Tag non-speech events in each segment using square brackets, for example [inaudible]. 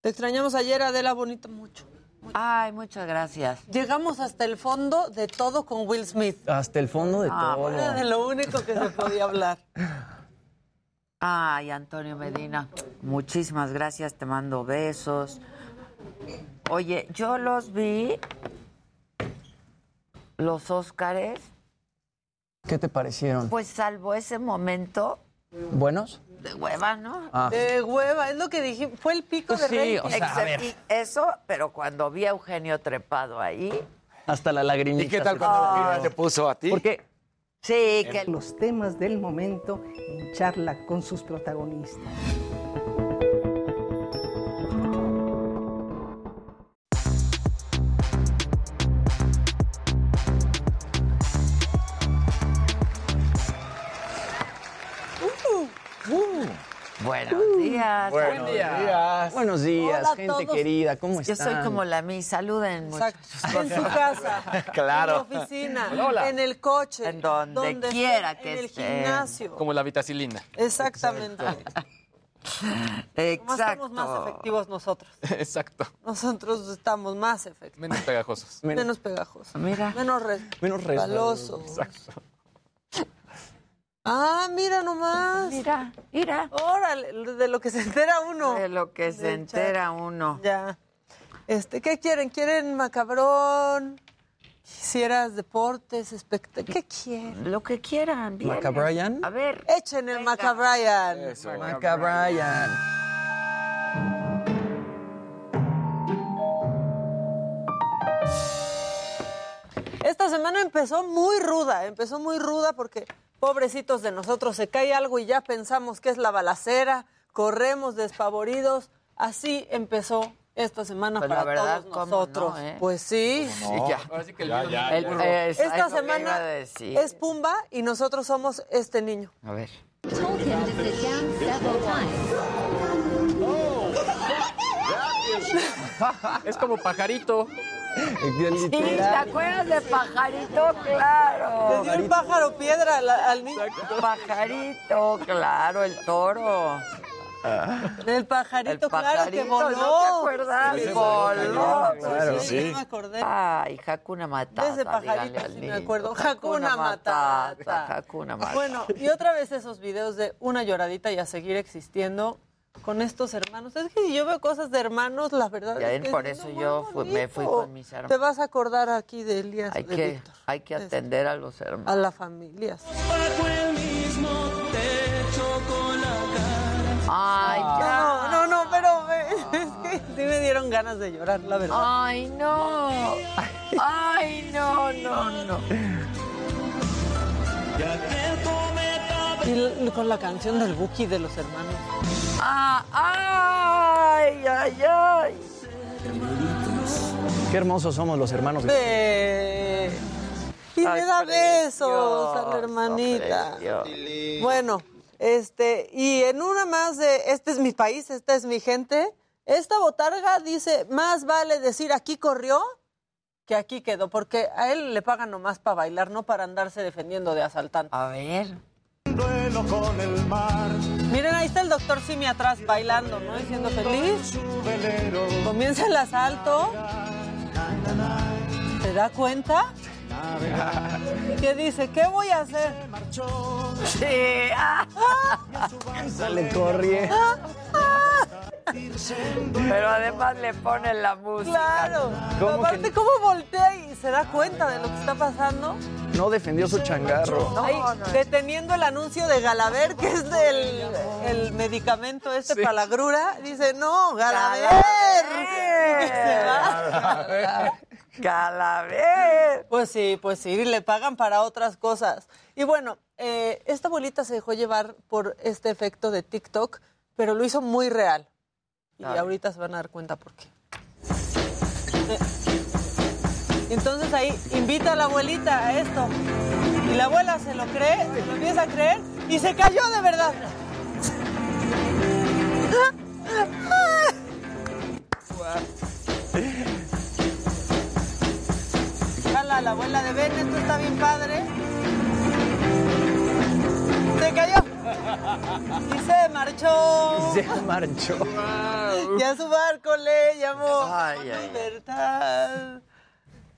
Te extrañamos ayer, Adela Bonito, mucho. Ay, muchas gracias. Llegamos hasta el fondo de todo con Will Smith. Hasta el fondo de Ah, todo. Era de lo único que se podía hablar. Ay, Antonio Medina, muchísimas gracias, te mando besos. Oye, yo los vi, los Óscares, ¿Qué te parecieron? pues salvo ese momento ¿Buenos? De hueva, ¿no? Ah. De hueva, es lo que dije. Fue el pico Pues de sí, rating. o sea, a ver. y eso, pero cuando vi a Eugenio trepado ahí, Hasta la lagrimita. ¿Y qué tal se cuando. Eugenia te puso a ti? Porque sí, que los temas del momento en charla con sus protagonistas. Buenos días. Buenos días. Buenos días, Hola gente todos. querida, ¿cómo Yo están? soy como la mi, saluden muchachos. Exacto. En su [laughs] casa, Claro. en la oficina, Hola. en el coche, En donde quiera esté, que en el esté. gimnasio. Como la vitacilina. Exactamente. Como estamos Exacto. más efectivos nosotros. Exacto. Nosotros estamos más efectivos. Menos pegajosos. Menos- Menos pegajosos. Mira. Menos resbalosos. Exacto. Ah, mira nomás. Mira, mira. Órale, de lo que se entera uno. De lo que se entera uno. Ya. Este, ¿qué quieren? ¿Quieren macabrón? ¿Quisieras deportes, espectáculos? ¿Qué quieren? Lo que quieran. vienes. ¿Macabrian? A ver. Echen el macabrian. Eso. Maca Brian. Esta semana empezó muy ruda, empezó muy ruda porque pobrecitos de nosotros se cae algo y ya pensamos que es la balacera, corremos despavoridos. Así empezó esta semana Pues la para verdad, todos ¿cómo nosotros. no, eh? Pues sí. Sí, ya. Ahora sí que el Ya, virus- ya, El- burro. es- Esta semana es Pumba y nosotros somos este niño. A ver. Es como pajarito. Sí, ¿te acuerdas de Pajarito? Le Claro. dio un pájaro piedra al, al niño. Pajarito, claro, el toro. El pajarito, El claro que pajarito, voló. ¿no te acuerdas? Sí, sí, Voló. Claro, sí, Sí. me acordé. Ay, Hakuna Matata. De ese pajarito sí me acuerdo. Hakuna Matata. Hakuna Matata. Bueno, y otra vez esos videos de una lloradita y a seguir existiendo con estos hermanos. Es que si yo veo cosas de hermanos, la verdad Ya es que por es eso yo fui- me fui con mis hermanos. Te vas a acordar aquí de Elías, hay de que, Víctor, hay que atender a los hermanos. a las familias. Ay, ya. No, no, no, pero es que sí me dieron ganas de llorar, la verdad. Ay, no. Ay, no, no, no. Y con la canción del Buki de los hermanos. Ah, ay, ay, ay. Qué hermosos somos los hermanos. Ve. Y Ay, le da besos a la hermanita. precioso. Bueno, este, y en una más de este es mi país, esta es mi gente, esta botarga dice, más vale decir aquí corrió que aquí quedó, porque a él le pagan nomás para bailar, no para andarse defendiendo de asaltantes. A ver. Miren, ahí está el doctor Simi atrás bailando, ¿no? Diciendo feliz. Comienza el asalto. ¿Se da cuenta? ¿Qué dice? ¿Qué voy a hacer? Sí. ah. [laughs] Sale corriendo. [laughs] Pero además le ponen la música. Claro. ¿Cómo Aparte, que- ¿cómo voltea y se da cuenta de lo que está pasando? No defendió su changarro. No, Ahí, no. deteniendo el anuncio de Galaver, que es del el medicamento este para la grura, dice, no, Galaver. Y que se va. Calaver. Pues sí, pues sí, y le pagan para otras cosas. Y bueno, eh, esta abuelita se dejó llevar por este efecto de TikTok, pero lo hizo muy real. Y ahorita se van a dar cuenta por qué. Eh, Entonces ahí invita a la abuelita a esto. Y la abuela se lo cree, se lo empieza a creer y se cayó de verdad. Jala, la abuela de Ben, esto está bien padre. Se cayó. Y se marchó. Se marchó. Y a su barco le llamó Ay, ay, libertad.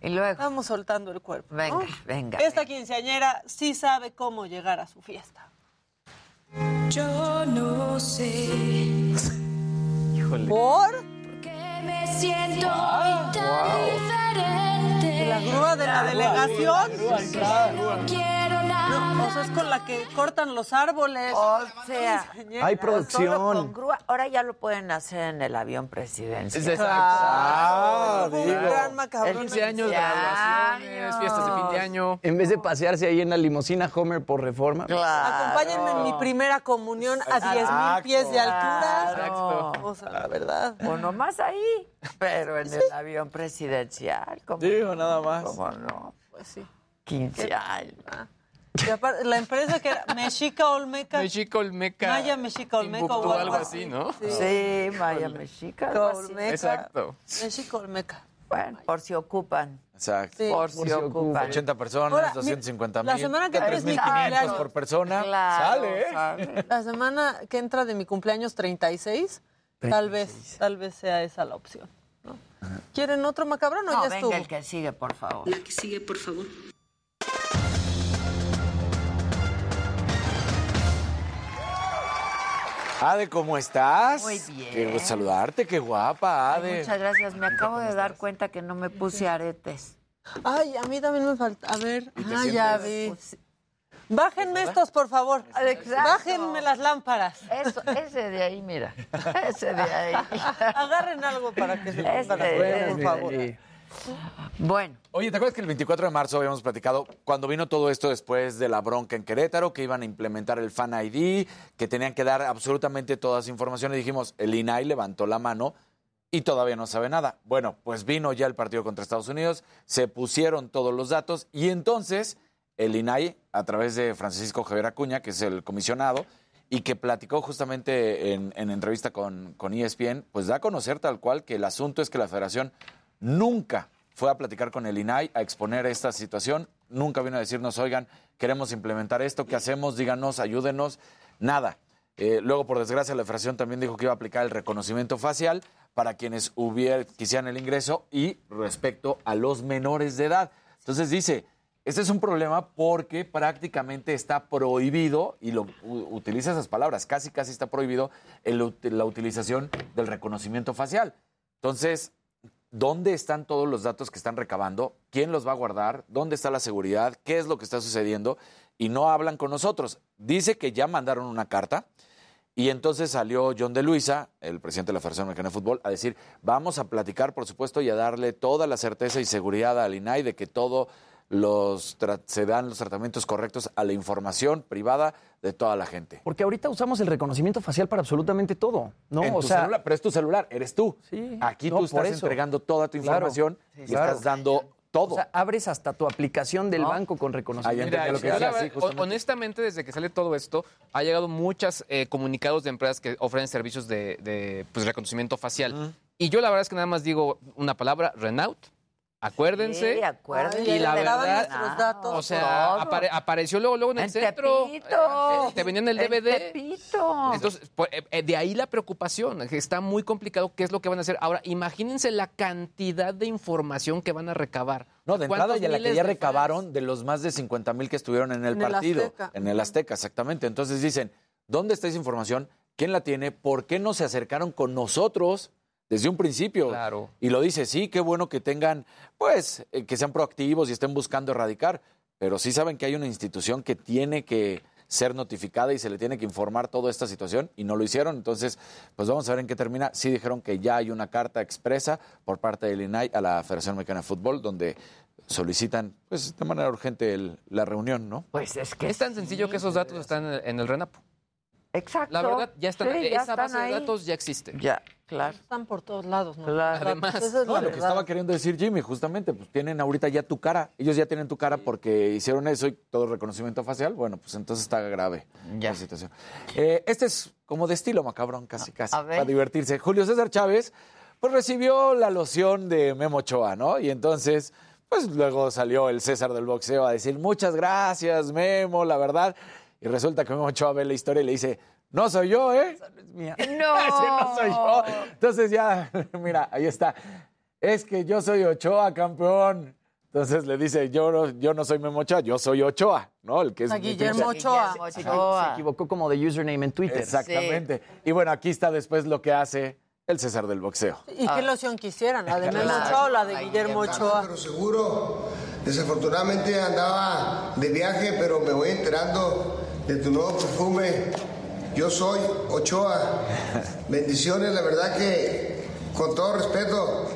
Y luego, Estamos soltando el cuerpo. ¿no? venga, venga. Esta quinceañera sí sabe cómo llegar a su fiesta. Yo no sé ¿Por? que me siento hoy tan diferente. ¿La grúa de la delegación? No quiero nada. No, o sea, es con la que cortan los árboles. O sea. [laughs] Hay solo producción. con grúa. Ahora ya lo pueden hacer en el avión presidencial. Ah, Un digo. gran macabrón. 15 años, graduaciones, fiestas de fin de año. En vez de pasearse ahí en la limusina Homer por reforma. Claro. Acompáñenme en mi primera comunión a 10 mil Exacto. pies de altura. Exacto. O sea, la verdad. O nomás ahí, [laughs] pero en el avión presidencial. ¿cómo Digo, nada más. ¿Cómo no? Pues sí. 15 años. Y aparte, la empresa que era Mexica Olmeca. Mexica Olmeca. Maya Mexica Olmeca o algo así, ¿no? Sí, Maya Mexica. Olmeca. Exacto. Mexica Olmeca. Bueno, por si ocupan. Exacto. Sí. Por si si ocupan. 80 personas, Ahora, 250 la mil. semana que entra es mi 3.500 cumpleaños. por persona. Claro, Sale, ¿eh? sale. La semana que entra de mi cumpleaños 36, tal vez, tal vez sea esa la opción. ¿no? ¿Quieren otro macabrón o No, ya venga estuvo? el que sigue, por favor. La que sigue, por favor. Ade, ¿cómo estás? Muy bien. Gusto saludarte, qué guapa, Ay, Ade. Muchas gracias. Me acabo de dar cuenta que no me puse aretes. Ay, a mí también me falta. A ver, ah, ya sientes? vi. Bájenme estos, por favor. Exacto. Bájenme las lámparas. Eso, ese de ahí, mira. [laughs] Ese de ahí. Agarren algo para que se Este, pongan, este. por favor. Bueno, Oye, ¿te acuerdas que el 24 de marzo habíamos platicado cuando vino todo esto después de la bronca en Querétaro, que iban a implementar el Fan ID, que tenían que dar absolutamente toda esa información? Y dijimos, el INAI levantó la mano y todavía no sabe nada. Bueno, pues vino ya el partido contra Estados Unidos, se pusieron todos los datos y entonces el INAI, a través de Francisco Javier Acuña, que es el comisionado, y que platicó justamente en, en entrevista con, con ESPN, pues da a conocer tal cual que el asunto es que la federación nunca fue a platicar con el INAI, a exponer esta situación, nunca vino a decirnos, oigan, queremos implementar esto, ¿qué hacemos? Díganos, ayúdenos, nada. Eh, luego, por desgracia, la federación también dijo que iba a aplicar el reconocimiento facial para quienes hubiera, quisieran el ingreso y respecto a los menores de edad. Entonces dice, este es un problema porque prácticamente está prohibido, y lo utiliza esas palabras, casi casi está prohibido la utilización del reconocimiento facial. Entonces, ¿dónde están todos los datos que están recabando? ¿Quién los va a guardar? ¿Dónde está la seguridad? ¿Qué es lo que está sucediendo? Y no hablan con nosotros. Dice que ya mandaron una carta. Y entonces salió John de Luisa, el presidente de la Federación Mexicana de Fútbol, a decir, vamos a platicar, por supuesto, y a darle toda la certeza y seguridad al INAI de que todo los se dan los tratamientos correctos a la información privada de toda la gente. Porque ahorita usamos el reconocimiento facial para absolutamente todo, ¿no? en o tu sea, celular, pero es tu celular, eres tú. Sí. Aquí No, tú estás entregando toda tu Claro. información Sí, y claro. estás dando todo. o sea, abres hasta tu aplicación del ¿No? banco con reconocimiento. entendí lo que yo decía, la sí, verdad, justamente. honestamente, desde que sale todo esto, ha llegado muchos comunicados de empresas que ofrecen servicios de, de, pues, reconocimiento facial. Y yo la verdad es que nada más digo una palabra, Renault, Acuérdense. Sí, acuérdense. Y la daban verdad, nuestros datos. o sea, apare- apareció luego, luego en el En centro. Tepito. Eh, Te venían el DVD. Tepito. Entonces, pues, eh, eh, de ahí la preocupación, que está muy complicado qué es lo que van a hacer. Ahora, imagínense la cantidad de información que van a recabar. No, de entrada ¿Cuántos ya la que ya de recabaron de los más de 50 mil que estuvieron en el En el partido. Azteca. En el Azteca, exactamente. Entonces dicen, ¿dónde está esa información? ¿Quién la tiene? ¿Por qué no se acercaron con nosotros desde un principio? Claro. Y lo dice, sí, qué bueno que tengan, pues, eh, que sean proactivos y estén buscando erradicar, pero sí saben que hay una institución que tiene que ser notificada y se le tiene que informar toda esta situación y no lo hicieron. Entonces, pues vamos a ver en qué termina. Sí dijeron que ya hay una carta expresa por parte del INAI a la Federación Mexicana de Fútbol donde solicitan, pues, de manera urgente el- la reunión, ¿no? Pues es que Es tan sencillo que esos datos están en el, en el RENAPO. Exacto. La verdad, ya están, Sí, ya esa están base ahí. de datos ya existe. Ya, claro. Están por todos lados, ¿no? Claro. Además, es No, la lo que estaba queriendo decir Jimmy, justamente, pues tienen ahorita ya tu cara. Ellos ya tienen tu cara porque hicieron eso y todo reconocimiento facial. Bueno, pues entonces está grave Ya. la situación. Eh, este es como de estilo macabrón, casi, casi, a ver. para divertirse. Julio César Chávez, pues recibió la loción de Memo Ochoa, ¿no? Y entonces, pues luego salió el César del boxeo a decir, muchas gracias, Memo, la verdad. Y resulta que Memo Ochoa ve la historia y le dice, no soy yo, ¿eh? Esa no es mía. No. [laughs] Ese no soy yo. Entonces ya, [laughs] mira, ahí está. Es que yo soy Ochoa, campeón. Entonces le dice, yo no, yo no soy Memo Ochoa, yo soy Ochoa, ¿no? El que es Guillermo Ochoa. Se Ochoa. equivocó como de username en Twitter. Exactamente. Y bueno, aquí está después lo que hace el César del boxeo. ¿Y qué loción quisieran? ¿La de Memo. Ochoa o la de Guillermo Ochoa? Pero seguro, desafortunadamente andaba de viaje, pero me voy enterando de tu nuevo perfume. Yo soy Ochoa. Bendiciones, la verdad que, con todo respeto,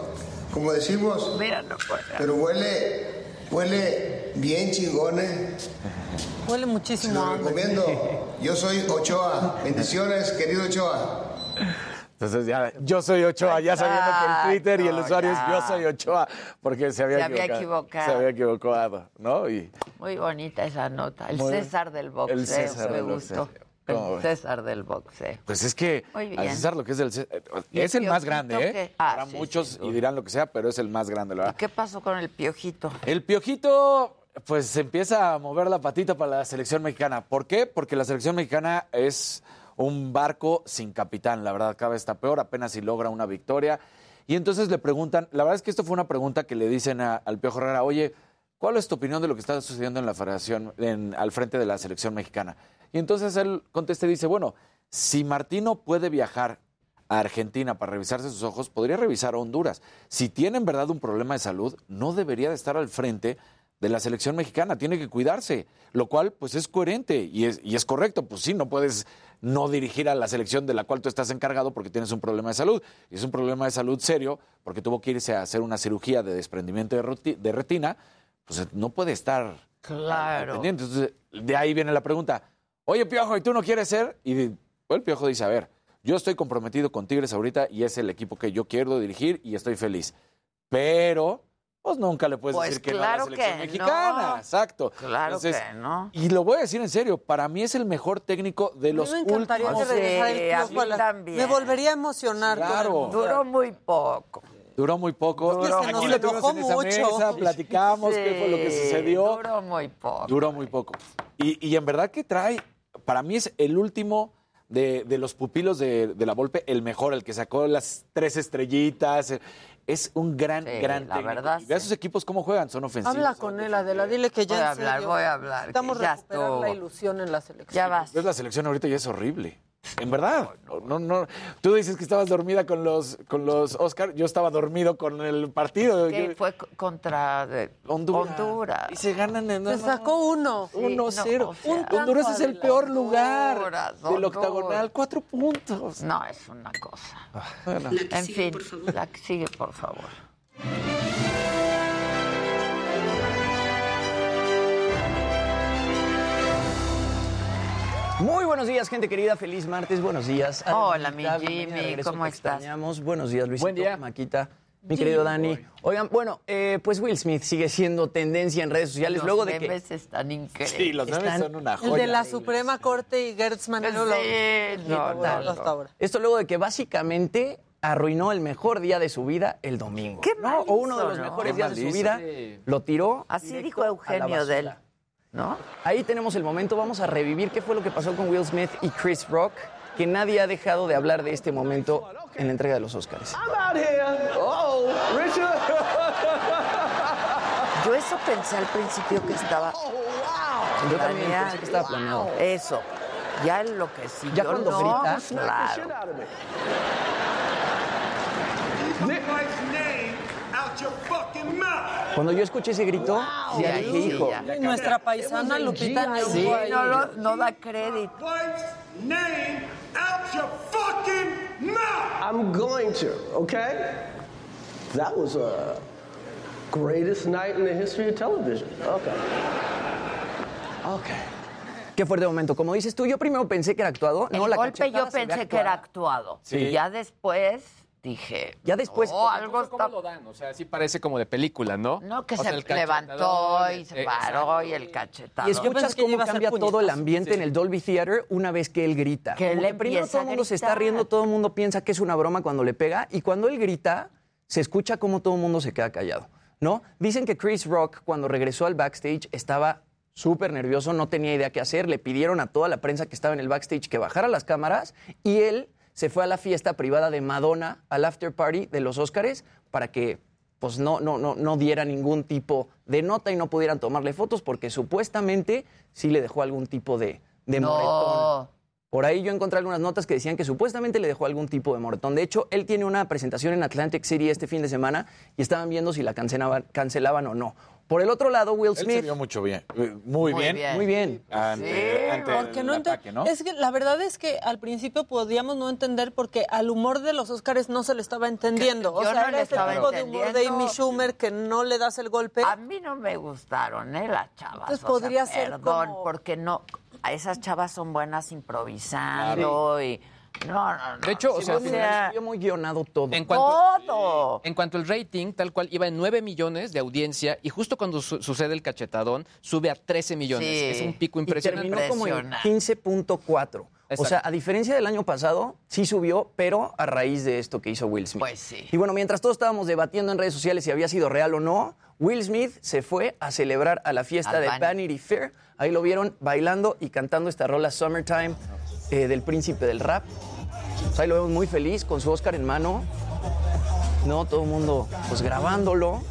como decimos, Mira, no puede. pero huele, huele bien chingón, ¿eh? Huele Se muchísimo lo recomiendo. [laughs] Yo soy Ochoa. Bendiciones, querido Ochoa. Entonces ya, yo soy Ochoa, ya sabiendo que el Twitter y el usuario es yo soy Ochoa, porque se había, Se había equivocado. Se había equivocado, ¿no? Y Muy bonita esa nota. El Muy- César del boxeo. el César me del gustó. boxeo. ¿Cómo El? César del boxeo. Pues es que al César lo que es del César, ¿Y el es el más grande, ¿eh? qué? Ah, Para sí, muchos y dirán lo que sea, pero es el más grande, la ¿Y verdad. qué pasó con el piojito? El Piojito, pues se empieza a mover la patita para la selección mexicana. ¿Por qué? Porque la selección mexicana es un barco sin capitán, la verdad, cada vez está peor, apenas si logra una victoria. Y entonces le preguntan, la verdad es que esto fue una pregunta que le dicen a- al Piojo Herrera, oye, ¿cuál es tu opinión de lo que está sucediendo en la federación, en- al frente de la selección mexicana? Y entonces él contesta y dice, bueno, si Martino puede viajar a Argentina para revisarse sus ojos, podría revisar a Honduras. Si tiene en verdad un problema de salud, no debería de estar al frente de la selección mexicana, tiene que cuidarse, lo cual pues es coherente y es, y es correcto, pues sí, no puedes no dirigir a la selección de la cual tú estás encargado porque tienes un problema de salud. Y es un problema de salud serio porque tuvo que irse a hacer una cirugía de desprendimiento de, retina, pues no puede estar Claro. pendiente. Entonces, de ahí viene la pregunta, oye Piojo, ¿y tú no quieres ser? Y pues, el Piojo dice, a ver, yo estoy comprometido con Tigres ahorita y es el equipo que yo quiero dirigir y estoy feliz. Pero, pues nunca le puedes Pues decir que claro no a la selección que mexicana. no. Exacto. Claro Entonces, que no. Y lo voy a decir en serio, para mí es el mejor técnico de los me encantaría últimos. que regresara el Sí, la- también. Me volvería a emocionar. el Claro. Duró muy poco. Duró muy poco. Es que se Aquí nos lo tuvimos en esa mucho. mesa, platicamos qué fue lo que sucedió. Duró muy poco. Duró muy poco. Y, y en verdad que trae, para mí es el último de, de los pupilos de, de la Volpe, el mejor, el que sacó las tres estrellitas. Es un gran, Sí, gran la técnico. verdad, Y ve a sí. sus equipos cómo juegan, son ofensivos. Habla con él, Adela, dile que ya Voy a hablar, serio voy a hablar, ya recuperar estuvo. la ilusión en la selección. Ya vas. Ves la selección ahorita y es horrible. En verdad. No, no, no. Tú dices que estabas dormida con los, con los Oscar. Yo estaba dormido con el partido. Que Yo- fue co- contra de- Honduras. Honduras. Y se ganan en Se sacó uno. Sí, 1-0. no, o sea, Un- Honduras es el peor lugar Honduras, del octagonal. Cuatro puntos. No, es una cosa. Bueno. La que En sigue, fin, por favor. la que sigue, por favor. Muy buenos días, gente querida. Feliz martes. Buenos días. Hola, Adelita, mi Jimmy, ¿cómo te estás? extrañamos. Buenos días, Luisito. Buen día. Maquita. Mi querido Dani. Oigan, bueno, eh, pues Will Smith sigue siendo tendencia en redes sociales Los luego de que... memes están increíbles. Sí, los memes Están- son una El joya. de la Suprema Corte y Gertz Manero lo Sí, no, no, hasta no. ahora. Esto luego de que básicamente arruinó el mejor día de su vida el domingo. Qué ¿no? mal O uno de los ¿no? mejores días de su vida. Lo tiró. Así dijo a la Eugenio de él. ¿No? Ahí tenemos el momento, vamos a revivir qué fue lo que pasó con Will Smith y Chris Rock, que nadie ha dejado de hablar de este momento en la entrega de los Oscars. Yo eso pensé al principio que estaba Yo también planeado. pensé que estaba planeado. Eso. Ya enloquecí. Ya cuando no, grita. Claro. Cuando yo escuché ese grito, ya Sí, dije, hijo, ya. Y nuestra paisana Lupita Nyong'o Sí, no, lo- no da crédito. I'm going to, okay? That was a greatest night in the history of television. Okay. Okay. qué fuerte momento. Como dices tú, yo primero pensé que era actuado. El no, la golpe yo pensé que era actuado. Sí. Ya después dije. Ya después- "Oh, algo ¿Cómo está. lo dan? O sea, sí parece como de película, ¿no? No, que O sea, se levantó y se eh, paró exacto. y el cachetado. Y escuchas cómo cambia todo el ambiente en el Dolby Theater una vez que él grita. Que él primero todo el mundo se está riendo, todo el mundo piensa que es una broma cuando le pega y cuando él grita se escucha como todo el mundo se queda callado, ¿no? Dicen que Chris Rock cuando regresó al backstage estaba súper nervioso, no tenía idea qué hacer, le pidieron a toda la prensa que estaba en el backstage que bajara las cámaras y él se fue a la fiesta privada de Madonna, al after party de los Óscares, para que pues no, no, no, no diera ningún tipo de nota y no pudieran tomarle fotos porque supuestamente sí le dejó algún tipo de, de moretón. Por ahí yo encontré algunas notas que decían que supuestamente le dejó algún tipo de moretón. De hecho, él tiene una presentación en Atlantic City este fin de semana y estaban viendo si la cancelaban, cancelaban o no. Por el otro lado, Will Él se Smith... vio mucho bien. eh, Muy, Muy bien. bien. Muy bien. Ante, Sí, ante Porque el no ente- ataque, ¿no? Es que la verdad es que al principio podíamos no entender porque al humor de los Oscars no se le estaba entendiendo. O Yo sea, no era ese tipo de humor de. Amy Schumer que no le das el golpe. A mí no me gustaron, ¿eh? Las chavas. Entonces o sea, podría ser Perdón, como- porque no. a Esas chavas son buenas improvisando y. No, no, no. De hecho, o sea, muy, se vio muy guionado todo. En cuanto, todo. en cuanto al rating, tal cual, iba en 9 millones de audiencia y justo cuando su- sucede el cachetadón, sube a 13 millones. Sí. Es un pico y impresionante. terminó como en Impresionante. 15.4. O sea, a diferencia del año pasado, sí subió, pero a raíz de esto que hizo Will Smith. Pues sí. Y bueno, mientras todos estábamos debatiendo en redes sociales si había sido real o no, Will Smith se fue a celebrar a la fiesta Al de Vanity. Vanity Fair. Ahí lo vieron bailando y cantando esta rola Summertime eh, del príncipe del rap. Pues ahí lo vemos muy feliz con su Oscar en mano. No, todo el mundo pues grabándolo.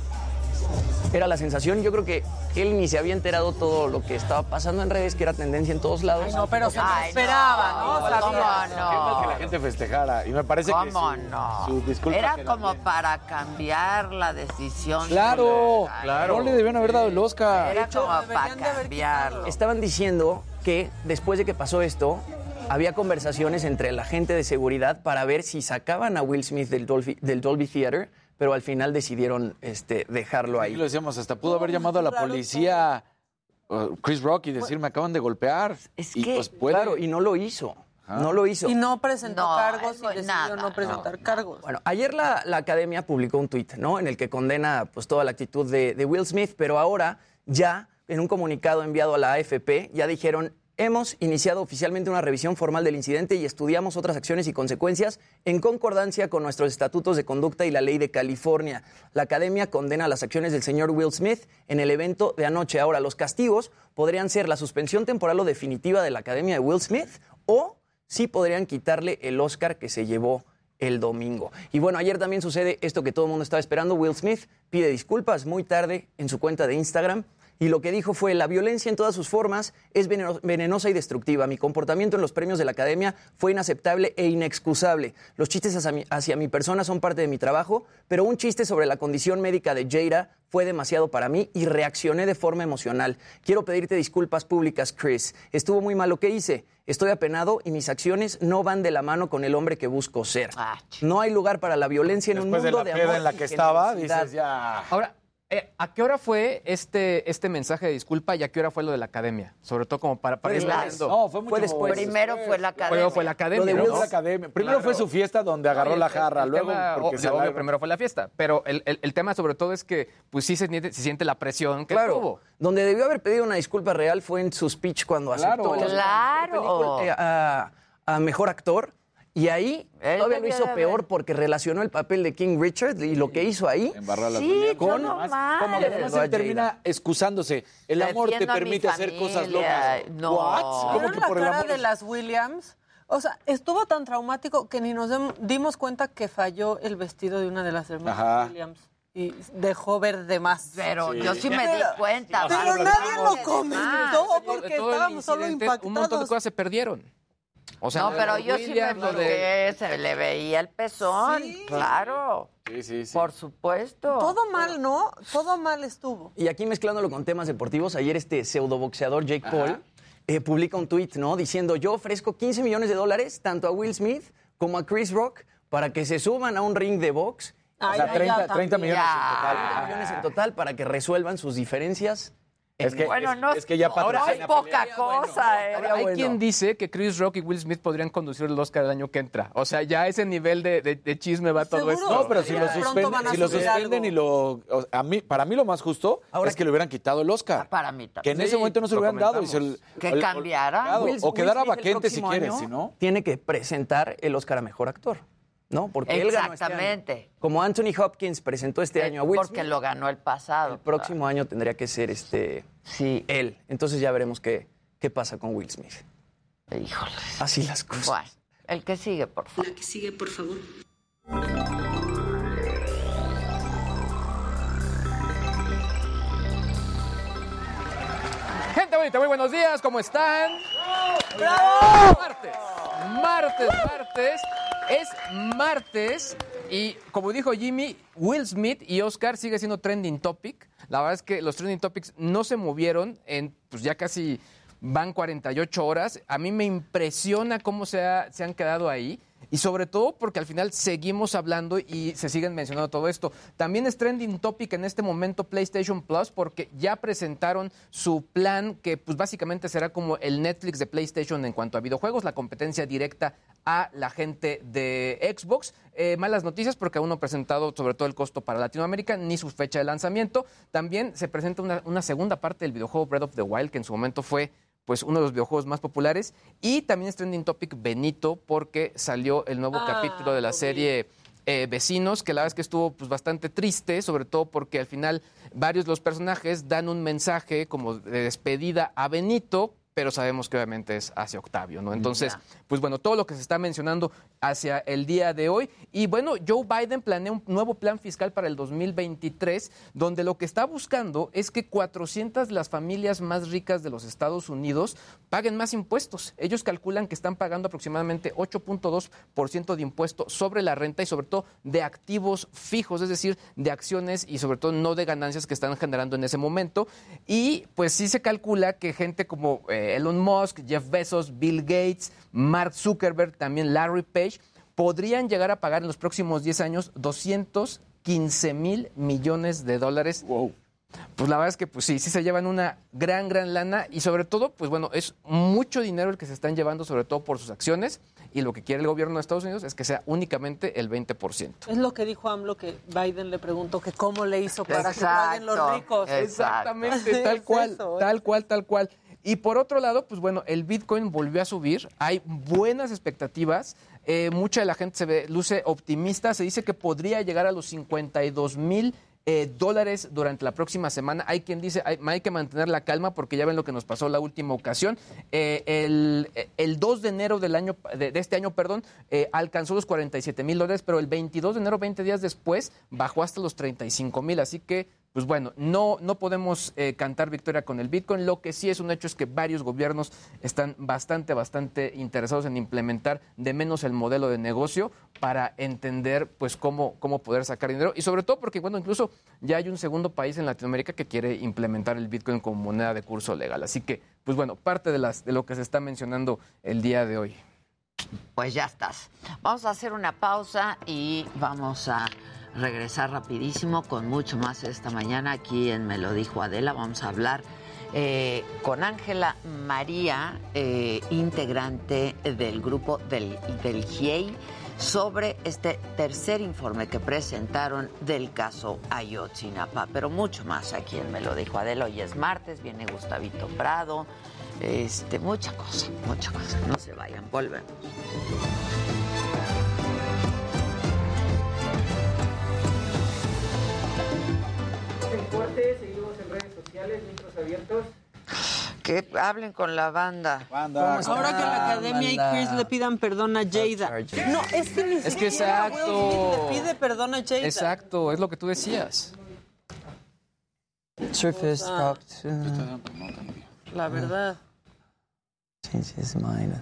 Era la sensación. Yo creo que él ni se había enterado todo lo que estaba pasando en redes, que era tendencia en todos lados. Ay, no, pero se Ay, esperaba, no, ¿no? ¿cómo Sabía. Qué mal que la no? gente festejara. Y me parece que ¿Cómo su, no? su disculpa Era como bien. para cambiar la decisión. Claro, claro. No le debían haber dado el Oscar. Era como para cambiarlo. Estaban diciendo que después de que pasó esto, había conversaciones entre la gente de seguridad para ver si sacaban a Will Smith del Dolby, del Dolby Theater, pero al final decidieron este, dejarlo Ahí ahí. lo decíamos, hasta pudo haber llamado a la policía uh, Chris Rock y decir, me acaban de golpear. Es y que- pues puede. Claro, y no lo hizo. No lo hizo. Y no presentó No, cargos y decidió nada, no presentar no, cargos. Bueno, ayer la, la academia publicó un tuit, ¿no? En el que condena pues toda la actitud de, de Will Smith, pero ahora ya en un comunicado enviado a la AFP ya dijeron hemos iniciado oficialmente una revisión formal del incidente y estudiamos otras acciones y consecuencias en concordancia con nuestros estatutos de conducta y la ley de California. La academia condena las acciones del señor Will Smith en el evento de anoche. Ahora, los castigos podrían ser la suspensión temporal o definitiva de la academia de Will Smith o sí podrían quitarle el Oscar que se llevó el domingo. Y bueno, ayer también sucede esto que todo el mundo estaba esperando. Will Smith pide disculpas muy tarde en su cuenta de Instagram. Y lo que dijo fue, la violencia en todas sus formas es veneno- venenosa y destructiva. Mi comportamiento en los premios de la academia fue inaceptable e inexcusable. Los chistes hacia mi, hacia mi persona son parte de mi trabajo, pero un chiste sobre la condición médica de Jada fue demasiado para mí y reaccioné de forma emocional. Quiero pedirte disculpas públicas, Chris. Estuvo muy mal lo que hice. Estoy apenado y mis acciones no van de la mano con el hombre que busco ser. Ah, No hay lugar para la violencia en Después un de mundo la de, amor en la y que estaba, dices ya. Ahora, eh, ¿a qué hora fue este, este mensaje de disculpa y a qué hora fue lo de la academia? Sobre todo como para, para ir. No, fue mucho Fue después. Primero fue la academia. Primero fue la academia. Lo de ¿no? Will Fue la academia. Primero fue su fiesta donde agarró la jarra, el luego tema, porque o- se obvio, primero fue la fiesta, pero el, el- el tema sobre todo es que pues sí se siente, se siente la presión que Claro, tuvo. donde debió haber pedido una disculpa real fue en su speech cuando Claro. aceptó Claro. mejor película- eh, a, a mejor actor Y ahí Él todavía lo hizo peor porque relacionó el papel de King Richard y lo que hizo ahí Sí, con- mal. Como que además él termina excusándose. El amor te Defiendo permite hacer cosas locas. No. What? ¿Cómo ¿Vieron que la por el cara amor de las Williams? O sea, estuvo tan traumático que ni nos dimos cuenta que falló el vestido de una de las hermanas Ajá. Williams. Y dejó ver de más. Pero yo sí me di Pero- cuenta. Pero Bárbara. nadie lo comentó porque estábamos solo impactados. Un montón de cosas se perdieron. O sea, no, pero yo sí me de- fiqué, se le veía el pezón. Sí. Claro, Sí, sí, sí. por supuesto. Todo mal, ¿no? Todo mal estuvo. Y aquí mezclándolo con temas deportivos, ayer este pseudoboxeador Jake Paul eh, publica un tuit, ¿no? Diciendo, yo ofrezco 15 millones de dólares tanto a Will Smith como a Chris Rock para que se suban a un ring de box. Ay, sea, ya, 30 ya, 30 también. millones en total. 30 millones en total para que resuelvan sus diferencias. Es que, Bueno, es, no es que ya patrocina es poca pelea, bueno, cosa, ¿eh? estaría Hay bueno. quien dice que Chris Rock y Will Smith podrían conducir el Oscar el año que entra. O sea, ya a ese nivel de, de- de chisme va todo esto. No, pero si lo suspenden, si lo suspenden y lo... o- a mí, para mí lo más justo Ahora es que le hubieran quitado el Oscar. Para mí Que también. en ese momento no se lo hubieran dado. Y se el- Que el- cambiara. Will- o Will quedara Smith vacante si quieres, año si no... Tiene que presentar el Oscar a Mejor Actor, ¿no? Porque él ganó este año. Exactamente. Como Anthony Hopkins presentó este Eh, año a Will Porque Smith, lo ganó el pasado. el próximo año tendría que ser este Sí. él. Entonces ya veremos qué, qué pasa con Will Smith. Híjole. Así las cosas. Bueno, el que sigue, por favor. La que sigue, por favor. Gente bonita, muy buenos días, ¿cómo están? Martes, martes, martes. Es martes y como dijo Jimmy, Will Smith y Oscar sigue siendo trending topic. La verdad es que los trending topics no se movieron en pues ya casi van 48 horas. A mí me impresiona cómo se, ha- se han quedado ahí. Y sobre todo porque al final seguimos hablando y se siguen mencionando todo esto. También es trending topic en este momento PlayStation Plus porque ya presentaron su plan que pues básicamente será como el Netflix de PlayStation en cuanto a videojuegos, la competencia directa a la gente de Xbox. Eh, malas noticias porque aún no ha presentado sobre todo el costo para Latinoamérica ni su fecha de lanzamiento. También se presenta una, una segunda parte del videojuego Breath of the Wild que en su momento fue pues uno de los videojuegos más populares. Y también es trending topic Benito porque salió el nuevo Ah, capítulo de la serie eh, Vecinos, que la verdad es que estuvo pues, bastante triste, sobre todo porque al final varios de los personajes dan un mensaje como de despedida a Benito, pero sabemos que obviamente es hacia Octavio, ¿no? Entonces, pues bueno, todo lo que se está mencionando hacia el día de hoy. Y bueno, Joe Biden planea un nuevo plan fiscal para el 2023, donde lo que está buscando es que 400 de las familias más ricas de los Estados Unidos paguen más impuestos. Ellos calculan que están pagando aproximadamente 8.2% de impuesto sobre la renta y sobre todo de activos fijos, es decir, de acciones y sobre todo no de ganancias que están generando en ese momento. Y pues sí se calcula que gente como eh, Elon Musk, Jeff Bezos, Bill Gates, Mark Zuckerberg, también Larry Page, podrían llegar a pagar en los próximos 10 años 215 mil millones de dólares. Pues la verdad es que pues sí, sí se llevan una gran, gran lana y sobre todo, pues bueno, es mucho dinero el que se están llevando, sobre todo por sus acciones y lo que quiere el gobierno de Estados Unidos es que sea únicamente el 20%. Es lo que dijo AMLO que Biden le preguntó que cómo le hizo para que Exacto, paguen los ricos. exacto. Exactamente, tal [laughs] es cual, ¿eh? tal cual, tal cual. Y por otro lado, pues bueno, el Bitcoin volvió a subir, hay buenas expectativas, eh, mucha de la gente se ve, luce optimista, se dice que podría llegar a los 52 mil eh, dólares durante la próxima semana. Hay quien dice, hay, hay que mantener la calma porque ya ven lo que nos pasó la última ocasión. Eh, el, el 2 de enero del año, de, este año, perdón, alcanzó los 47 mil dólares, pero el 22 de enero, 20 días después, bajó hasta los 35 mil. Así que pues bueno, no, no podemos eh, cantar victoria con el Bitcoin. Lo que sí es un hecho es que varios gobiernos están bastante, bastante interesados en implementar de menos el modelo de negocio para entender pues cómo, cómo poder sacar dinero. Y sobre todo porque, bueno, incluso ya hay un segundo país en Latinoamérica que quiere implementar el Bitcoin como moneda de curso legal. Así que, pues bueno, parte de, las, de lo que se está mencionando el día de hoy. Pues ya estás. Vamos a hacer una pausa y vamos a regresar rapidísimo con mucho más esta mañana aquí en Me lo dijo Adela. Vamos a hablar eh, con Ángela María, eh, integrante del grupo del, del GIEI, sobre este tercer informe que presentaron del caso Ayotzinapa. Pero mucho más aquí en Me lo dijo Adela. Hoy es martes, viene Gustavito Prado. Este, mucha cosa, mucha cosa. No se vayan, volvemos. Que hablen con la banda. Ahora que la academia y Chris le pidan perdón a Jada. No, es que ni Es que siquiera Will exacto. Smith le pide perdón a Jada. Exacto, es lo que tú decías. Surface Ah. talked to La verdad. change his mind.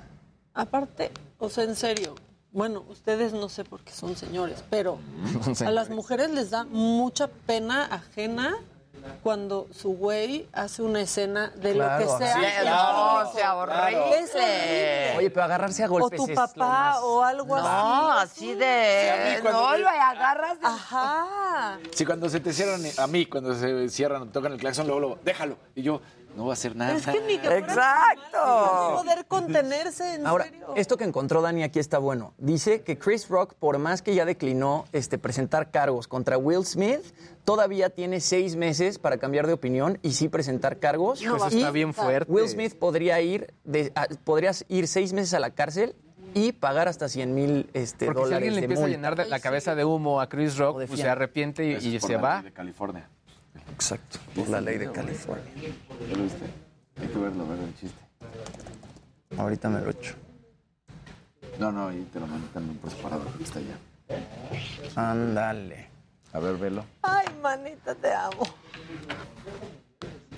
Aparte, o sea, en serio, bueno, ustedes no sé por qué son señores, pero [laughs] Son a las mujeres les da mucha pena ajena cuando su güey hace una escena de Claro, lo que sea. sí, no, es sea horrible. Es horrible. Oye, pero agarrarse a O golpes tu es lo papá más- o algo No, así. así de. no, lo agarras. de- Ajá. Si cuando se te cierran, a mí, cuando se cierran, tocan el claxon, luego, luego, déjalo. Y yo, no voy a hacer nada. Es que ni que Exacto. no poder contenerse, en Ahora, serio. esto que encontró Dani aquí está bueno. Dice que Chris Rock, por más que ya declinó este, presentar cargos contra Will Smith, todavía tiene seis meses para cambiar de opinión y sí presentar cargos. Eso Y está bien fuerte. Will Smith podría ir, de, a- podrías ir seis meses a la cárcel y pagar hasta 100 mil este, Porque si dólares alguien le de empieza a llenar de la cabeza de humo a Chris Rock, pues se arrepiente y, y se va. de California. Exacto, por la ley de California. ¿Ya lo viste? Hay que verlo, ver el chiste. Ahorita me lo echo. No, no, ahí te lo mando también por separado, porque está allá. Ándale. A ver, velo. Ay, manita, te amo.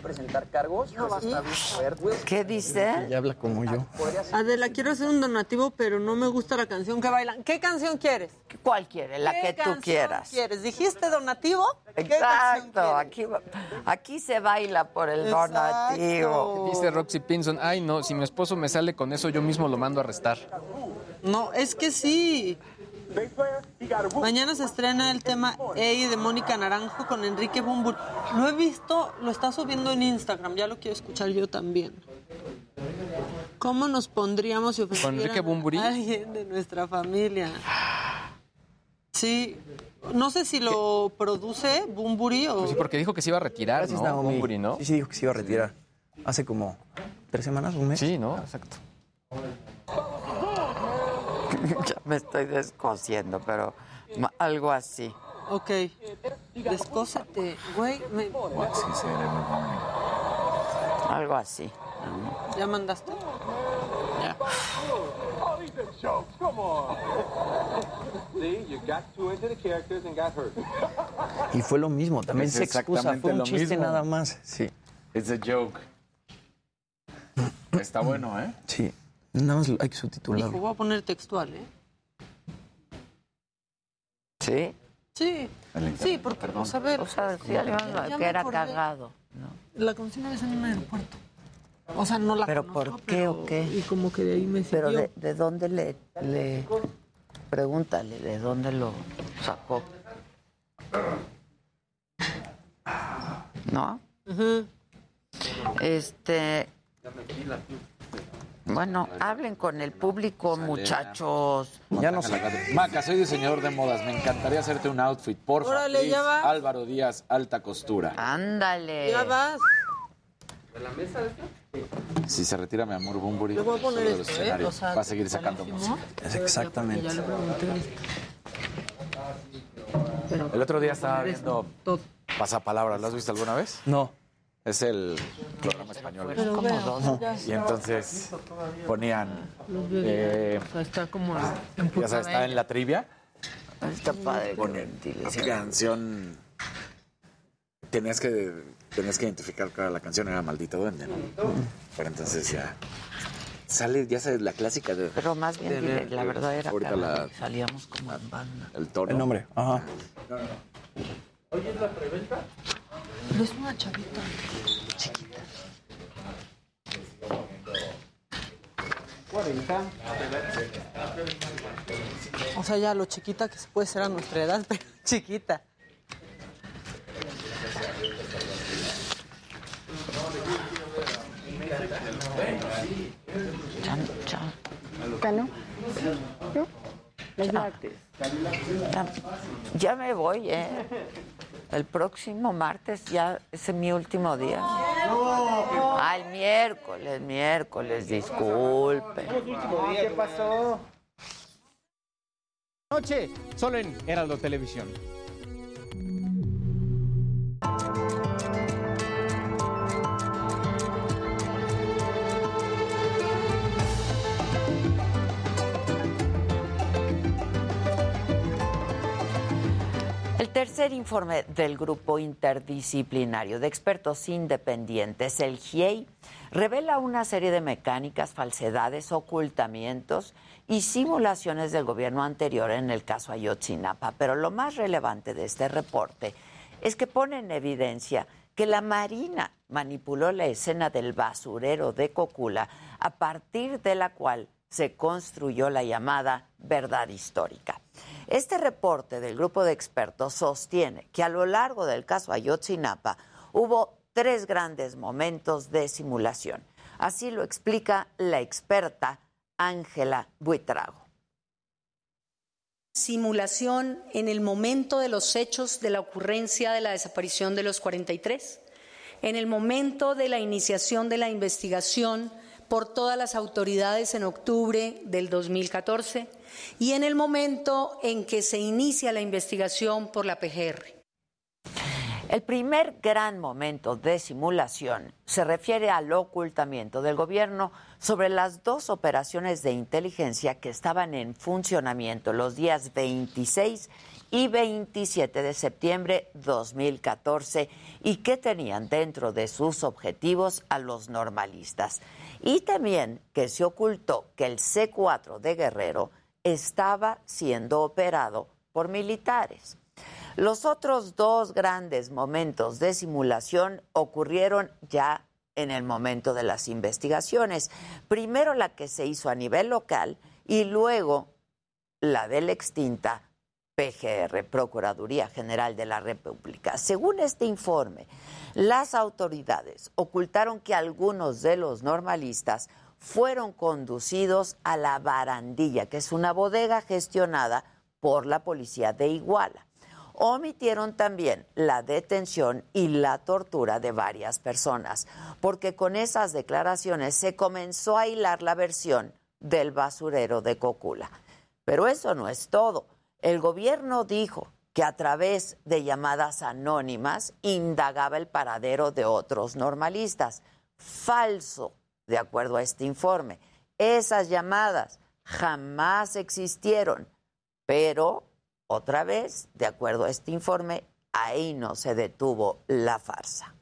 Presentar cargos, pues está bien fuerte. ¿Qué dice? Ya habla como yo. Adela, quiero hacer un donativo, pero no me gusta la canción que bailan. ¿Qué canción quieres? ¿Cuál quiere? La ¿Qué que tú quieras. quieres? ¿Dijiste donativo? ¿Qué canción Exacto. quieres? Aquí, se baila por el Exacto. donativo. Dice Roxy Pinson, ay no, si mi esposo me sale con eso, yo mismo lo mando a arrestar. No, es que sí. Mañana se estrena el tema Ey de Mónica Naranjo con Enrique Bumbur. Lo he visto, lo está subiendo en Instagram, ya lo quiero escuchar yo también. ¿Cómo nos pondríamos si Bunbury? a alguien de nuestra familia? Sí, no sé si lo produce Bumburi o... Pues sí, porque dijo que se iba a retirar, ¿no? Sí, sí, dijo que se iba a retirar. Hace como tres semanas, un mes. Sí, ¿no? Exacto. [laughs] Ya me estoy descosiendo, pero algo así. Ok, descósete, güey, me- Algo así. ¿ya mandaste? Ya. [laughs] Y fue lo mismo, también Es se excusa, exactamente fue un lo chiste mismo. nada más. Sí, It's a joke. Está bueno, ¿eh? sí. Nada más hay que subtitularlo. voy a poner textual, ¿eh? ¿Sí? Sí, sí, porque, perdón. vamos a ver. O sea, sí, ya que me era acordé. cagado. ¿no? La una vez en un aeropuerto. O sea, no la ¿Pero conozco, por qué pero- o qué? Y como que de ahí me Pero de, de dónde le, le... Pregúntale, ¿de dónde lo sacó? ¿No? Ujú. Este... Bueno, hablen con el público, muchachos. Ya no sé. Maca, soy diseñador de modas. Me encantaría hacerte un outfit, por favor. Órale, ya vas. Álvaro Díaz, alta costura. Ándale. Ya vas. Si se retira mi amor Bumburi, voy a poner solo de los esto, ¿eh? escenarios, O sea, va a seguir sacando música. Es exactamente. El otro día estaba viendo todo. Pasapalabra. ¿Lo has visto alguna vez? No. Es el programa español. Pero Y entonces ponían, eh, o sea, está como ya sabes, está en la trivia, Está padre. ponen canción. Tenías que, tenías que identificar cuál era la canción, era Maldito Duende, ¿no? Pero entonces ya sale, ya sabes, la clásica de... Pero más bien, dile, la verdad era Ahorita la- que salíamos como en banda. el tono. El nombre, ajá. Pero es una chavita. Chiquita. O sea, ya lo chiquita que se puede ser a nuestra edad, [laughs] pero chiquita. Chan, chan. ¿No? ¿No? Ya, ya me voy, ¿eh? El próximo martes ya es mi último día. Ah, el miércoles, miércoles, disculpe. ¿Qué pasó? Noche, solo en Heraldo Televisión. Tercer informe del grupo interdisciplinario de expertos independientes, el GIEI, revela una serie de mecánicas, falsedades, ocultamientos y simulaciones del gobierno anterior en el caso Ayotzinapa. Pero lo más relevante de este reporte es que pone en evidencia que la Marina manipuló la escena del basurero de Cocula, a partir de la cual se construyó la llamada verdad histórica. Este reporte del grupo de expertos sostiene que a lo largo del caso Ayotzinapa hubo tres grandes momentos de simulación. Así lo explica la experta Ángela Buitrago. Simulación en el momento de los hechos de la ocurrencia de la desaparición de los 43, en el momento de la iniciación de la investigación por todas las autoridades en octubre del 2014 y en el momento en que se inicia la investigación por la PGR. El primer gran momento de simulación se refiere al ocultamiento del gobierno sobre las dos operaciones de inteligencia que estaban en funcionamiento los días 26 y 27 de septiembre 2014 y que tenían dentro de sus objetivos a los normalistas. Y también que se ocultó que el C4 de Guerrero estaba siendo operado por militares. Los otros dos grandes momentos de simulación ocurrieron ya en el momento de las investigaciones. Primero la que se hizo a nivel local y luego la de la extinta PGR, Procuraduría General de la República. Según este informe, las autoridades ocultaron que algunos de los normalistas fueron conducidos a la barandilla, que es una bodega gestionada por la policía de Iguala omitieron también la detención y la tortura de varias personas, porque con esas declaraciones se comenzó a hilar la versión del basurero de Cocula. Pero eso no es todo. El gobierno dijo que a través de llamadas anónimas indagaba el paradero de otros normalistas. Falso, de acuerdo a este informe. Esas llamadas jamás existieron, pero otra vez, de acuerdo a este informe, ahí no se detuvo la farsa.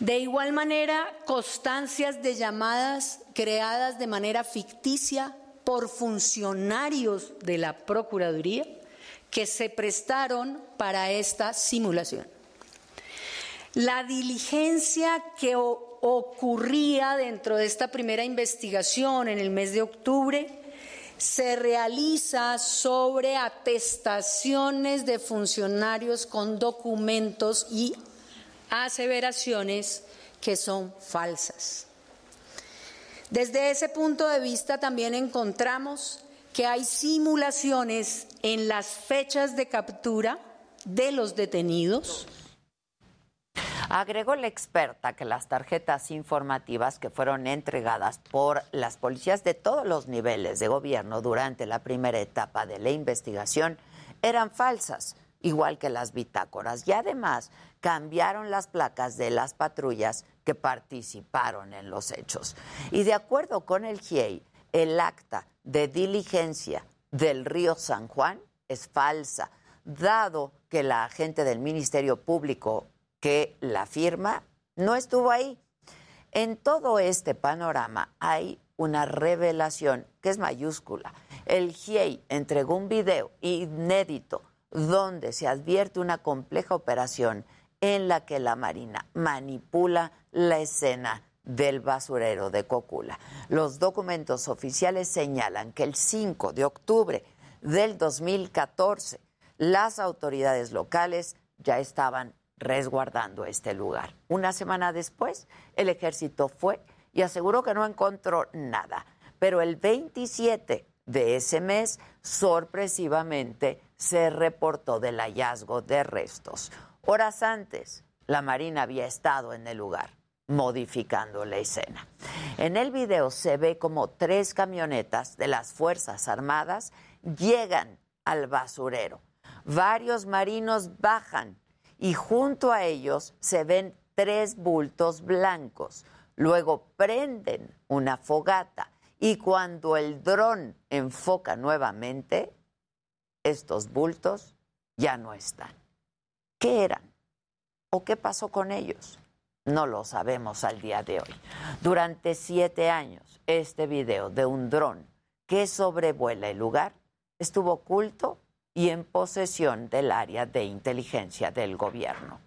De igual manera, constancias de llamadas creadas de manera ficticia por funcionarios de la Procuraduría que se prestaron para esta simulación. La diligencia que ocurría dentro de esta primera investigación en el mes de octubre se realiza sobre atestaciones de funcionarios con documentos y aseveraciones que son falsas. Desde ese punto de vista también encontramos que hay simulaciones en las fechas de captura de los detenidos. Agregó la experta que las tarjetas informativas que fueron entregadas por las policías de todos los niveles de gobierno durante la primera etapa de la investigación eran falsas, igual que las bitácoras, y además cambiaron las placas de las patrullas participaron en los hechos. Y de acuerdo con el GIEI, el acta de diligencia del río San Juan es falsa, dado que la agente del Ministerio Público que la firma no estuvo ahí. En todo este panorama hay una revelación que es mayúscula. El GIEI entregó un video inédito donde se advierte una compleja operación en la que la Marina manipula la escena del basurero de Cocula. Los documentos oficiales señalan que el 5 de octubre del 2014 las autoridades locales ya estaban resguardando este lugar. Una semana después, el ejército fue y aseguró que no encontró nada, pero el 27 de ese mes, sorpresivamente, se reportó del hallazgo de restos. Horas antes, la Marina había estado en el lugar, modificando la escena. En el video se ve como tres camionetas de las Fuerzas Armadas llegan al basurero. Varios marinos bajan y junto a ellos se ven tres bultos blancos. Luego prenden una fogata y cuando el dron enfoca nuevamente, estos bultos ya no están. ¿Qué eran? ¿O qué pasó con ellos? No lo sabemos al día de hoy. Durante siete años, este video de un dron que sobrevuela el lugar estuvo oculto y en posesión del área de inteligencia del gobierno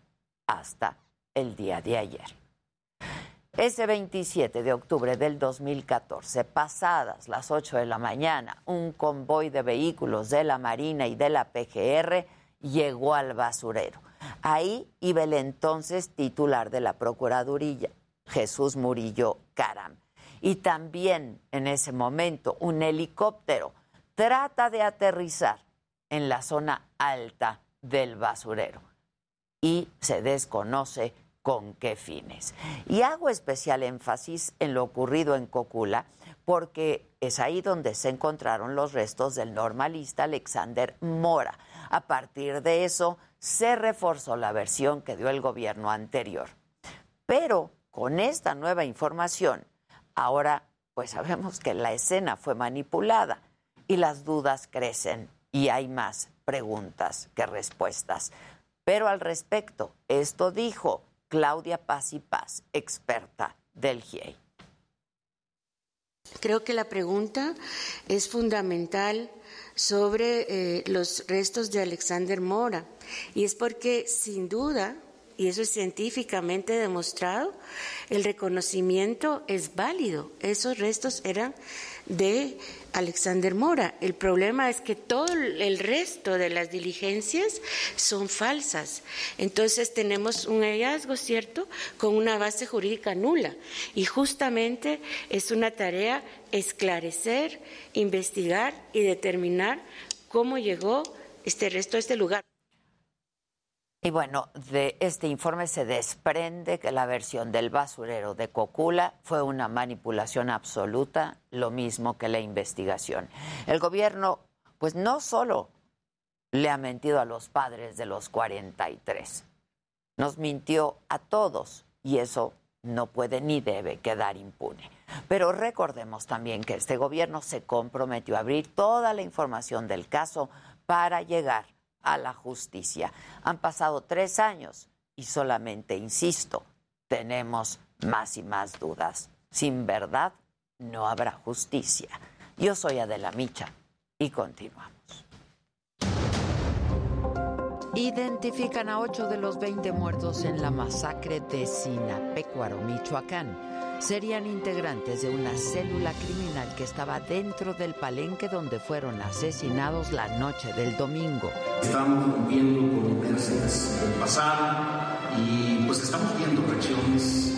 hasta el día de ayer. Ese 27 de octubre del 2014, pasadas las 8 de la mañana, un convoy de vehículos de la Marina y de la PGR llegó al basurero. Ahí iba el entonces titular de la Procuraduría, Jesús Murillo Caram. Y también en ese momento un helicóptero trata de aterrizar en la zona alta del basurero y se desconoce con qué fines. Y hago especial énfasis en lo ocurrido en Cocula porque es ahí donde se encontraron los restos del normalista Alexander Mora. A partir de eso se reforzó la versión que dio el gobierno anterior. Pero con esta nueva información, ahora pues sabemos que la escena fue manipulada y las dudas crecen y hay más preguntas que respuestas. Pero al respecto, esto dijo Claudia Paz y Paz, experta del GIEI. Creo que la pregunta es fundamental sobre eh, los restos de Alexander Mora y es porque sin duda, y eso es científicamente demostrado, el reconocimiento es válido. Esos restos eran de Alexander Mora. El problema es que todo el resto de las diligencias son falsas. Entonces tenemos un hallazgo, ¿cierto?, con una base jurídica nula. Y justamente es una tarea esclarecer, investigar y determinar cómo llegó este resto a este lugar. Y bueno, de este informe se desprende que la versión del basurero de Cocula fue una manipulación absoluta, lo mismo que la investigación. El gobierno, pues no solo le ha mentido a los padres de los 43, nos mintió a todos y eso no puede ni debe quedar impune. Pero recordemos también que este gobierno se comprometió a abrir toda la información del caso para llegar a la justicia. Han pasado tres años y solamente, insisto, tenemos más y más dudas. Sin verdad no habrá justicia. Yo soy Adela Micha y continuamos. Identifican a ocho de los 20 muertos en la masacre de Sinapecuaro, Michoacán serían integrantes de una célula criminal que estaba dentro del palenque donde fueron asesinados la noche del domingo. Estamos rompiendo con inercias del pasado y pues estamos viendo reacciones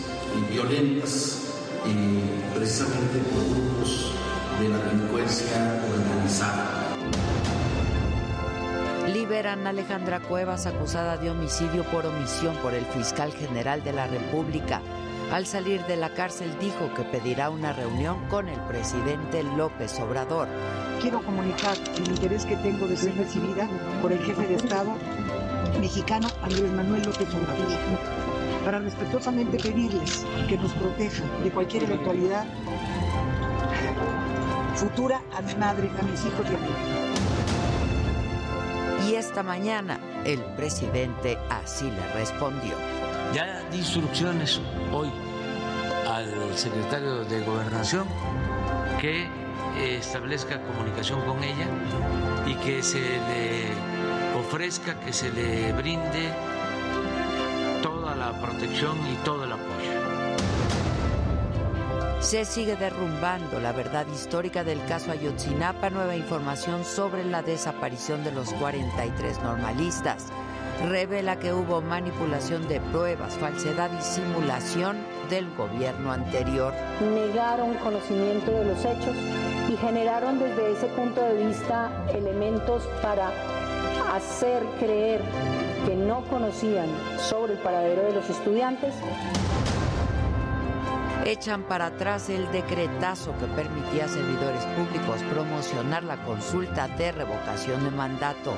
violentas eh, precisamente por grupos de la delincuencia organizada. Liberan a Alejandra Cuevas acusada de homicidio por omisión por el fiscal general de la República. Al salir de la cárcel dijo que pedirá una reunión con el presidente López Obrador. Quiero comunicar el interés que tengo de ser recibida por el jefe de Estado mexicano Andrés Manuel López Obrador para respetuosamente pedirles que nos protejan de cualquier eventualidad futura a mi madre, a mis hijos y a mí. Y esta mañana el presidente así le respondió. Ya di instrucciones hoy al secretario de Gobernación que establezca comunicación con ella y que se le ofrezca, que se le brinde toda la protección y todo el apoyo. Se sigue derrumbando la verdad histórica del caso Ayotzinapa, nueva información sobre la desaparición de los 43 normalistas revela que hubo manipulación de pruebas, falsedad y simulación del gobierno anterior. Negaron conocimiento de los hechos y generaron desde ese punto de vista elementos para hacer creer que no conocían sobre el paradero de los estudiantes echan para atrás el decretazo que permitía a servidores públicos promocionar la consulta de revocación de mandato.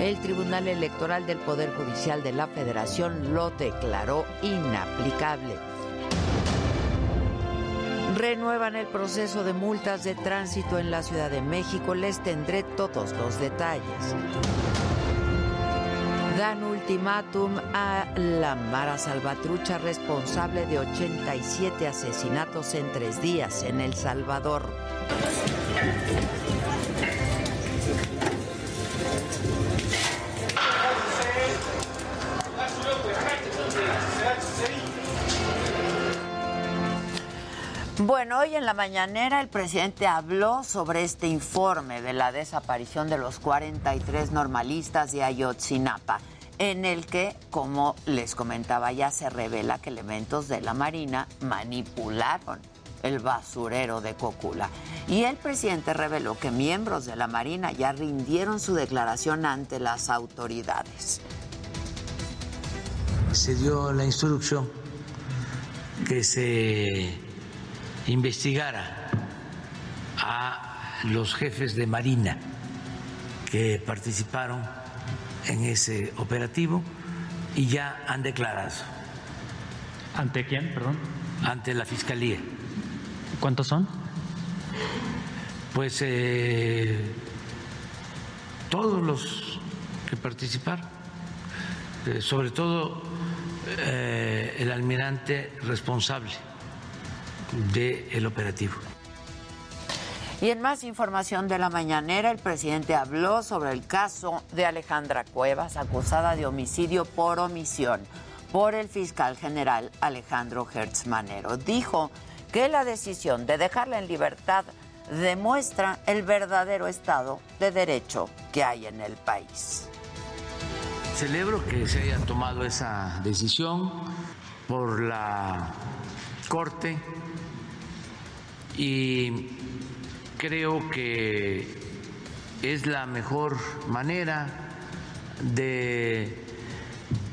El Tribunal Electoral del Poder Judicial de la Federación lo declaró inaplicable. renuevan el proceso de multas de tránsito en la Ciudad de México. Les tendré todos los detalles. Dan ultimátum a la Mara Salvatrucha responsable de 87 asesinatos en tres días en El Salvador. Bueno, hoy en la mañanera el presidente habló sobre este informe de la desaparición de los 43 normalistas de Ayotzinapa, en el que, como les comentaba, ya se revela que elementos de la Marina manipularon el basurero de Cocula. Y el presidente reveló que miembros de la Marina ya rindieron su declaración ante las autoridades. Se dio la instrucción que se investigara a los jefes de Marina que participaron en ese operativo y ya han declarado. ¿Ante quién, perdón? Ante la Fiscalía. ¿Cuántos son? Pues eh, todos los que participaron, eh, sobre todo eh, el almirante responsable del operativo. Y en más información de la mañanera, el presidente habló sobre el caso de Alejandra Cuevas, acusada de homicidio por omisión por el fiscal general Alejandro Hertz Manero. Dijo que la decisión de dejarla en libertad demuestra el verdadero estado de derecho que hay en el país. Celebro que se haya tomado esa decisión por la Corte y creo que es la mejor manera de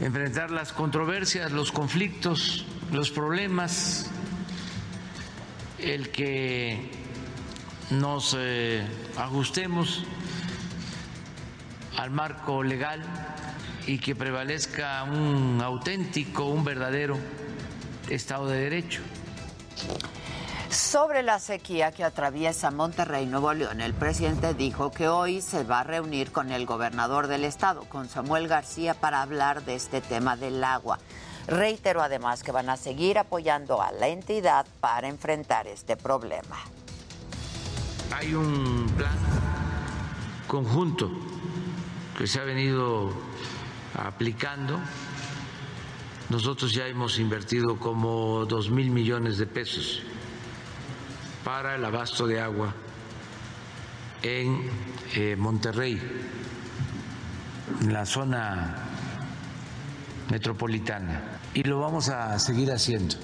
enfrentar las controversias, los conflictos, los problemas, el que nos eh, ajustemos al marco legal y que prevalezca un auténtico, un verdadero Estado de Derecho. Sobre la sequía que atraviesa Monterrey, Nuevo León, el presidente dijo que hoy se va a reunir con el gobernador del estado, con Samuel García, para hablar de este tema del agua. Reiteró además que van a seguir apoyando a la entidad para enfrentar este problema. Hay un plan conjunto que se ha venido aplicando. Nosotros ya hemos invertido como dos mil millones de pesos para el abasto de agua en eh, Monterrey, en la zona metropolitana, y lo vamos a seguir haciendo.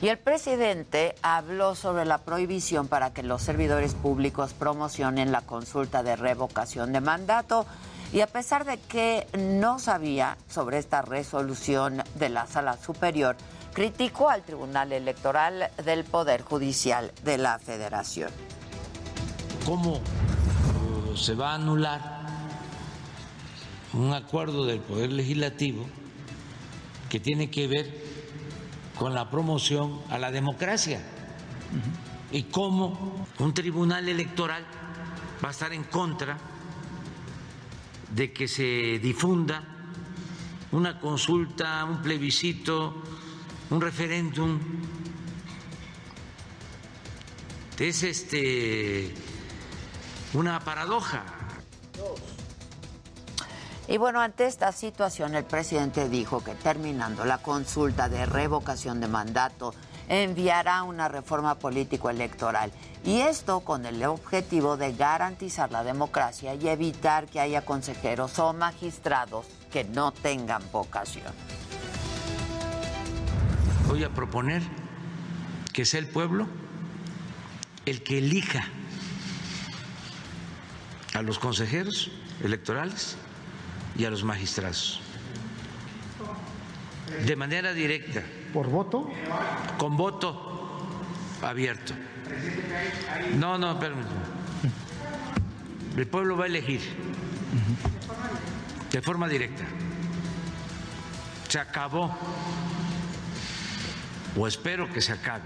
Y el presidente habló sobre la prohibición para que los servidores públicos promocionen la consulta de revocación de mandato. Y a pesar de que no sabía sobre esta resolución de la Sala Superior, criticó al Tribunal Electoral del Poder Judicial de la Federación. ¿Cómo uh, se va a anular un acuerdo del Poder Legislativo que tiene que ver con la promoción a la democracia? ¿Y cómo un tribunal electoral va a estar en contra de que se difunda una consulta, un plebiscito, un referéndum. Es este una paradoja. Y bueno, ante esta situación el presidente dijo que terminando la consulta de revocación de mandato enviará una reforma político-electoral. Y esto con el objetivo de garantizar la democracia y evitar que haya consejeros o magistrados que no tengan vocación. Voy a proponer que sea el pueblo el que elija a los consejeros electorales y a los magistrados. De manera directa. ¿Por voto? Con voto abierto. No, no, permítame. El pueblo va a elegir de forma directa. Se acabó, o espero que se acabe,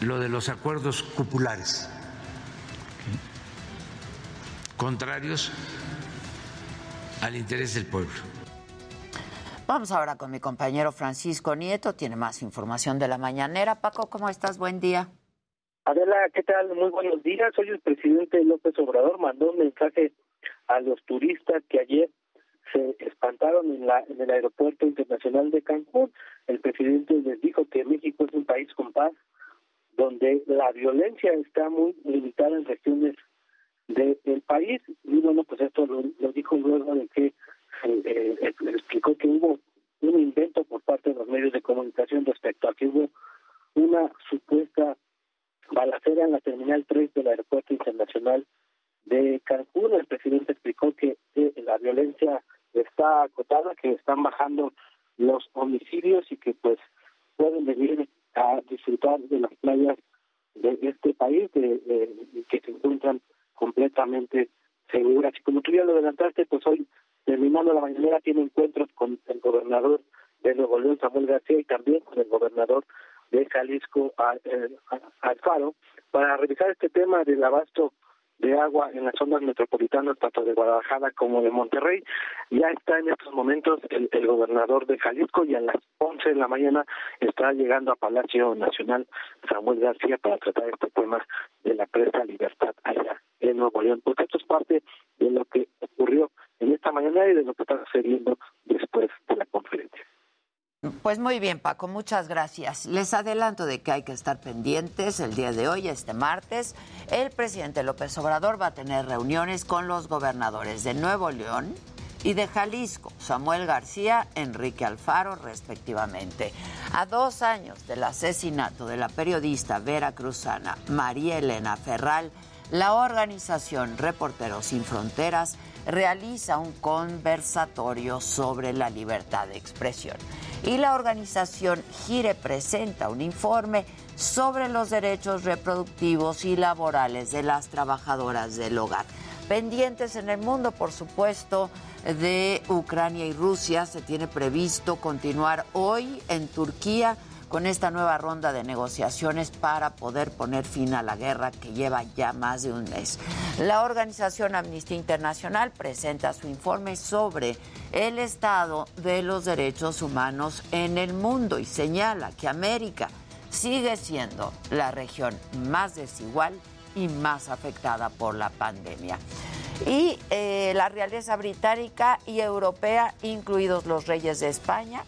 lo de los acuerdos cupulares, contrarios al interés del pueblo. Vamos ahora con mi compañero Francisco Nieto, tiene más información de la mañanera. Paco, ¿cómo estás? Buen día. Adela, ¿qué tal? Muy buenos días. Hoy el presidente López Obrador mandó un mensaje a los turistas que ayer se espantaron en, la, en el aeropuerto internacional de Cancún. El presidente les dijo que México es un país con paz, donde la violencia está muy limitada en regiones del país. Y bueno, pues esto lo, dijo luego de que eh, eh, explicó que hubo un invento por parte de los medios de comunicación respecto a que hubo una supuesta balacera en la terminal 3 del aeropuerto internacional de Cancún. El presidente explicó que la violencia está acotada, que están bajando los homicidios y que pues pueden venir a disfrutar de las playas de este país de, que se encuentran completamente seguras. Y como tú ya lo adelantaste, pues hoy terminando la mañana tiene encuentros con el gobernador de Nuevo León, Samuel García, y también con el gobernador de Jalisco, eh, Alfaro, para revisar este tema del abasto de agua en las zonas metropolitanas, tanto de Guadalajara como de Monterrey. Ya está en estos momentos el, el gobernador de Jalisco y a las 11 de la mañana está llegando a Palacio Nacional Samuel García para tratar este tema de la presa Libertad allá en Nuevo León. Porque esto es parte de lo que ocurrió en esta mañana y de lo que está sucediendo después de la conferencia. Pues muy bien, Paco, muchas gracias. Les adelanto de que hay que estar pendientes el día de hoy, este martes. El presidente López Obrador va a tener reuniones con los gobernadores de Nuevo León y de Jalisco, Samuel García, Enrique Alfaro, respectivamente. A dos años del asesinato de la periodista veracruzana María Elena Ferral, la organización Reporteros Sin Fronteras realiza un conversatorio sobre la libertad de expresión. Y la organización Gire presenta un informe sobre los derechos reproductivos y laborales de las trabajadoras del hogar. Pendientes en el mundo, por supuesto, de Ucrania y Rusia. Se tiene previsto continuar hoy en Turquía con esta nueva ronda de negociaciones para poder poner fin a la guerra que lleva ya más de un mes. La organización Amnistía Internacional presenta su informe sobre el estado de los derechos humanos en el mundo y señala que América sigue siendo la región más desigual y más afectada por la pandemia. Y eh, la realeza británica y europea, incluidos los reyes de España,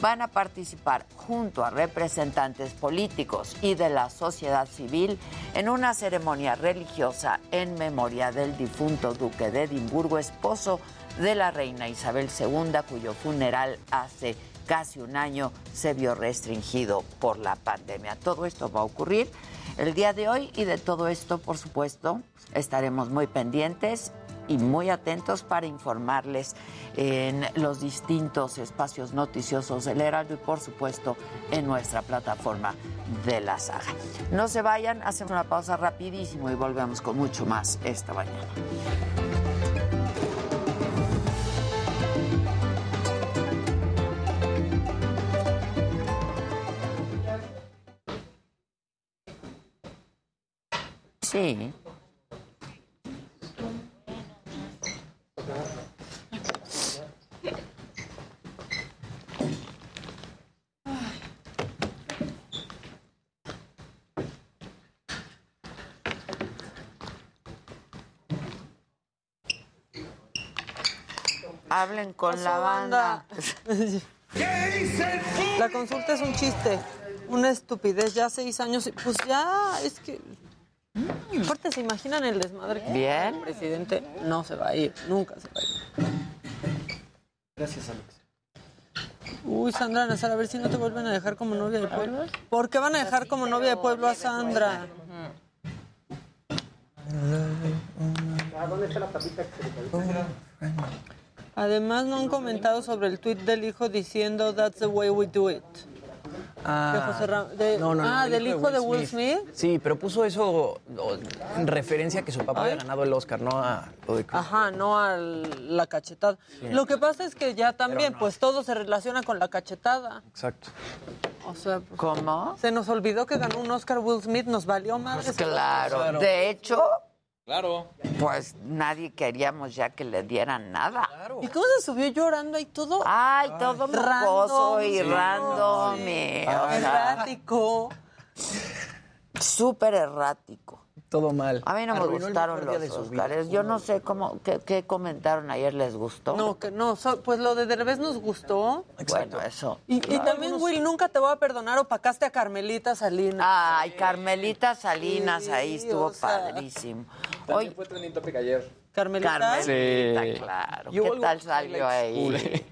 van a participar junto a representantes políticos y de la sociedad civil en una ceremonia religiosa en memoria del difunto duque de Edimburgo, esposo de la reina Isabel II, cuyo funeral hace casi un año se vio restringido por la pandemia. Todo esto va a ocurrir el día de hoy y de todo esto, por supuesto, estaremos muy pendientes y muy atentos para informarles en los distintos espacios noticiosos del Heraldo y por supuesto en nuestra plataforma de la saga. No se vayan, hacemos una pausa rapidísimo y volvemos con mucho más esta mañana. Sí. Hablen con la banda. [laughs] La consulta es un chiste, una estupidez. Ya seis años, y pues ya es que. Aparte, ¿se imaginan el desmadre que Bien. el presidente no se va a ir, nunca se va a ir. Gracias, Alex. Uy, Sandra Nazar, a ver si no te vuelven a dejar como novia de pueblo. ¿Por qué van a dejar como novia de pueblo a Sandra? ¿Dónde está la tapita que se le? Además, no han comentado sobre el tuit del hijo diciendo That's the way we do it. Ah, De José Ra- de- no, no, no, ah, el del hijo de Will Smith. Sí, pero puso eso o, en referencia a que su papá había ganado el Oscar, no a lo de Chris. Ajá, no a la cachetada. Lo que pasa es que ya también, pues todo se relaciona con la cachetada. Exacto. O sea, pues, ¿Cómo? se nos olvidó que ganó un Oscar Will Smith, nos valió más. Pues claro. De hecho, Claro. pues nadie queríamos ya que le dieran nada. ¿Y cómo se subió llorando ahí todo? Ay, todo mocoso y sí. random. Errático. Súper errático. Todo mal. A mí no me Arruinó gustaron los. Oscars. Yo no sé cómo, qué, qué comentaron ayer, ¿les gustó? No, que no, so- pues lo de Derbez nos gustó. Bueno, eso. Y, y claro. también, Will, nunca te voy a perdonar, opacaste a Carmelita Salinas. Ay, Carmelita Salinas, Sí, ahí estuvo o sea. También fue trending topic ayer. Carmelita. Carmelita, Sí. claro. ¿Qué algo tal salió ahí?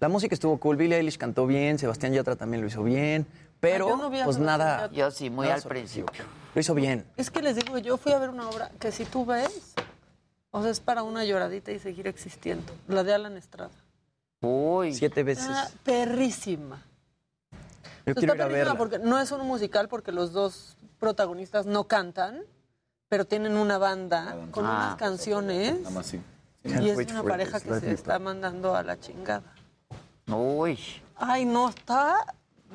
La música estuvo cool, Billie Eilish cantó bien, Sebastián Yatra también lo hizo bien, pero Ah, no pues nada. Yo sí, muy al principio. Lo hizo bien. Es que les digo, yo fui a ver una obra que si tú ves, o sea, es para una lloradita y seguir existiendo. La de Alan Estrada. Uy. Siete veces. Ah, perrísima. Yo Está quiero ir a perrísima verla. porque no es un musical porque los dos protagonistas no cantan, pero tienen una banda con Ah. unas canciones Nada más sí. y es una pareja que se está mandando a la chingada. Uy. Ay, no, está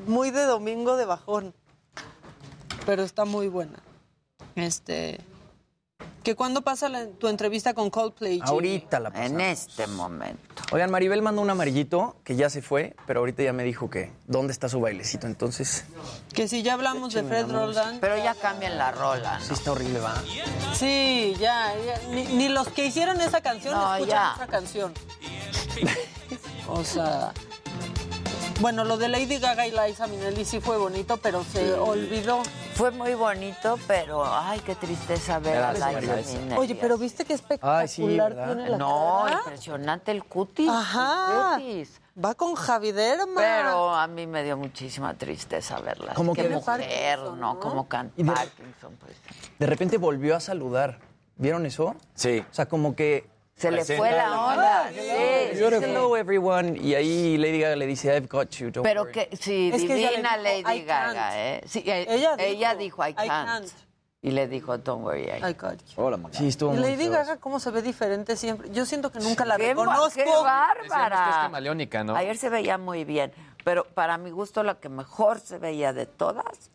muy de domingo de bajón. Pero está muy buena. Este. ¿Que cuándo pasa la- tu entrevista con Coldplay? Jimmy? Ahorita la En pasamos. este momento. Oigan, Maribel mandó un amarillito que ya se fue, pero ahorita ya me dijo que dónde está su bailecito, entonces Que si ya hablamos de Fred Roldán. Pero ya cambian la rola. sí está horrible, va. Sí, ya. ya. Ni, ni los que hicieron esa canción No, escuchan ya. otra canción. [laughs] o sea. Bueno, lo de Lady Gaga y Liza Minnelli sí fue bonito, pero se olvidó. Fue muy bonito, pero ay, qué tristeza ver a Liza. Minnelli. Oye, pero ¿viste qué espectacular Ay, sí, ¿verdad? tiene la No, cara? impresionante el cutis. Ajá. el cutis. Va con Javi Derma. Pero a mí me dio muchísima tristeza verla. Como Qué que- mujer, Parkinson, ¿no? ¿no? Como can Y de- Parkinson, pues. De repente volvió a saludar. ¿Vieron eso? Sí. O sea, como que Se le fue la onda. Sí, Hello sí. everyone y ahí Lady Gaga le dice I've got you. don't Pero worry". que sí, Es que divina dijo, Lady "I Gaga, can't". ¿eh? Sí, eh, Ella ella, dijo, dijo, I "I can't. can't". Y le dijo, don't worry, I Ay, coño. Hola, mamá. Sí, estuvo Y muy Lady feo Gaga, ¿cómo se ve diferente siempre? Yo siento que nunca la ¡Qué, reconozco. qué bárbara! que es camaleónica, ¿no? Ayer se veía muy bien, pero para mi gusto la que mejor se veía de todas,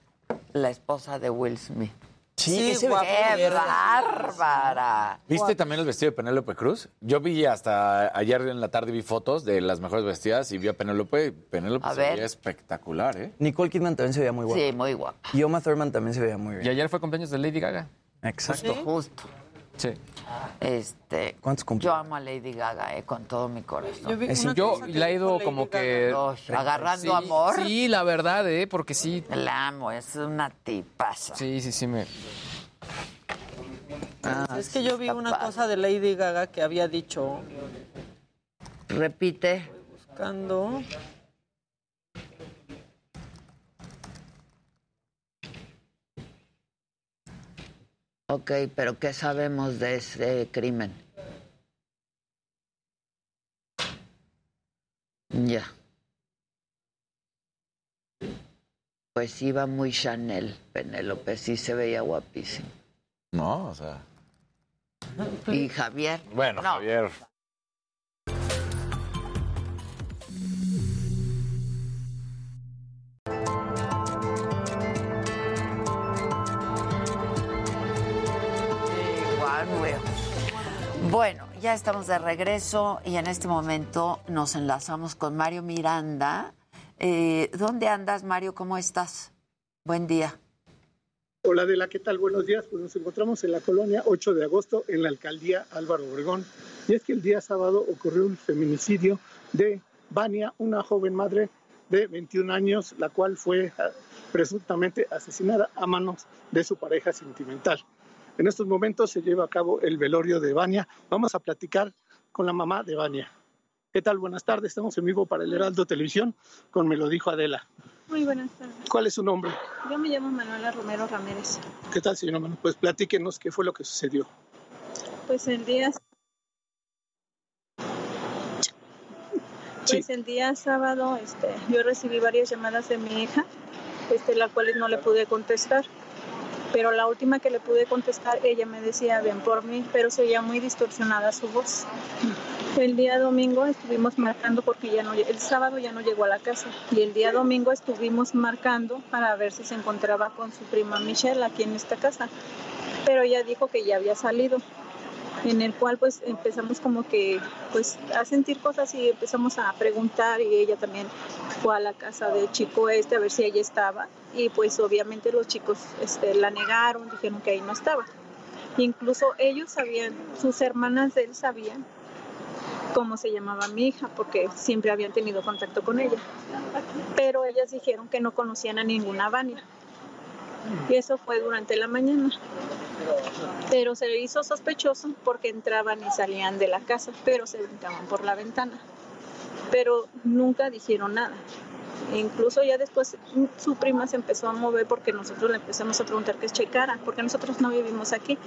la esposa de Will Smith. Sí, Sí, ¡Qué bárbara! ¿Viste también el vestido de Penélope Cruz? Yo vi hasta ayer en la tarde vi fotos de las mejores vestidas y vi a Penélope. Penélope A se ver. veía espectacular, ¿eh? Nicole Kidman también se veía muy guapa. Sí, muy guapa. Y Uma Thurman también se veía muy Y bien. ayer fue cumpleaños de Lady Gaga. Exacto. Justo. Sí. Este, ¿Cuántos yo amo a Lady Gaga eh, con todo mi corazón. Yo vi Es Yo la he ido Lady como Gaga. que... Agarrando Sí, amor. Sí, la verdad, ¿eh? Porque sí... La amo, es una tipaza. Sí, sí, sí, me... Ah, Es que sí, yo vi una padre. cosa de Lady Gaga que había dicho Repite. buscando. Ok, pero ¿qué sabemos de ese crimen? Ya. Pues iba muy Chanel, Penélope, sí se veía guapísimo. No, o sea. Y Javier. Bueno, No. Javier. Bueno, ya estamos de regreso y en este momento nos enlazamos con Mario Miranda. Eh, ¿Dónde andas, Mario? ¿Cómo estás? Buen día. Hola Adela, ¿qué tal? Buenos días. Pues nos encontramos en la colonia 8 de agosto en la alcaldía Álvaro Obregón. Y es que el día sábado ocurrió un feminicidio de Vania, una joven madre de 21 años, la cual fue ah, presuntamente asesinada a manos de su pareja sentimental. En estos momentos se lleva a cabo el velorio de Vania. Vamos a platicar con la mamá de Vania. ¿Qué tal? Buenas tardes. Estamos en vivo para el Heraldo Televisión con Me lo dijo Adela. Muy buenas tardes. ¿Cuál es su nombre? Yo me llamo Manuela Romero Ramírez. ¿Qué tal, señor Manuel? Pues platíquenos qué fue lo que sucedió. Pues el día pues el día sábado este, yo recibí varias llamadas de mi hija este, la cual no le pude contestar. Pero la última que le pude contestar, ella me decía, ven por mí, pero se oía muy distorsionada su voz. El día domingo estuvimos marcando porque ya no, el sábado ya no llegó a la casa y el día domingo estuvimos marcando para ver si se encontraba con su prima Michelle aquí en esta casa. Pero ella dijo que ya había salido en el cual pues empezamos como que pues a sentir cosas y empezamos a preguntar y ella también fue a la casa del chico este a ver si ella estaba y pues obviamente los chicos este, la negaron, dijeron que ahí no estaba. Incluso ellos sabían, sus hermanas de él sabían cómo se llamaba mi hija porque siempre habían tenido contacto con ella. Pero ellas dijeron que no conocían a ninguna Vania. Y eso fue durante la mañana. Pero se le hizo sospechoso porque entraban y salían de la casa, pero se brincaban por la ventana. Pero nunca dijeron nada. E incluso ya después su prima se empezó a mover porque nosotros le empezamos a preguntar que checara, porque nosotros no vivimos aquí.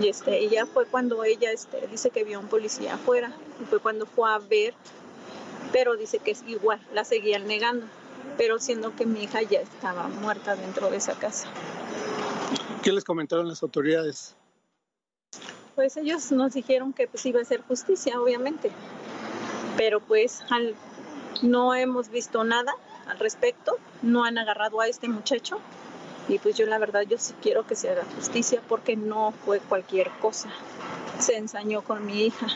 Y este, y ya fue cuando ella este, dice que vio a un policía afuera, y fue cuando fue a ver, pero dice que es igual, la seguían negando, pero siendo que mi hija ya estaba muerta dentro de esa casa. ¿Qué les comentaron las autoridades? Pues ellos nos dijeron que pues iba a ser justicia, obviamente, pero pues al- no hemos visto nada al respecto, no han agarrado a este muchacho y pues yo la verdad yo sí quiero que se haga justicia porque no fue cualquier cosa, se ensañó con mi hija.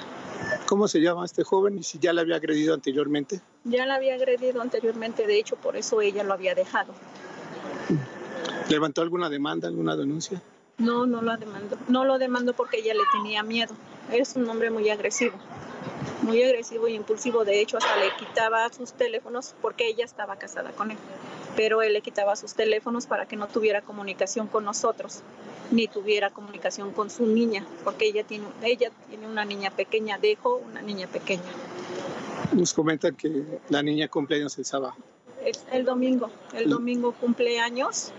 ¿Cómo se llama este joven y si ya le había agredido anteriormente? Ya la había agredido anteriormente, de hecho por eso ella lo había dejado. ¿Levantó alguna demanda, alguna denuncia? No, no lo demandó. No lo demandó porque ella le tenía miedo. Es un hombre muy agresivo. Muy agresivo y impulsivo. De hecho, hasta le quitaba sus teléfonos porque ella estaba casada con él. Pero él le quitaba sus teléfonos para que no tuviera comunicación con nosotros, ni tuviera comunicación con su niña, porque ella tiene, ella tiene una niña pequeña, dejó una niña pequeña. Nos comentan que la niña cumpleaños el sábado. Es el domingo. El domingo cumple años.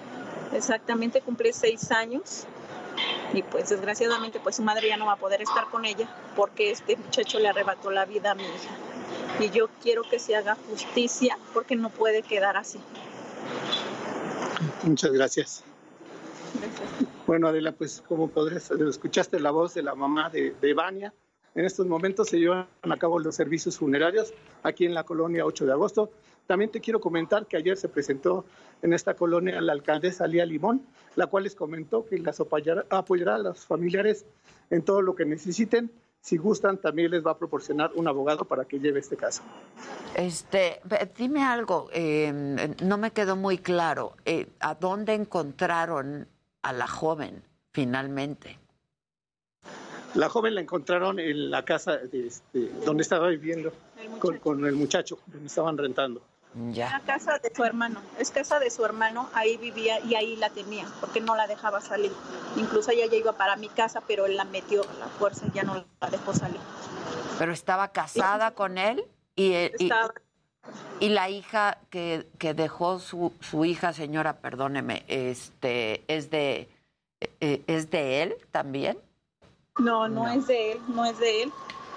Exactamente, cumple seis años. Y pues desgraciadamente pues su madre ya no va a poder estar con ella porque este muchacho le arrebató la vida a mi hija. Y yo quiero que se haga justicia porque no puede quedar así. Muchas gracias. Bueno, Adela, pues como podrás, escuchaste la voz de la mamá de, de Vania. En estos momentos se llevan a cabo los servicios funerarios aquí en la colonia 8 de agosto. También te quiero comentar que ayer se presentó en esta colonia la alcaldesa Lía Limón, la cual les comentó que las apoyará, apoyará a los familiares en todo lo que necesiten. Si gustan, también les va a proporcionar un abogado para que lleve este caso. Este, ve- dime algo, eh, no me quedó muy claro. eh, ¿A dónde encontraron a la joven finalmente? La joven la encontraron en la casa de este, donde estaba viviendo con, con el muchacho, donde estaban rentando. La casa de su hermano, es casa de su hermano, ahí vivía y ahí la tenía, porque no la dejaba salir. Incluso ella ya iba para mi casa, pero él la metió a la fuerza y ya no la dejó salir. Pero estaba casada con él y, eh, y- y la hija que, que dejó su, su hija, señora, perdóneme, este, es de eh, es de él también. No, no, es de él, no es de él.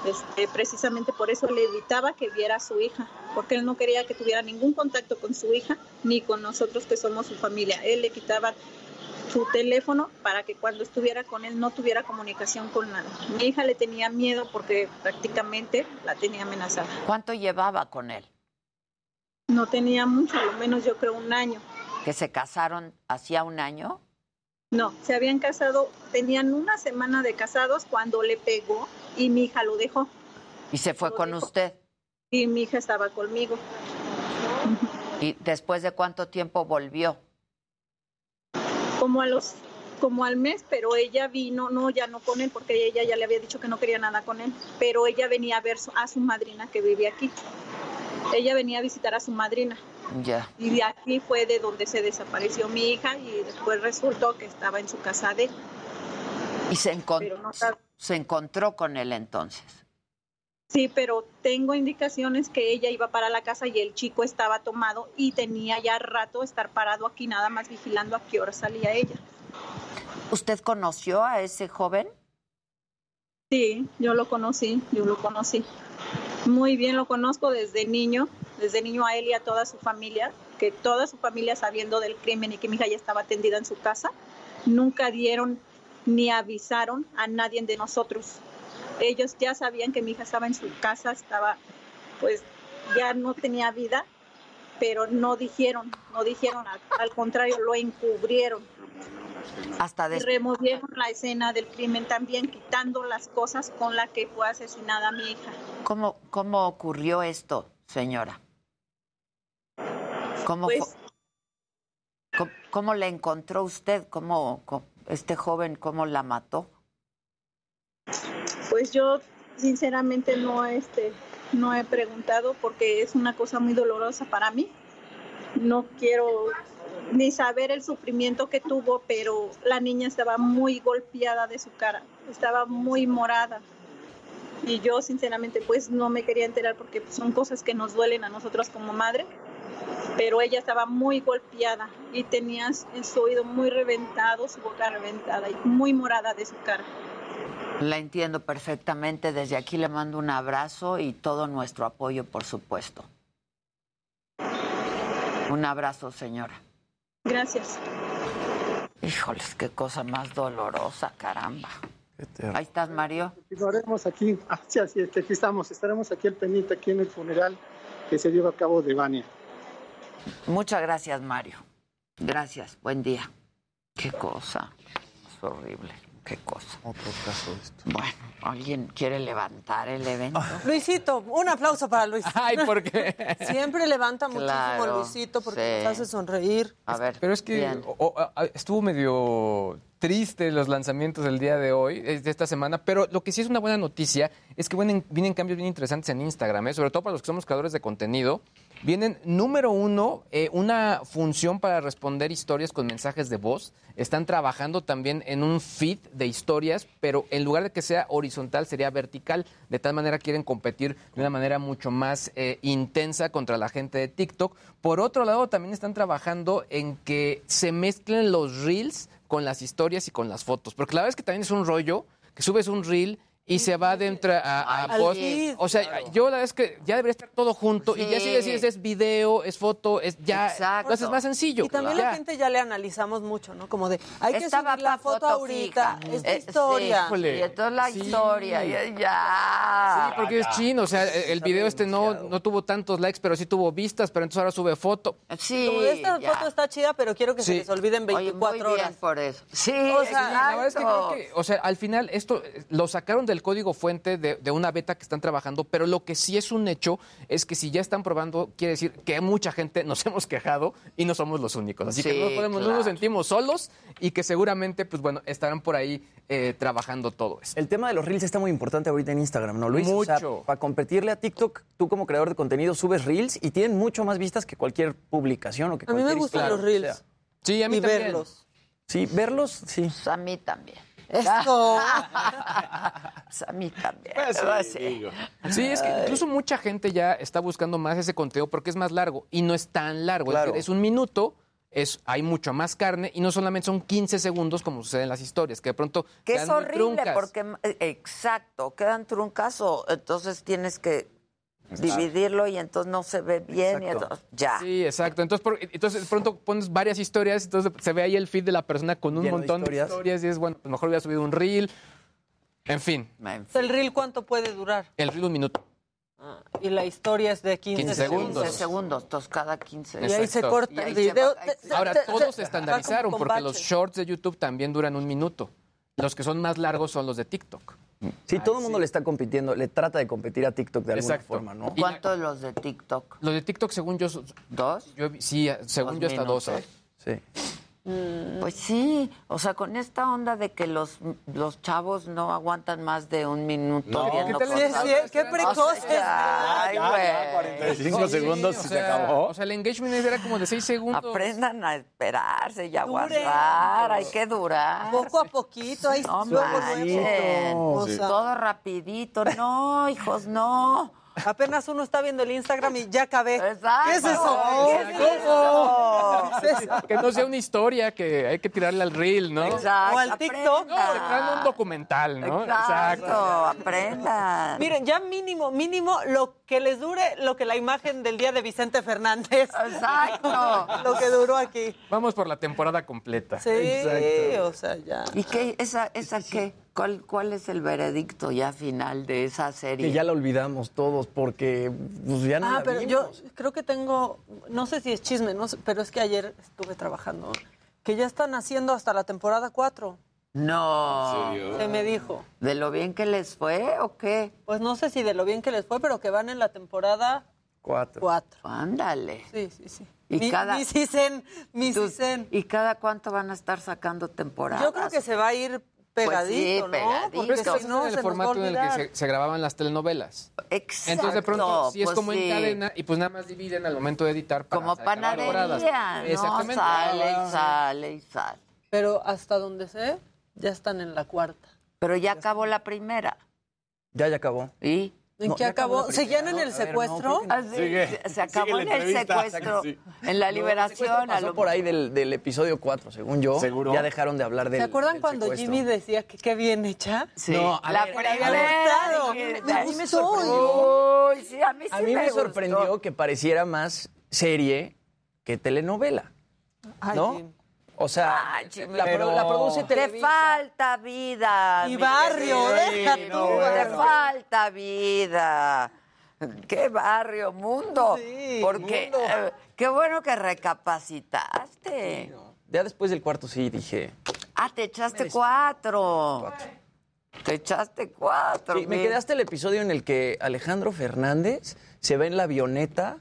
Este, precisamente por eso le evitaba que viera a su hija, porque él no quería que tuviera ningún contacto con su hija ni con nosotros que somos su familia. Él le quitaba su teléfono para que cuando estuviera con él no tuviera comunicación con nada. Mi hija le tenía miedo porque prácticamente la tenía amenazada. ¿Cuánto llevaba con él? No tenía mucho, a lo menos yo creo un año. ¿Que se casaron hacía un año? No, se habían casado, tenían una semana de casados cuando le pegó y mi hija lo dejó. Y se fue con usted. Y mi hija estaba conmigo. ¿Y después de cuánto tiempo volvió? como a los como al mes, pero ella vino, no, ya no con él, porque ella ya le había dicho que no quería nada con él, pero ella venía a ver a su madrina que vive aquí. Ella venía a visitar a su madrina Ya. y de aquí fue de donde se desapareció mi hija y después resultó que estaba en su casa de él. Y se, encon- Pero no sabe. se encontró con él entonces. Sí, pero tengo indicaciones que ella iba para la casa y el chico estaba tomado y tenía ya rato estar parado aquí nada más vigilando a qué hora salía ella. ¿Usted conoció a ese joven? Sí, yo lo conocí, yo lo conocí. Muy bien, lo conozco desde niño, desde niño a él y a toda su familia. que toda su familia sabiendo del crimen y que mi hija ya estaba atendida en su casa, nunca dieron ni avisaron a nadie de nosotros. Ellos ya sabían que mi hija estaba en su casa, estaba, pues ya no tenía vida, pero no dijeron, no dijeron, al, contrario, lo encubrieron. Hasta Y des- removieron la escena del crimen también, quitando las cosas con las que fue asesinada mi hija. ¿Cómo, ¿Cómo ocurrió esto, señora? ¿Cómo, Pues- cómo la encontró usted? ¿Cómo, cómo- este joven, cómo la mató? Pues yo sinceramente no este no he preguntado porque es una cosa muy dolorosa para mí. No quiero ni saber el sufrimiento que tuvo, pero la niña estaba muy golpeada de su cara, estaba muy morada. Y yo sinceramente pues no me quería enterar porque son cosas que nos duelen a nosotros como madre, pero ella estaba muy golpeada y tenía en su oído muy reventado, su boca reventada y muy morada de su cara. La entiendo perfectamente. Desde aquí le mando un abrazo y todo nuestro apoyo, por supuesto. Un abrazo, señora. Gracias. Híjoles, qué cosa más dolorosa, caramba. Ahí estás, Mario. Continuaremos aquí, ah, sí, así es, que aquí estamos, estaremos aquí al pendiente, aquí en el funeral que se lleva a cabo de Vania. Muchas gracias, Mario. Gracias. Buen día. Qué cosa. Es horrible. Qué cosa. Otro caso de esto. Bueno, ¿alguien quiere levantar el evento? [laughs] Luisito, un aplauso para Luis. [laughs] Ay, ¿por qué? Siempre levanta muchísimo Claro, Luisito porque sí. nos hace sonreír. A ver, Pero es que bien. o- o- a- estuvo medio triste los lanzamientos del día de hoy, de esta semana, pero lo que sí es una buena noticia es que vienen, vienen cambios bien interesantes en Instagram, ¿eh? sobre todo para los que somos creadores de contenido. Vienen, número uno, eh, una función para responder historias con mensajes de voz. Están trabajando también en un feed de historias, pero en lugar de que sea horizontal, sería vertical. De tal manera quieren competir de una manera mucho más eh, intensa contra la gente de TikTok. Por otro lado, también están trabajando en que se mezclen los reels con las historias y con las fotos. Porque la verdad es que también es un rollo que subes un reel y se va dentro a, a post. feed. O sea, yo la verdad es que ya debería estar todo junto y ya si Sí. decides es video, es foto, es ya Exacto. lo haces más sencillo. Y también la gente ya le analizamos mucho, ¿no? Como de, hay que Esta subir la foto, foto ahorita, fija. esta Eh, historia. sí. Y entonces la Sí. historia, ya. ya. Sí, porque es chino, o sea, el video este no, no tuvo tantos likes, pero sí tuvo vistas, pero entonces ahora sube foto. Sí, Como de esta ya. foto está chida, pero quiero que Sí. se les olviden Oye, 24 muy bien horas. por eso. Sí, O sea, La verdad es que creo que, o sea, al final esto lo sacaron del código fuente de, de una beta que están trabajando, pero lo que sí es un hecho es que si ya están probando, quiere decir que mucha gente nos [laughs] hemos quejado y no somos los únicos. Así que no, podemos, no nos sentimos solos y que seguramente, pues bueno, estarán por ahí eh, trabajando todo esto. El tema de los reels está muy importante ahorita en Instagram, ¿no, Luis? O sea, Mucho. para competirle a TikTok, tú como creador de contenido subes reels y tienen mucho más vistas que cualquier publicación o que A mí me cualquier gustan historia. los reels. O sea, Sí, a mí y también. verlos. sí, verlos, sí. Pues a mí también. Esto. [laughs] Pues a mí también. Pues sí, sí. digo. Sí, es que incluso mucha gente ya está buscando más ese contenido porque es más largo y no es tan largo. Es Claro. decir, Es, un minuto, es, hay mucha más carne y no solamente son 15 segundos como sucede en las historias, que de pronto Que quedan es horrible truncas. porque, eh, exacto, quedan truncas o entonces tienes que dividirlo y entonces no se ve bien y entonces ya. Sí, exacto. Entonces, por- entonces de pronto pones varias historias, entonces se ve ahí el feed de la persona con un Lleno montón de historias. historias. y es bueno, pues mejor hubiera subido un reel. En fin. ¿El reel cuánto puede durar? el reel un minuto. Ah, y la historia es de 15, 15 segundos. 15 segundos. segundos, entonces cada 15. Y ahí se corta el video. Ahora, todos se estandarizaron porque los shorts de YouTube también duran un minuto. Los que son más largos son los de TikTok. Sí, todo el mundo le está compitiendo, le trata de competir a TikTok de alguna Exacto. forma, ¿no? ¿Cuántos los de TikTok? Los de TikTok, según yo, ¿Dos? yo he- sí, según Dos yo hasta dos. ¿eh? Sí. Pues sí, o sea, con esta onda de que los, los chavos no aguantan más de un minuto No. ¿Qué tal Sí, cosas. sí, qué precoces. Ay, Ya, ya, güey. 45 segundos o y se sea, acabó. O sea, el engagement era como de 6 segundos. Aprendan a esperarse y aguantar, hay que durar. Poco a poquito, ahí No luego, luego. Pues sea, todo rapidito. No, hijos, no. Apenas uno está viendo el Instagram y ya acabé. Exacto. ¿Qué es eso? ¿Qué es eso? ¿Qué es eso? Que no sea una historia que hay que tirarle al reel, ¿no? Exacto. O al TikTok. No, un documental, ¿no? Exacto, aprendan. Miren, ya mínimo, mínimo lo que les dure lo que la imagen del día de Vicente Fernández. Exacto. [laughs] Lo que duró aquí. Vamos por la temporada completa. Sí, o sea, ya. ¿Y qué? ¿Esa, esa qué? ¿Cuál, ¿Cuál es el veredicto ya final de esa serie? Que ya la olvidamos todos porque pues, ya no Ah, la pero vimos. yo creo que tengo, no sé si es chisme, no sé, pero es que ayer estuve trabajando, que ya están haciendo hasta la temporada 4. No. Se me dijo. ¿De lo bien que les fue o qué? Pues no sé si de lo bien que les fue, pero que van en la temporada Cuatro. 4. Ándale. Sí, sí, sí. Y mi, cada- mi Cisen, mi Cisen. ¿Y cada cuánto van a estar sacando temporadas? Yo creo que se va a ir pegadito, ¿no? pegadito. Porque Pero es que si no, el formato en el que se, se grababan las telenovelas. Exacto. Entonces de pronto sí es pues como sí. en cadena y pues nada más dividen al momento de editar para Como panadería, ¿no? Exactamente. Sale Ah, y sale y sale. Pero hasta donde sé, ya están en la cuarta. Pero ya acabó la primera. Ya, ya acabó. ¿Y? ¿En No, qué acabó ¿Seguían en el ¿no? Ver, secuestro? no, Sigue. se- acabó Sigue en el secuestro, Sí. en la No, liberación. a pasó lo- por ahí del, del episodio 4, según yo. ¿Seguro? Ya dejaron de hablar del ¿Se acuerdan del cuando secuestro. Jimmy decía que qué bien hecha? Sí, No, a la ver, primera. a ver, me sorprendió. Uy, sí, a mí sí A mí me, sorprendió que pareciera más serie que telenovela, Ay, ¿no? O sea, Ay, la, pro- la produce Te Televisa. falta vida. Y mi barrio, deja tú, Te barrio. falta vida. Qué barrio, mundo. Sí, Porque mundo. eh, qué bueno que recapacitaste. Ya después del cuarto sí dije. Ah, te echaste cuatro. Te echaste cuatro. Sí, me hasta el episodio en el que Alejandro Fernández se va en la avioneta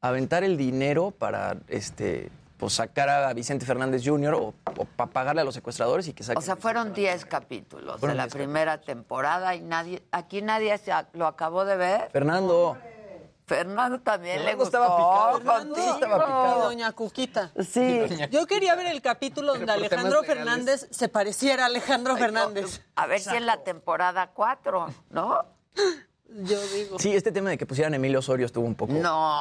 a aventar el dinero para este pues sacar a Vicente Fernández Jr. o, para pagarle a los secuestradores y que saquen O sea, fueron 10 capítulos Fueron de la 10 primera temporada y nadie, aquí nadie se a- lo acabó de ver. Fernando. Fernando también le Fernando gustó estaba picado, Fernando estaba picado. Doña Cuquita. Sí. Yo quería ver el capítulo donde Alejandro legales. Fernández se pareciera a Alejandro Fernández. A ver si en la temporada 4, ¿no? Yo digo. Sí, este tema de que pusieran a Emilio Osorio estuvo un poco, No,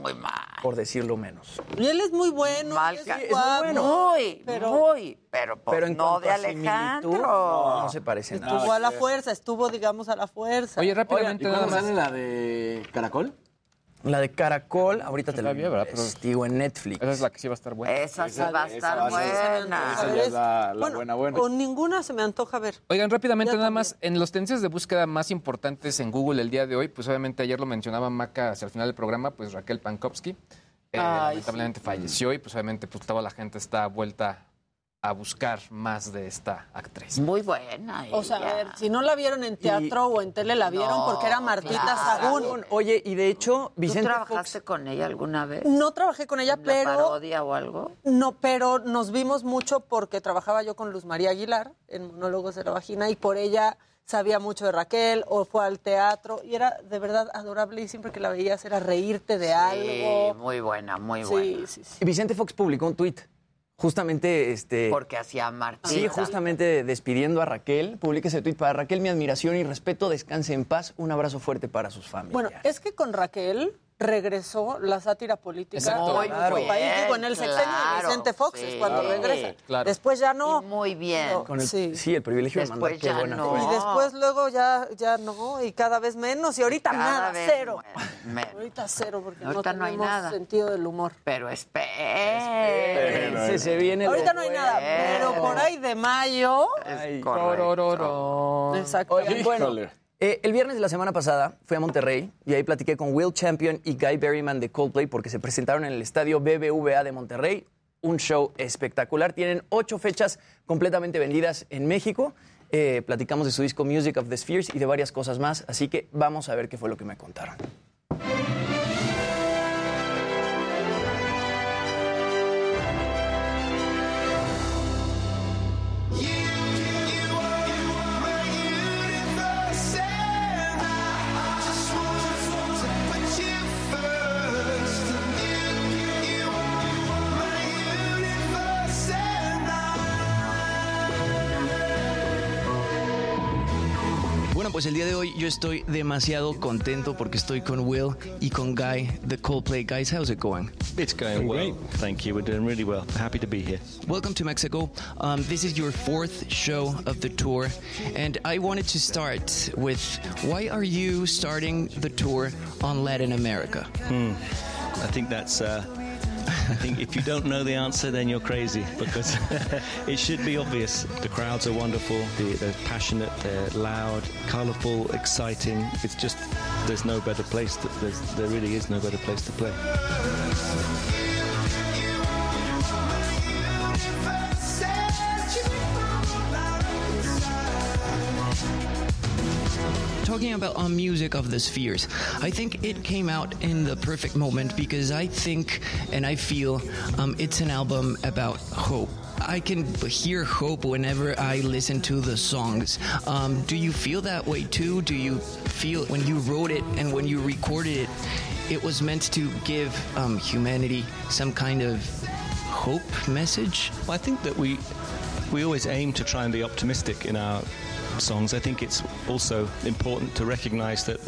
muy mal. por decirlo menos. Y él es muy bueno. Mal es muy es muy, pero muy, pero, pues Pero en no de Alejandro. no, no se parece nada. Estuvo a la fuerza, estuvo, digamos, a la fuerza. Oye, rápidamente ¿Y nada más. sale la de Caracol? La de Caracol, ahorita te la Todavía, ¿verdad? Pero- en Netflix. Esa es la que sí va a estar buena. Esa sí va a estar buena. esa es la- la bueno, buena, buena. Con ninguna se me antoja ver. Oigan, rápidamente Ya nada también. más, en los tendencias de búsqueda más importantes en Google el día de hoy, pues obviamente ayer lo mencionaba Maca hacia el final del programa, pues Raquel Pankowski, eh, Ay, lamentablemente falleció y pues obviamente pues toda la gente está vuelta a buscar más de esta actriz. Muy buena. O sea, a ver, si no la vieron en teatro o en tele, la vieron No, porque era Martita claro. Sagún. Oye, y de hecho, ¿Tú Vicente trabajaste Fox... con ella alguna vez? No trabajé con ella, ¿En la pero parodia o algo? no, pero nos vimos mucho porque trabajaba yo con Luz María Aguilar en Monólogos de la Vagina y por ella sabía mucho de Raquel o fue al teatro y era de verdad adorable y siempre que la veías era reírte de Sí, algo. muy buena, muy Sí, buena. sí, sí. Y Vicente Fox publicó un tuit. Justamente, este... Porque hacía Martita. Sí, justamente despidiendo a Raquel, publica ese tuit para Raquel, mi admiración y respeto, descanse en paz, un abrazo fuerte para sus familias. Bueno, es que con Raquel regresó la sátira política Claro. nuestro país. Digo, en el sexenio de Vicente Fox sí. es cuando Claro. regresa. Claro. Después ya no. Y muy bien. No, Con el- sí. sí. el privilegio Después de mandar, qué ya buena no. Y después luego ya, ya no, y cada vez menos, y ahorita Cada nada, vez cero. men- menos. Ahorita cero, porque Ahorita no no hay tenemos nada. sentido del humor. Pero espera. Se, se viene Ahorita no hay nada, pero por ahí de mayo. Ay. Exacto. Oigan, bueno, Híjole. Eh, el viernes de la semana pasada fui a Monterrey y ahí platiqué con Will Champion y Guy Berryman de Coldplay porque se presentaron en el estadio BBVA de Monterrey. Un show espectacular. Tienen ocho fechas completamente vendidas en México. Eh, platicamos de su disco Music of the Spheres y de varias cosas más. Así que vamos a ver qué fue lo que me contaron. Pues el día de hoy yo estoy demasiado contento porque estoy con Will y con Guy, the Coldplay guys. How's it going? It's going well. Thank you. We're doing really well. Happy to be here. Welcome to Mexico. Um, this is your fourth show of the tour, and I wanted to start with why are you starting the tour on Latin America? Hmm. I think that's. Uh, I think if you don't know the answer, then you're crazy because [laughs] it should be obvious. The crowds are wonderful, they're passionate, they're loud, colourful, exciting. It's just there's no better place. To, there really is no better place to play. Talking about um, music of the spheres, I think it came out in the perfect moment because I think and I feel um, it's an album about hope. I can hear hope whenever I listen to the songs. Um, do you feel that way too? Do you feel when you wrote it and when you recorded it, it was meant to give um, humanity some kind of hope message? Well, I think that we we always aim to try and be optimistic in our songs. I think it's also important to recognise that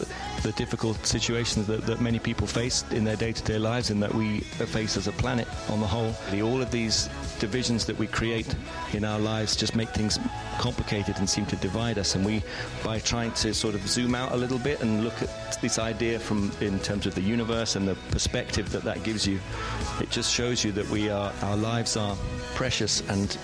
the difficult situations that, that many people face in their day-to-day lives and that we face as a planet on the whole. All of these divisions that we create in our lives just make things complicated and seem to divide us. And we, by trying to sort of zoom out a little bit and look at this idea from in terms of the universe and the perspective that that gives you, it just shows you that we are our lives are precious and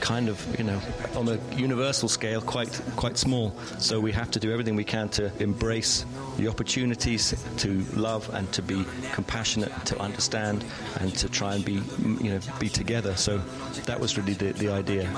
kind of, you know, on a universal scale, quite quite small. So we have to do everything we can to embrace the opportunities to love and to be compassionate, to understand, and to try and be, you know, be together. So that was really the, the idea.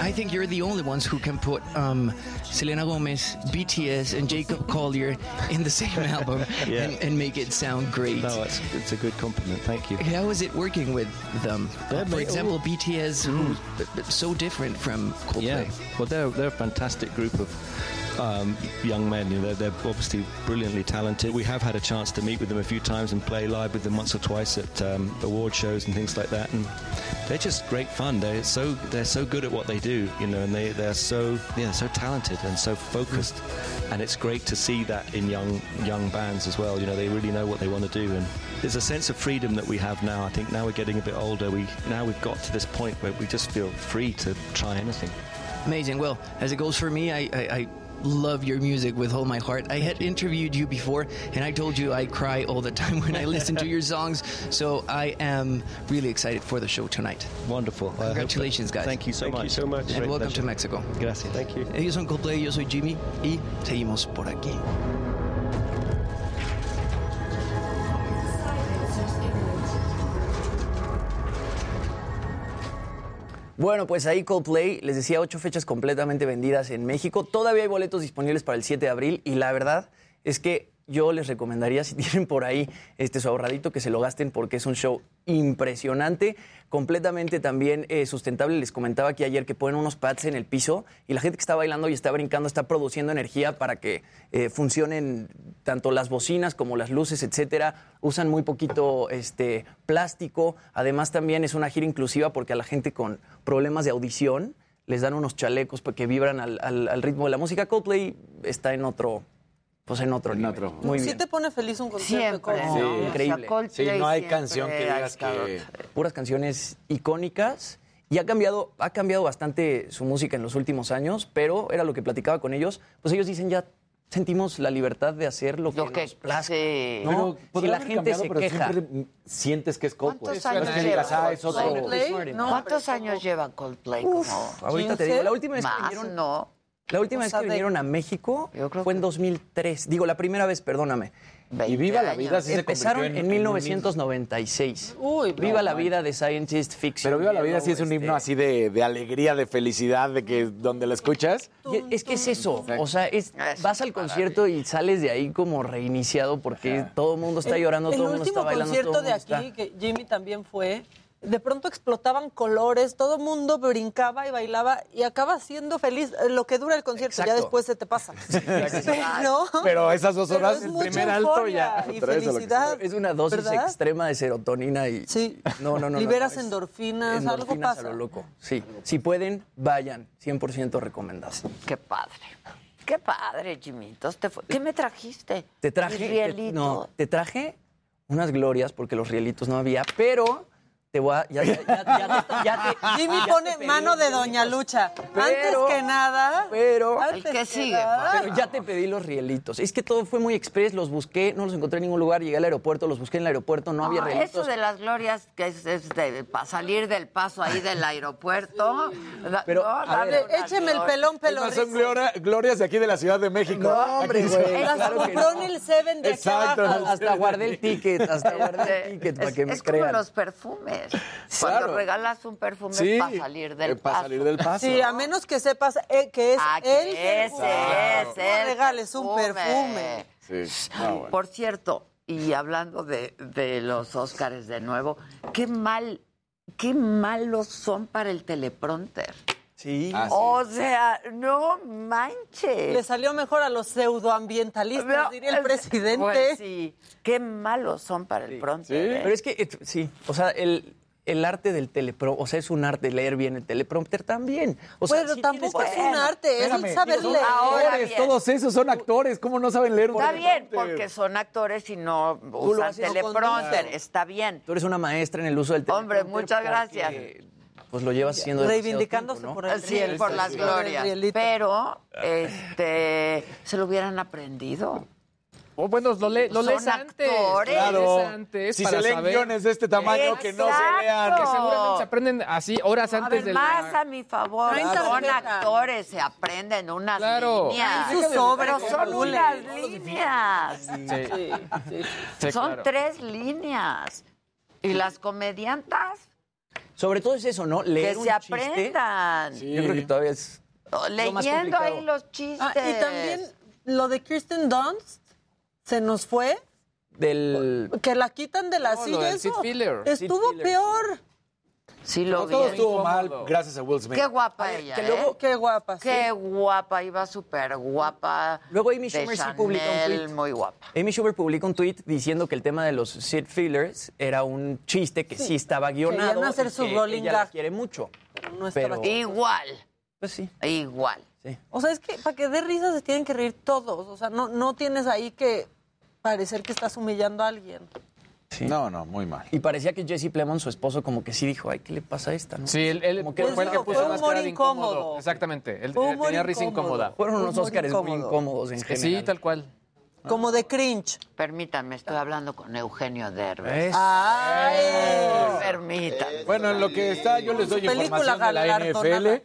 I think you're the only ones who can put um, Selena Gomez, BTS, and Jacob Collier in the same [laughs] album Yeah. and, and make it sound great. No, it's, it's a good compliment. Thank you. How is it working with them? They're For example, oh. BTS, b- hmm. so different from Coldplay. Yeah, well, they're they're a fantastic group of um, young men. You know, they're, they're obviously brilliantly talented. We have had a chance to meet with them a few times and play live with them once or twice at um, award shows and things like that. And they're just great fun. They're so they're so good at what they do. You know, and they they're so yeah so talented and so focused. And it's great to see that in young young bands as well. You know, they really know what they want to do and. There's a sense of freedom that we have now. I think now we're getting a bit older. We now we've got to this point where we just feel free to try anything. Amazing. Well, as it goes for me, I, I, I love your music with all my heart. I had interviewed you before, and I told you I cry all the time [laughs] when I listen to your songs. So I am really excited for the show tonight. Wonderful. Congratulations, guys. Thank you so Thank you much. so much. And Great welcome pleasure. to Mexico. Gracias. Thank you. Ellos son Coldplay, yo soy Jimmy, y seguimos por aquí. Bueno, pues ahí Coldplay, les decía, ocho fechas completamente vendidas en México. Todavía hay boletos disponibles para el 7 de abril y la verdad es que yo les recomendaría, si [laughs] tienen por ahí este, su ahorradito, que se lo gasten porque es un show impresionante, completamente también eh, sustentable. Les comentaba aquí ayer que ponen unos pads en el piso y la gente que está bailando y está brincando está produciendo energía para que eh, funcionen tanto las bocinas como las luces, etcétera. Usan muy poquito este, plástico. Además también es una gira inclusiva porque a la gente con problemas de audición les dan unos chalecos que vibran al, al- al ritmo de la música. Coldplay está en otro, pues en otro nivel. Muy sí bien. te pone feliz un concierto Siempre, de ¿no? Coldplay. Sí, O sea, increíble. Sí, no hay siempre canción que digas que... puras canciones icónicas y ha cambiado, ha cambiado bastante su música en los últimos años, pero era lo que platicaba con ellos, pues ellos dicen ya sentimos la libertad de hacer lo que, nos plazca. ¿no? Pero si podrá la gente cambiado, se pero queja. siempre sientes que es Coldplay. ¿Cuántos años No es que lleva digas, ah, es otro... Coldplay? ¿Cuántos años lleva Coldplay? Como Ahorita te digo, la última vez que Más, vinieron- no. La última O vez que de- vinieron a México fue en 2003. Digo, la primera vez, perdóname. Y Viva la Vida sí se Empezaron convirtió en, en- en un 1996. Uy, Viva no, la man. vida de Scientist Fiction. Pero Viva la Vida sí es un himno así de, de alegría, de felicidad, de que donde la escuchas. Y es que es eso, o sea, es, vas al concierto y sales de ahí como reiniciado porque todo el mundo está llorando, el todo el mundo está último bailando, todo concierto el de aquí, está... que Jimmy también fue, de pronto explotaban colores, todo el mundo brincaba y bailaba y acaba siendo feliz eh, lo que dura el concierto, ya después se te pasa. [laughs] [laughs] ¿No? Pero esas dos horas, es el primer alto ya. y felicidad. Es una dosis ¿verdad? extrema de serotonina y. Sí. No, no, no. Liberas no, endorfinas, algo pasa. a lo loco. Sí. Si pueden, vayan. 100% recomendado. Qué padre. Qué padre, Jimitos. Te fue- ¿Qué me trajiste? Te traje. Te- rielito. no, te traje unas glorias porque los rielitos no había, pero te voy a. Ya, ya, ya, ya, ya te- [laughs] Jimmy ya te pone pedí mano de. Doña Lucha. Pero- antes que nada. Pero. antes El que sigue, nada- Pero ya te pedí los rielitos. Es que todo fue muy express, los busqué, no los encontré en ningún lugar, llegué al aeropuerto, los busqué en el aeropuerto, no había Ah, rielitos. eso de las glorias, que es, para salir del paso ahí del [laughs] aeropuerto. Pero, no, a ver, Écheme el pelón, pelón. Son gloria- glorias de aquí de la Ciudad de México. No, hombre, Aquí güey. Las claro no. en el Seven de aquí Exacto. abajo. Hasta guardé el ticket, hasta guardé el ticket para Es, que me es como crean. los perfumes. [laughs] Cuando Claro. regalas un perfume Sí, para salir del eh, paso. para salir del paso. Sí, a menos que sepas eh, que es Ah, el que ese perfume. es No regales un perfume. Sí. No, bueno. Por cierto, y hablando de, de los Óscares de nuevo, qué mal, qué malos son para el teleprompter. Sí. Ah, sí. O sea, no Le manches. salió mejor a los pseudoambientalistas, No, diría el es- presidente. Pues sí, qué malos son para el prompter. ¿eh? Pero es que, eh, sí, o sea, el, el arte del teleprompter, o sea, es un arte leer bien el teleprompter también. O sea, Pero sí tampoco es un arte, es el saber leer. Ahora actores, bien. todos esos son actores. ¿Cómo no saben leer un Está bien, porque son actores y no usan teleprompter. Está bien. Tú eres una maestra en el uso del Hombre, teleprompter. muchas porque, gracias. Pues lo llevas haciendo Reivindicándose tiempo, ¿no? por el Sí, riel. por las Sí. glorias. Pero, este, se lo hubieran aprendido. O bueno, lo, le- lo Son lees antes. actores. Lo Claro. lees antes si para se leen saber. guiones de este tamaño, que no se lean. Que seguramente se aprenden así horas A antes ver, de más la... a mi favor. Traen Son actores, se aprenden unas Claro. líneas. Traen su sobre, pero que son unas líneas. Sí. Sí, son claro. tres líneas. Y las comediantas, Sobre todo es eso, ¿no? Leer que un se chiste. aprendan. Yo creo que todavía es lo más Leyendo ahí los chistes. Ah, y también lo de Kirsten Dunst se nos fue, del... que la quitan de la No, lo silla. eso Filler. Estuvo peor. Sí lo No, vi. todo estuvo mal gracias a Will Smith. Qué guapa ella, que ¿eh? Qué guapa. sí. Qué guapa, iba súper guapa. Luego Amy Schumer sí publicó un tweet. muy guapa. Amy Schumer publicó un tweet diciendo que el tema de los Sid Fillers era un chiste que sí, estaba guionado. Querían hacer y su que rolling ella la quiere mucho. No estaba Pero- aquí. Igual, Pues sí, igual. sí. O sea, es que para que dé risa se tienen que reír todos. O sea, no, no tienes ahí que parecer que estás humillando a alguien. Sí. No, no, muy mal. Y parecía que Jesse Plemons, su esposo, como que sí dijo, ay, ¿qué le pasa a esta? no?" Sí, él, él Como que fue el que Fue puso un más humor cara de incómodo. incómodo. Exactamente. Él, humor tenía risa incómoda. Fueron unos Óscares muy incómodo. incómodos en general. sí, tal cual. Como de cringe. Permítanme, estoy hablando con Eugenio Derbez. Ay. Permítanme. Bueno, en lo que está, yo les doy Película información de la galardonada. NFL.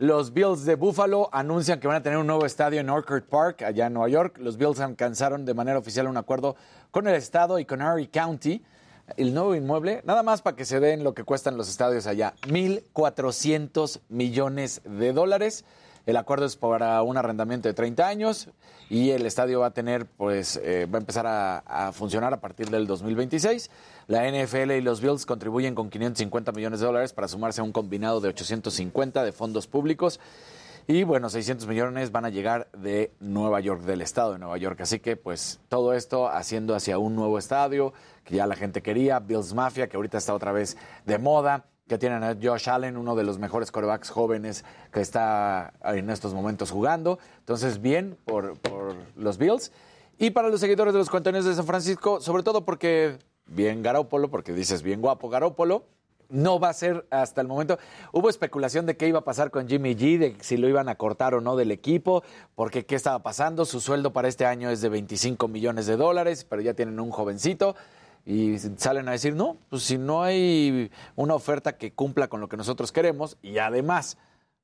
Los Bills de Buffalo anuncian que van a tener un nuevo estadio en Orchard Park, allá en Nueva York. Los Bills alcanzaron de manera oficial un acuerdo con el estado y con Erie County. El nuevo inmueble, nada más para que se den lo que cuestan los estadios allá, 1.400 millones de dólares. El acuerdo es para un arrendamiento de 30 años y el estadio va a tener, pues, eh, va a empezar a, a funcionar a partir del 2026. La NFL y los Bills contribuyen con 550 millones de dólares para sumarse a un combinado de 850 de fondos públicos. Y bueno, 600 millones van a llegar de Nueva York, del estado de Nueva York. Así que pues todo esto haciendo hacia un nuevo estadio que ya la gente quería, Bills Mafia, que ahorita está otra vez de moda, que tienen a Josh Allen, uno de los mejores corebacks jóvenes que está en estos momentos jugando. Entonces, bien por, los Bills. Y para los seguidores de los contenedores de San Francisco, sobre todo porque bien Garópolo, porque dices bien guapo Garópolo, no va a ser hasta el momento. Hubo especulación de qué iba a pasar con Jimmy G, de si lo iban a cortar o no del equipo, porque qué estaba pasando. Su sueldo para este año es de 25 millones de dólares, pero ya tienen un jovencito. Y salen a decir, no, pues si no hay una oferta que cumpla con lo que nosotros queremos, y además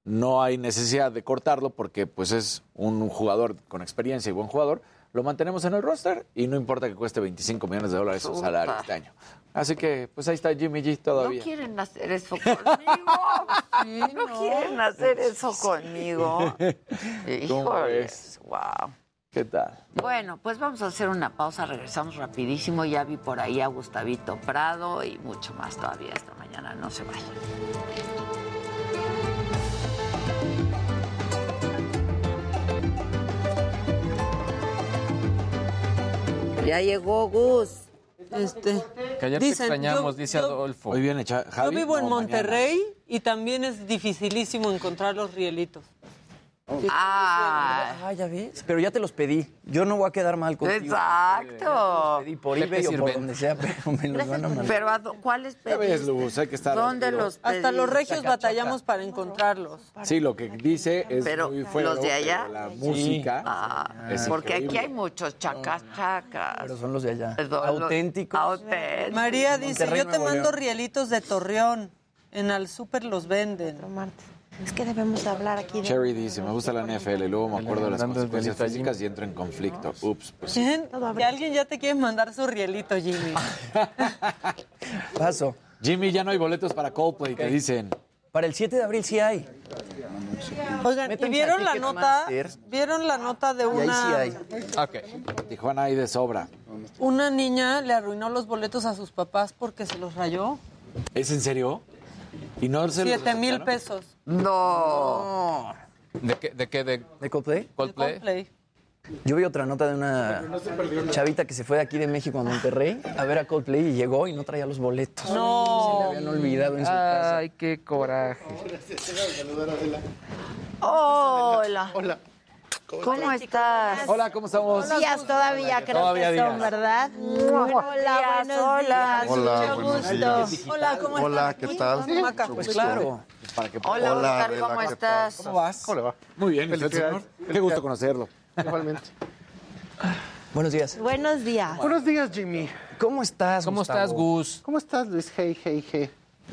no hay necesidad de cortarlo porque pues es un jugador con experiencia y buen jugador, lo mantenemos en el roster y no importa que cueste 25 millones de dólares su salario este año. Así que pues ahí está Jimmy G No todavía. quieren hacer eso conmigo. no, quieren hacer eso conmigo. [laughs] ¿Cómo Híjoles, wow. ¿Qué tal? Bueno, pues vamos a hacer una pausa, regresamos rapidísimo. Ya vi por ahí a Gustavito Prado y mucho más todavía esta mañana. No se vayan. Ya llegó Gus. Este, Que ayer te Dicen, extrañamos, yo- dice Adolfo. Muy bien hecha, yo vivo en mañana. Monterrey y también es dificilísimo encontrar los rielitos. Ah, Ah, ya ves. Pero ya te los pedí. Yo no voy a quedar mal contigo. exacto. Pedí por ¿De qué eBay o por donde sea, [laughs] pero me los van a mandar. Pero ¿a dó- ¿cuáles Ya ves, pediste? Luz, hay que estar. ¿Dónde los Hasta los pediste? regios batallamos para encontrarlos. Sí, lo que dice es Pero, muy fuerte. ¿los de allá? La música. Ah, es porque aquí hay muchos chacas chacas. Pero son los de allá. Los- los- Auténticos. Auténticos. María dice, Monterrey, yo te mando rielitos de Torreón. En el súper los venden. Es que debemos hablar aquí de... Cherry dice, me gusta la NFL y luego me acuerdo de las consecuencias físicas y entro en conflicto. Ups, pues. Que alguien ya te quiere mandar su rielito, Jimmy. [laughs] Paso. Jimmy, ya no hay boletos para Coldplay, te dicen. Para el 7 de abril sí hay. Oigan, ¿y vieron la nota? ¿Vieron la nota de una sí hay. Ok. En Tijuana hay de sobra. una niña le arruinó los boletos a sus papás porque se los rayó? ¿Es en serio? ¿Y no se los Siete mil aceptaron? pesos. No. ¿De qué? ¿De qué? ¿De ¿De Coldplay? Coldplay? Coldplay. Yo vi otra nota de una chavita que se fue de aquí de México a Monterrey a ver a Coldplay y llegó y no traía los boletos. No. Se le habían olvidado en su casa. Ay, qué coraje. Hola. Hola. ¿Cómo estás? Hola, ¿cómo estamos? Días todavía creo Todavía que son, días. ¿verdad? Buenos días, Hola, buenos hola. días. Hola, Mucho buenos gusto. días. Hola, ¿cómo Hola, estás? ¿qué tal? Maca, Pues claro. Para que... Hola, Hola, Oscar, ¿cómo estás? ¿Cómo vas? ¿Cómo le va? Muy bien, ¿y usted, Felicidades. señor? Qué gusto conocerlo. Igualmente. [sighs] Buenos días. Buenos días. Buenos días, Jimmy. ¿Cómo estás, ¿Cómo Gustavo? estás, Gus? ¿Cómo estás, Luis? Hey, hey, hey.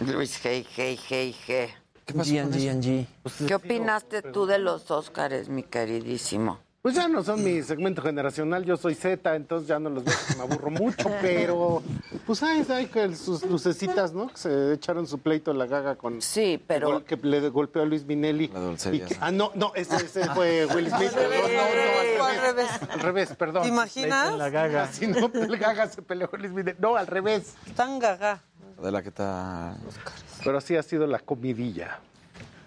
Luis, hey, hey, hey, hey. G&G, G&G. ¿Qué opinaste tú de los Óscares, mi queridísimo? Pues ya no son mi segmento generacional, yo soy Z, entonces ya no los veo, me aburro mucho, [laughs] pero pues hay, hay que sus lucecitas, ¿no? Que se echaron su pleito la gaga con... Sí, pero... Gol- que le golpeó a Luis Minelli. La dulcería, que- ah, no, no, ese, ese fue Will [laughs] Smith. No, no, no, Al revés. Al revés, perdón. ¿Te imaginas? La gaga. [laughs] Si no, el gaga se peleó con Luis Minelli. No, al revés. Tan gaga. Adela, ¿qué tal? Pero así ha sido la comidilla.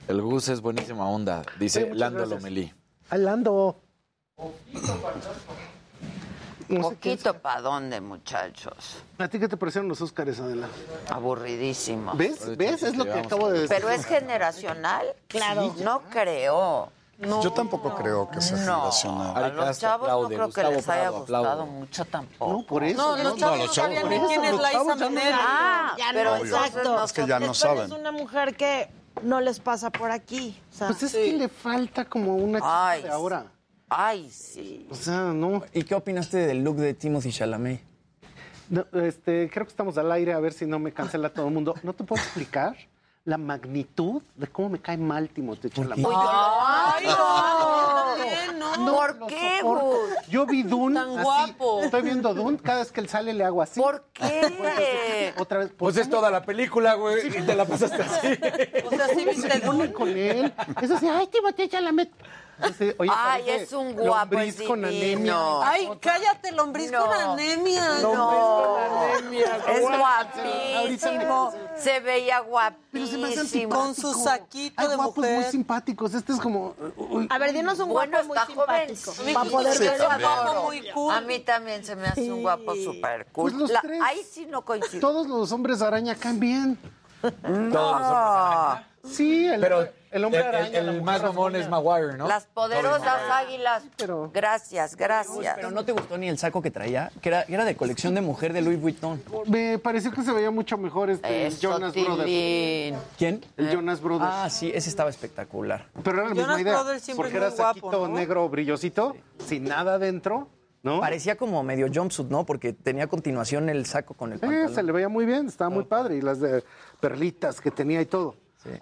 El Gus es buenísima onda, dice Lando gracias. Lomelí. No sé qué Poquito para dónde, muchachos. ¿A ti qué te parecieron los Óscares, Adela? Aburridísimo. ¿Ves? ¿Ves? Es lo que acabo de decir. ¿Pero es generacional? Claro. No creo. Yo tampoco creo que sea No, generacional. a los chavos aplaude, no creo que Gustavo les haya gustado aplaude. mucho tampoco. No, por eso. No, los chavos no, los sabían ni no. quién es no- Minnelli. Ah, Ya pero no, exacto. Es que ya no Después saben. Es una mujer que no les pasa por aquí. O sea, Pues es que le falta como una chica Ay, de ahora. Ay, sí. O sea, no, ¿Y qué opinaste del look de Timothy Chalamet? no, este, creo que estamos al aire a ver si no me cancela todo el mundo. ¿No te puedo explicar la magnitud de cómo me cae mal Timothée Chalamet? Ay, no. Bien, ¿no? ¿Por lo qué. Gus? Yo vi Dune Tan así. guapo. Estoy viendo Dune, cada vez que él sale le hago así. ¿Por qué? Otra vez. ¿por Pues es cómo toda la película, güey, y te la pasaste así. O sea, sí viste se pone con él? Es así, ay, Timothée Chalamet. Dice, oye, Ay, es un guapo, lombriz es con anemia. Ay, cállate, lombriz No. con anemia. No, anemia, es guapísimo. Se veía Pero se me hace guapísimo. Con su saquito Hay de guapos mujer. muy simpáticos. Este es como. uy, a ver, dinos un Bueno, guapo muy joven. simpático. Sí, Para poder también. adoro. Muy cool. A mí también se me hace un guapo super cool. Pues los La- tres. ahí sí no coincido. todos los hombres araña caen bien. No. Sí, el, Pero el hombre araña. el- más mamón es Maguire, ¿no? Las poderosas águilas. pero- Gracias, gracias. Pero no te gustó ni el saco que traía, que era, era de colección de mujer de Louis Vuitton. Me pareció que se veía mucho mejor este Eso, Jonas Brothers. Tilín. ¿Quién? El Jonas Brothers. Ah, sí, ese estaba espectacular. pero era la misma Jonas idea. Brothers siempre porque es era guapo, saquito ¿no? negro brillosito, sin nada adentro, ¿no? Parecía como medio jumpsuit, ¿no? Porque tenía a continuación el saco con el Eh, pantalón. se le veía muy bien, estaba muy padre. Y las de perlitas que tenía y todo.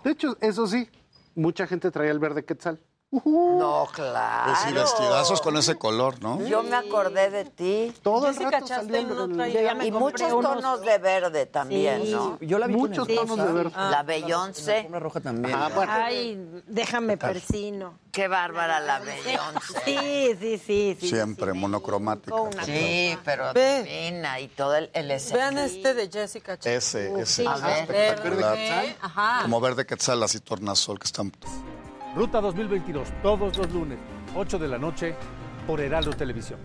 De hecho, eso sí, mucha gente traía el verde quetzal. No, claro. Pues sí, vestidazos con ese color, ¿no? Yo me acordé de ti. Todo el rato me y muchos unos- tonos de verde también, Sí. ¿no? Yo la vi con Muchos el- tonos de verde. La Beyoncé. Una roja también. Ah, bueno. Ay, déjame persino. Qué bárbara la Beyoncé. Sí, sí, sí, sí. Siempre monocromática. Una Sí, pero Ve. divina y todo el, el Vean este de Jessica Chastain. Ese, ese. Sí. Ver. espectacular. Verde, ajá. Como verde quetzal, así tornasol, que están... Ruta 2022, todos los lunes, 8 de la noche, por Heraldo Televisión.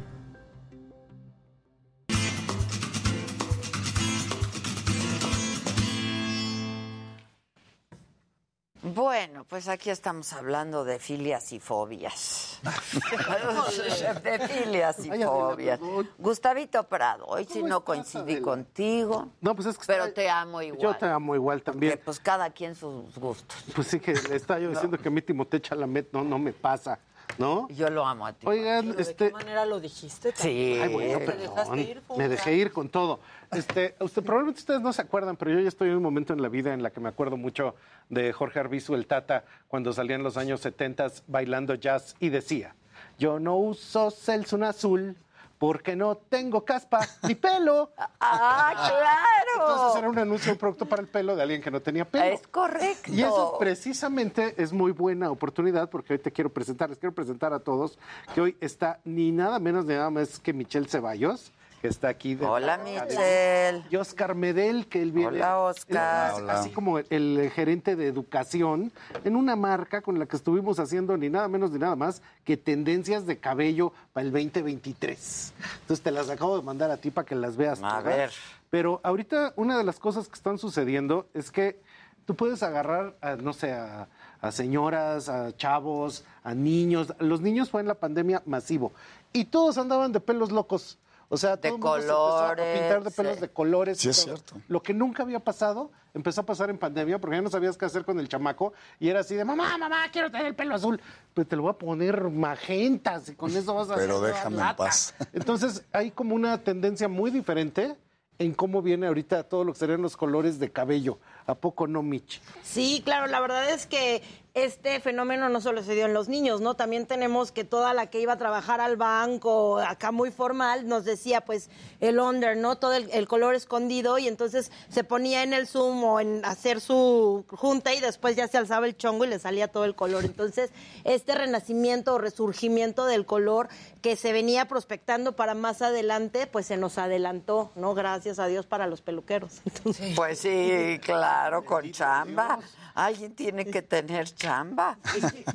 Bueno, pues aquí estamos hablando de filias y fobias. [laughs] de filias y fobias. Gustavito Prado, hoy sí no coincidí contigo, No, pues es que pero está- te amo igual. yo te amo igual también. Porque, pues cada quien sus gustos. Pues sí que le estaba yo diciendo que a mí Timothée Chalamet no, no me pasa, ¿no? Yo lo amo a ti. Oigan, ¿De este... qué manera lo dijiste? Sí. Ay, bueno, ¿Te perdón. dejaste ir, Me dejé ir con todo. Este, usted, probablemente ustedes no se acuerdan, pero yo ya estoy en un momento en la vida en la que me acuerdo mucho de Jorge Arbizu, el Tata, cuando salía en los años 70 bailando jazz y decía, yo no uso Selsun azul porque no tengo caspa ni pelo. [laughs] ¡Ah, claro! Entonces era un anuncio de un producto para el pelo de alguien que no tenía pelo. Es correcto. Y eso precisamente es muy buena oportunidad porque hoy te quiero presentar, les quiero presentar a todos que hoy está ni nada menos ni nada más que Michelle Ceballos, que está aquí. de- Hola, Michelle. Y Oscar Medel, que él viene. Hola, Oscar. él Así como el gerente de educación en una marca con la que estuvimos haciendo ni nada menos ni nada más que tendencias de cabello para el 2023. Entonces te las acabo de mandar a ti para que las veas. A ver. Pero ahorita una de las cosas que están sucediendo es que tú puedes agarrar, a, no sé, a, a señoras, a chavos, a niños. Los niños fue en la pandemia masivo. Y todos andaban de pelos locos. O sea, De todo el mundo se empezó a colores, pintar de pelos sí. de colores. Sí, y es cierto. Lo que nunca había pasado, empezó a pasar en pandemia, porque ya no sabías qué hacer con el chamaco, y era así de, mamá, mamá, quiero tener el pelo azul. Pues te lo voy a poner magentas, y con eso vas a Pero hacer déjame en lata". paz. Entonces, hay como una tendencia muy diferente en cómo viene ahorita todo lo que serían los colores de cabello. ¿A poco no, Mitch? Sí, claro, la verdad es que este fenómeno no solo se dio en los niños, ¿no? También tenemos que toda la que iba a trabajar al banco, acá muy formal, nos decía pues el under, ¿no? Todo el, el color escondido y entonces se ponía en el Zoom o en hacer su junta y después ya se alzaba el chongo y le salía todo el color. Entonces, este renacimiento o resurgimiento del color que se venía prospectando para más adelante, pues se nos adelantó, ¿no? Gracias a Dios para los peluqueros. Entonces, Pues sí, claro, con chamba. Alguien tiene que tener chamba.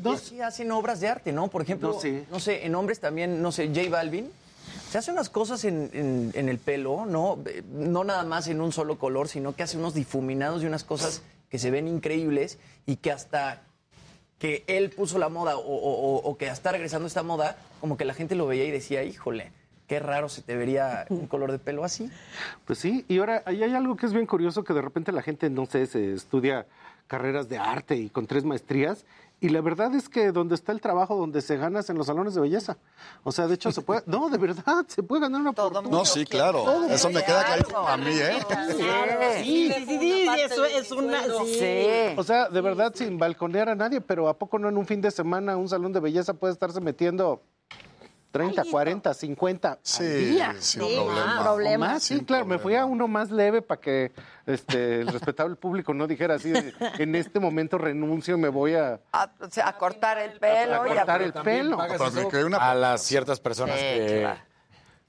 No, sí hacen obras de arte, ¿no? Por ejemplo, No, sé, en hombres también, no sé, J Balvin. Se hace unas cosas en, en- en el pelo, ¿no? Eh, No nada más en un solo color, sino que hace unos difuminados y unas cosas que se ven increíbles y que hasta que él puso la moda o, o- o- o que está regresando esta moda, como que la gente lo veía y decía, híjole, qué raro se te vería un color de pelo así. Pues sí, y ahora ahí hay algo que es bien curioso, que de repente la gente, no sé, se estudia carreras de arte y con tres maestrías, y la verdad es que donde está el trabajo, donde se gana es en los salones de belleza. O sea, de hecho se puede, no, de verdad, se puede ganar una fortuna. No, sí, claro. Eso me queda clarísimo a mí, ¿eh? sí, sí, sí, sí, eso es una... Sí. O sea, de verdad, sin balconear a nadie, pero ¿a poco no en un fin de semana un salón de belleza puede estarse metiendo 30, 40, 50 Sí, al día? sin Sí, problema. ah, problema. Más, sí, claro, me fui a uno más leve para que este, el respetable público no dijera así, de, en este momento renuncio, me voy a... A, o sea, a cortar el pelo. A y cortar el pelo. Porque que una- A las ciertas personas Sí, que claro.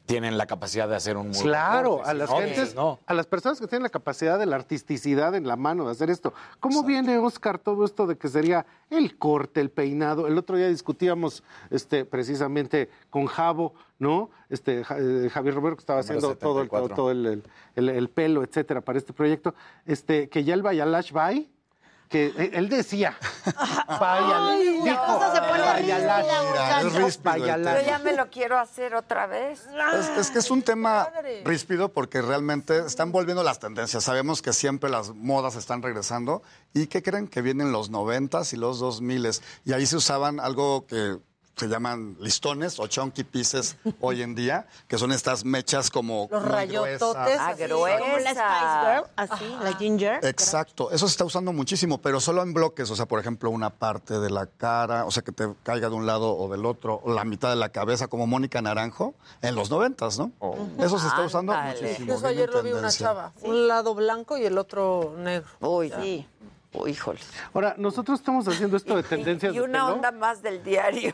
Tienen la capacidad de hacer un muy Claro, a si las no, gentes, no. a las personas que tienen la capacidad de la artisticidad en la mano de hacer esto. ¿Cómo viene, Oscar, todo esto de que sería el corte, el peinado? El otro día discutíamos este, precisamente con Javo, ¿no? Este, eh, Javier Romero, que estaba Número haciendo todo, el, todo, 74. todo el, el- el- el pelo, etcétera, para este proyecto. Este, que ya el Bayalash Bay, que eh, él decía, [laughs] dijo, cosa se pone. Yo ya me lo quiero hacer otra vez. Es, es que es un tema ríspido porque realmente están volviendo las tendencias. Sabemos que siempre las modas están regresando. ¿Y qué creen? Que vienen los noventas y los dos miles. Y ahí se usaban algo que se llaman listones o chunky pieces [laughs] hoy en día, que son estas mechas como Los rayototes. gruesas. así, Como la Spice Girl, así, la Ginger. Exacto, eso se está usando muchísimo, pero solo en bloques, o sea, por ejemplo, una parte de la cara, o sea, que te caiga de un lado o del otro, o la mitad de la cabeza, como Mónica Naranjo, en los noventas, ¿no? Eso se está usando Ándale. muchísimo. Incluso ayer lo vi una chava. Un lado blanco y el otro negro. Uy, sí. Uy, híjole. Ahora, nosotros estamos haciendo esto de [laughs] tendencias Y de una pelo. onda más del diario.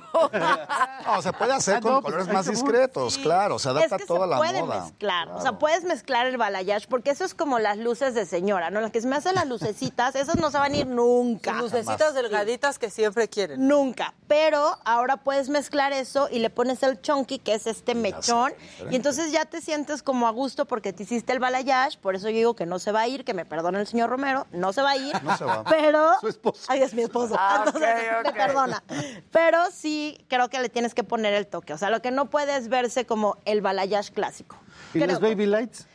No, se puede hacer Ah, con no, pues, colores más discretos, claro, se adapta es que a toda se la puede moda. mezclar, o sea, puedes mezclar el balayage, porque eso es como las luces de señora, ¿no? Las que se me hacen las lucecitas, esas no se van a ir nunca. Lucecitas delgaditas que siempre quieren. Nunca. Pero ahora puedes mezclar eso y le pones el chunky, que es este mechón. Y entonces ya te sientes como a gusto porque te hiciste el balayage. Por eso yo digo que no se va a ir, que me perdone el señor Romero. No se va a ir. No se va. Pero. Su esposo. Ay, es mi esposo. Ah, entonces ok, me ok. perdona. Pero sí creo que le tienes que poner el toque. O sea, lo que no puedes verse como el balayage clásico. ¿Y los baby lights?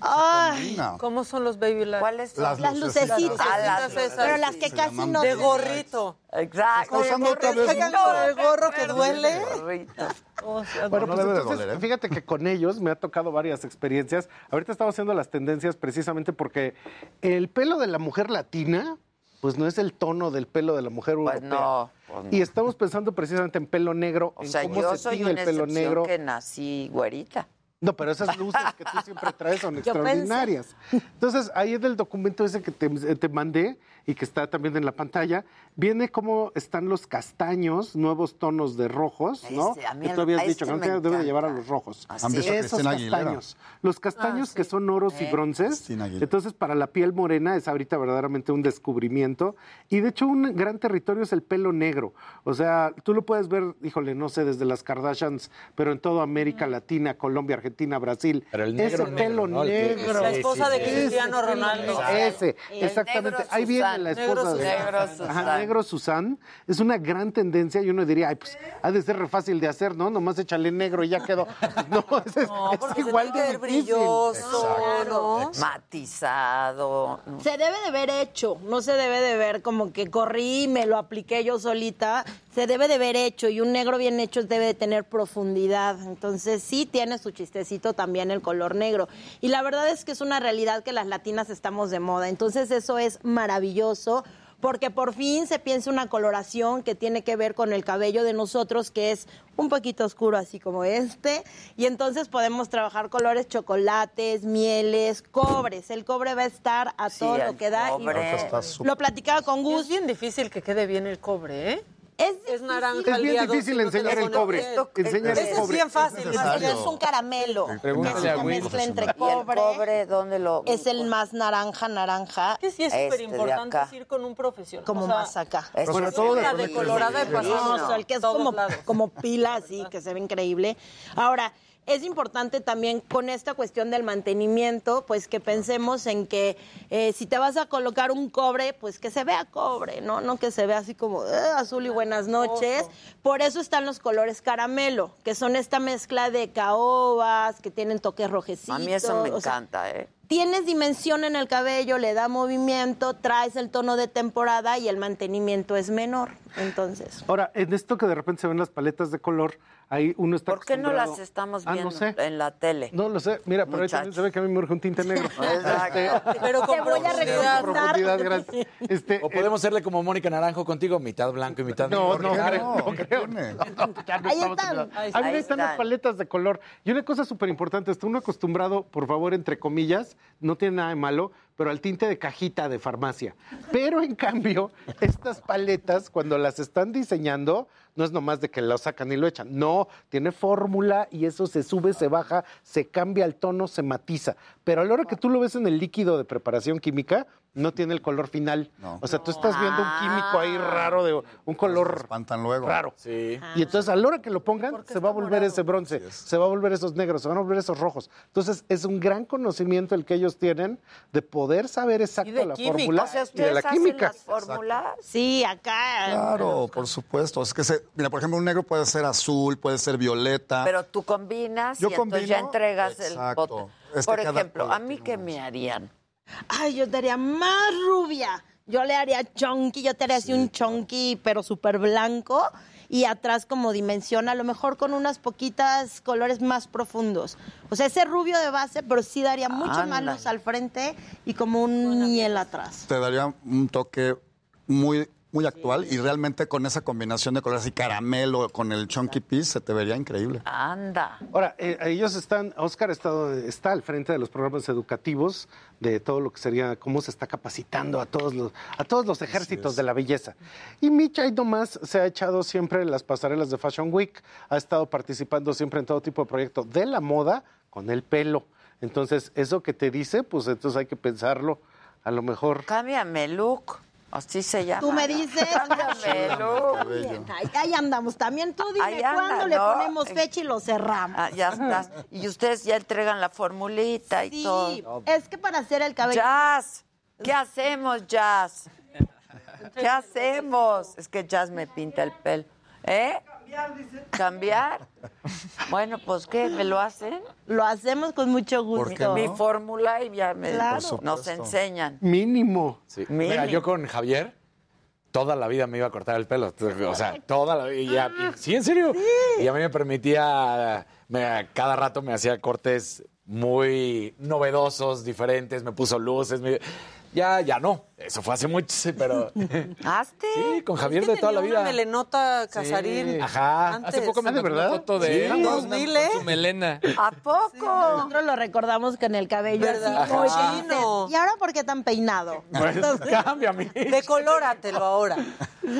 Ay, ¿Cómo son los baby lights? ¿Cuáles son? Las las lucecitas. lucecitas. Ah, las Pero las que casi no. De gorrito. Exacto. Está usando otra vez el gorro que duele. Gorrito. O sea, Bueno, no pues entonces, doler, ¿eh? fíjate que con ellos me ha tocado varias experiencias. Ahorita estamos haciendo las tendencias precisamente porque el pelo de la mujer latina, pues no es el tono del pelo de la mujer Pues europea. no, pues no. Y estamos pensando precisamente en pelo negro, O en sea, cómo yo se soy tiñe el una pelo negro. que nací güerita. No, pero esas luces que tú siempre traes son [laughs] extraordinarias. Entonces, ahí en el documento ese que te, te mandé y que está también en la pantalla, viene cómo están los castaños, nuevos tonos de rojos, ¿no? Ese, a mí que tú habías dicho este que me antes debe de llevar a los rojos. Así ¿Han visto a Esos Aguilera? castaños. Los castaños que son oros y Eh. bronces. Entonces, para la piel morena es ahorita verdaderamente un descubrimiento. Y de hecho, un gran territorio es el pelo negro. O sea, tú lo puedes ver, híjole, no sé, desde las Kardashians, pero en toda América Latina, Colombia, Argentina, Brasil. Pero el ese negro, pelo negro, ¿no? Negro. La esposa de sí, sí. Cristiano Ronaldo. Ese, exactamente. negro Ahí viene Susan. la Negro esposa de Susan. Negro Ajá, Susan. negro Susan. Es una gran tendencia y uno diría, ay, pues ha de ser re fácil de hacer, ¿no? Nomás échale negro y ya quedó. [laughs] No, es, No, es igual de ver difícil. brilloso, ¿no? Matizado. Se debe de ver hecho, no se debe de ver como que corrí y me lo apliqué yo solita. Se debe de ver hecho y un negro bien hecho debe de tener profundidad. Entonces sí tiene su chistecito también el color negro. Y la verdad es que es una realidad que las latinas estamos de moda. Entonces eso es maravilloso porque por fin se piensa una coloración que tiene que ver con el cabello de nosotros, que es un poquito oscuro, así como este, y entonces podemos trabajar colores chocolates, mieles, cobres. El cobre va a estar a Sí, todo lo que da. y lo platicaba con Gus. es bien difícil que quede bien el cobre, ¿eh? Es, Es naranja. Es bien difícil enseñar el cobre. Enseñar el Ese es cobre. bien fácil. Es un caramelo. Pregúntale que a mezcla entre ¿Y el cobre. cobre dónde lo...? Es el más naranja, naranja. Que sí es Este súper de importante ir con un profesional. Como O sea, más acá. Bueno, es todo depende decolorada de pasar. No, el que es como pila así, que se ve increíble. Ahora, es importante también con esta cuestión del mantenimiento, pues que pensemos en que eh, si te vas a colocar un cobre, pues que se vea cobre, ¿no? No que se vea así como "Eh, azul y buenas noches. Por eso están los colores caramelo, que son esta mezcla de caobas, que tienen toques rojecitos. A mí eso me o sea, encanta, ¿eh? Tienes dimensión en el cabello, le da movimiento, traes el tono de temporada y el mantenimiento es menor. Entonces, Ahora, en esto que de repente se ven las paletas de color, ahí uno está ¿Por qué no las estamos Ah, viendo no sé. en la tele? No lo sé. Mira, pero ahí también se ve que a mí me urge un tinte negro. [laughs] Exacto. Pero con Te voy a profundidad, gracias. Este, O podemos hacerle como Mónica Naranjo contigo, mitad blanco y mitad No, negro. no, no ¿qué creo. No, no, Ahí Ah, están. ahí están las paletas de color. Y una cosa súper importante, está uno acostumbrado, por favor, entre comillas, no tiene nada de malo, pero al tinte de cajita de farmacia. Pero en cambio, estas paletas, cuando las están diseñando, no es nomás de que lo sacan y lo echan. No, tiene fórmula y eso se sube, se baja, se cambia el tono, se matiza. Pero a la hora que tú lo ves en el líquido de preparación química, no tiene el color final. O sea, tú estás viendo un químico ahí raro de un color Espantan luego. raro. Sí. Y entonces a la hora que lo pongan, se va a volver ese bronce, se va a volver esos negros, se van a volver esos rojos. Entonces es un gran conocimiento el que ellos tienen de poder saber exacto de la química. fórmula O sea, y de ustedes la hacen química. las fórmulas. sí, acá. Claro, por supuesto. Es que, se, mira, por ejemplo, un negro puede ser azul, puede ser violeta. Pero tú combinas Yo y entonces ya combino, entregas exacto. el bote. Por ejemplo, ¿a mí qué me harían? Ay, yo te haría más rubia. Yo le haría chunky, yo te haría así un chunky, pero súper blanco. Y atrás como dimensión, a lo mejor con unas poquitas colores más profundos. O sea, ese rubio de base, pero sí daría mucho más luz al frente y como un miel atrás. Te daría un toque muy, muy actual y realmente con esa combinación de colores y caramelo con el chunky piece se te vería increíble. Anda. Ahora, eh, ellos están, Oscar estado- está al frente de los programas educativos, de todo lo que sería, cómo se está capacitando a todos los, a todos los ejércitos de la belleza. Y Mitch ahí nomás se ha echado siempre en las pasarelas de Fashion Week, ha estado participando siempre en todo tipo de proyectos de la moda con el pelo. Entonces, eso que te dice, pues entonces hay que pensarlo. A lo mejor. Cámbiame look. Así se llama. Tú me dices. [laughs] Look. Ahí, andamos. También tú dime anda, cuándo le ponemos fecha y lo cerramos. Ah, ya estás. Y ustedes ya entregan la formulita y Sí, todo. es que para hacer el cabello. Jazz. ¿Qué hacemos, Jazz? ¿Qué hacemos? Es que Jazz me pinta el pelo. ¿Eh? ¿Cambiar? Bueno, pues ¿qué? ¿Me lo hacen? Lo hacemos con mucho gusto. Mi fórmula y ya me Claro. nos enseñan. Mínimo. Sí. Mira, yo con Javier toda la vida me iba a cortar el pelo. O sea, toda la vida. y ya- y- sí, en serio. Y a mí me permitía, me- cada rato me hacía cortes muy novedosos, diferentes, me puso luces. me- ya, ya no. Eso fue hace mucho, sí, pero. [laughs] ¿Hazte? Sí, con Javier Es que de toda la tenía una vida. melenota casarín. Ajá. Antes. Hace poco me Ah, ¿de mandó verdad? una foto de él Sí. 2000, ¿eh? con su melena. ¿A poco? Nosotros lo recordamos con el cabello ¿Verdad? así. muy ¿Y ahora por qué tan peinado? Pues, [laughs] cámbiame. Decolóratelo ahora.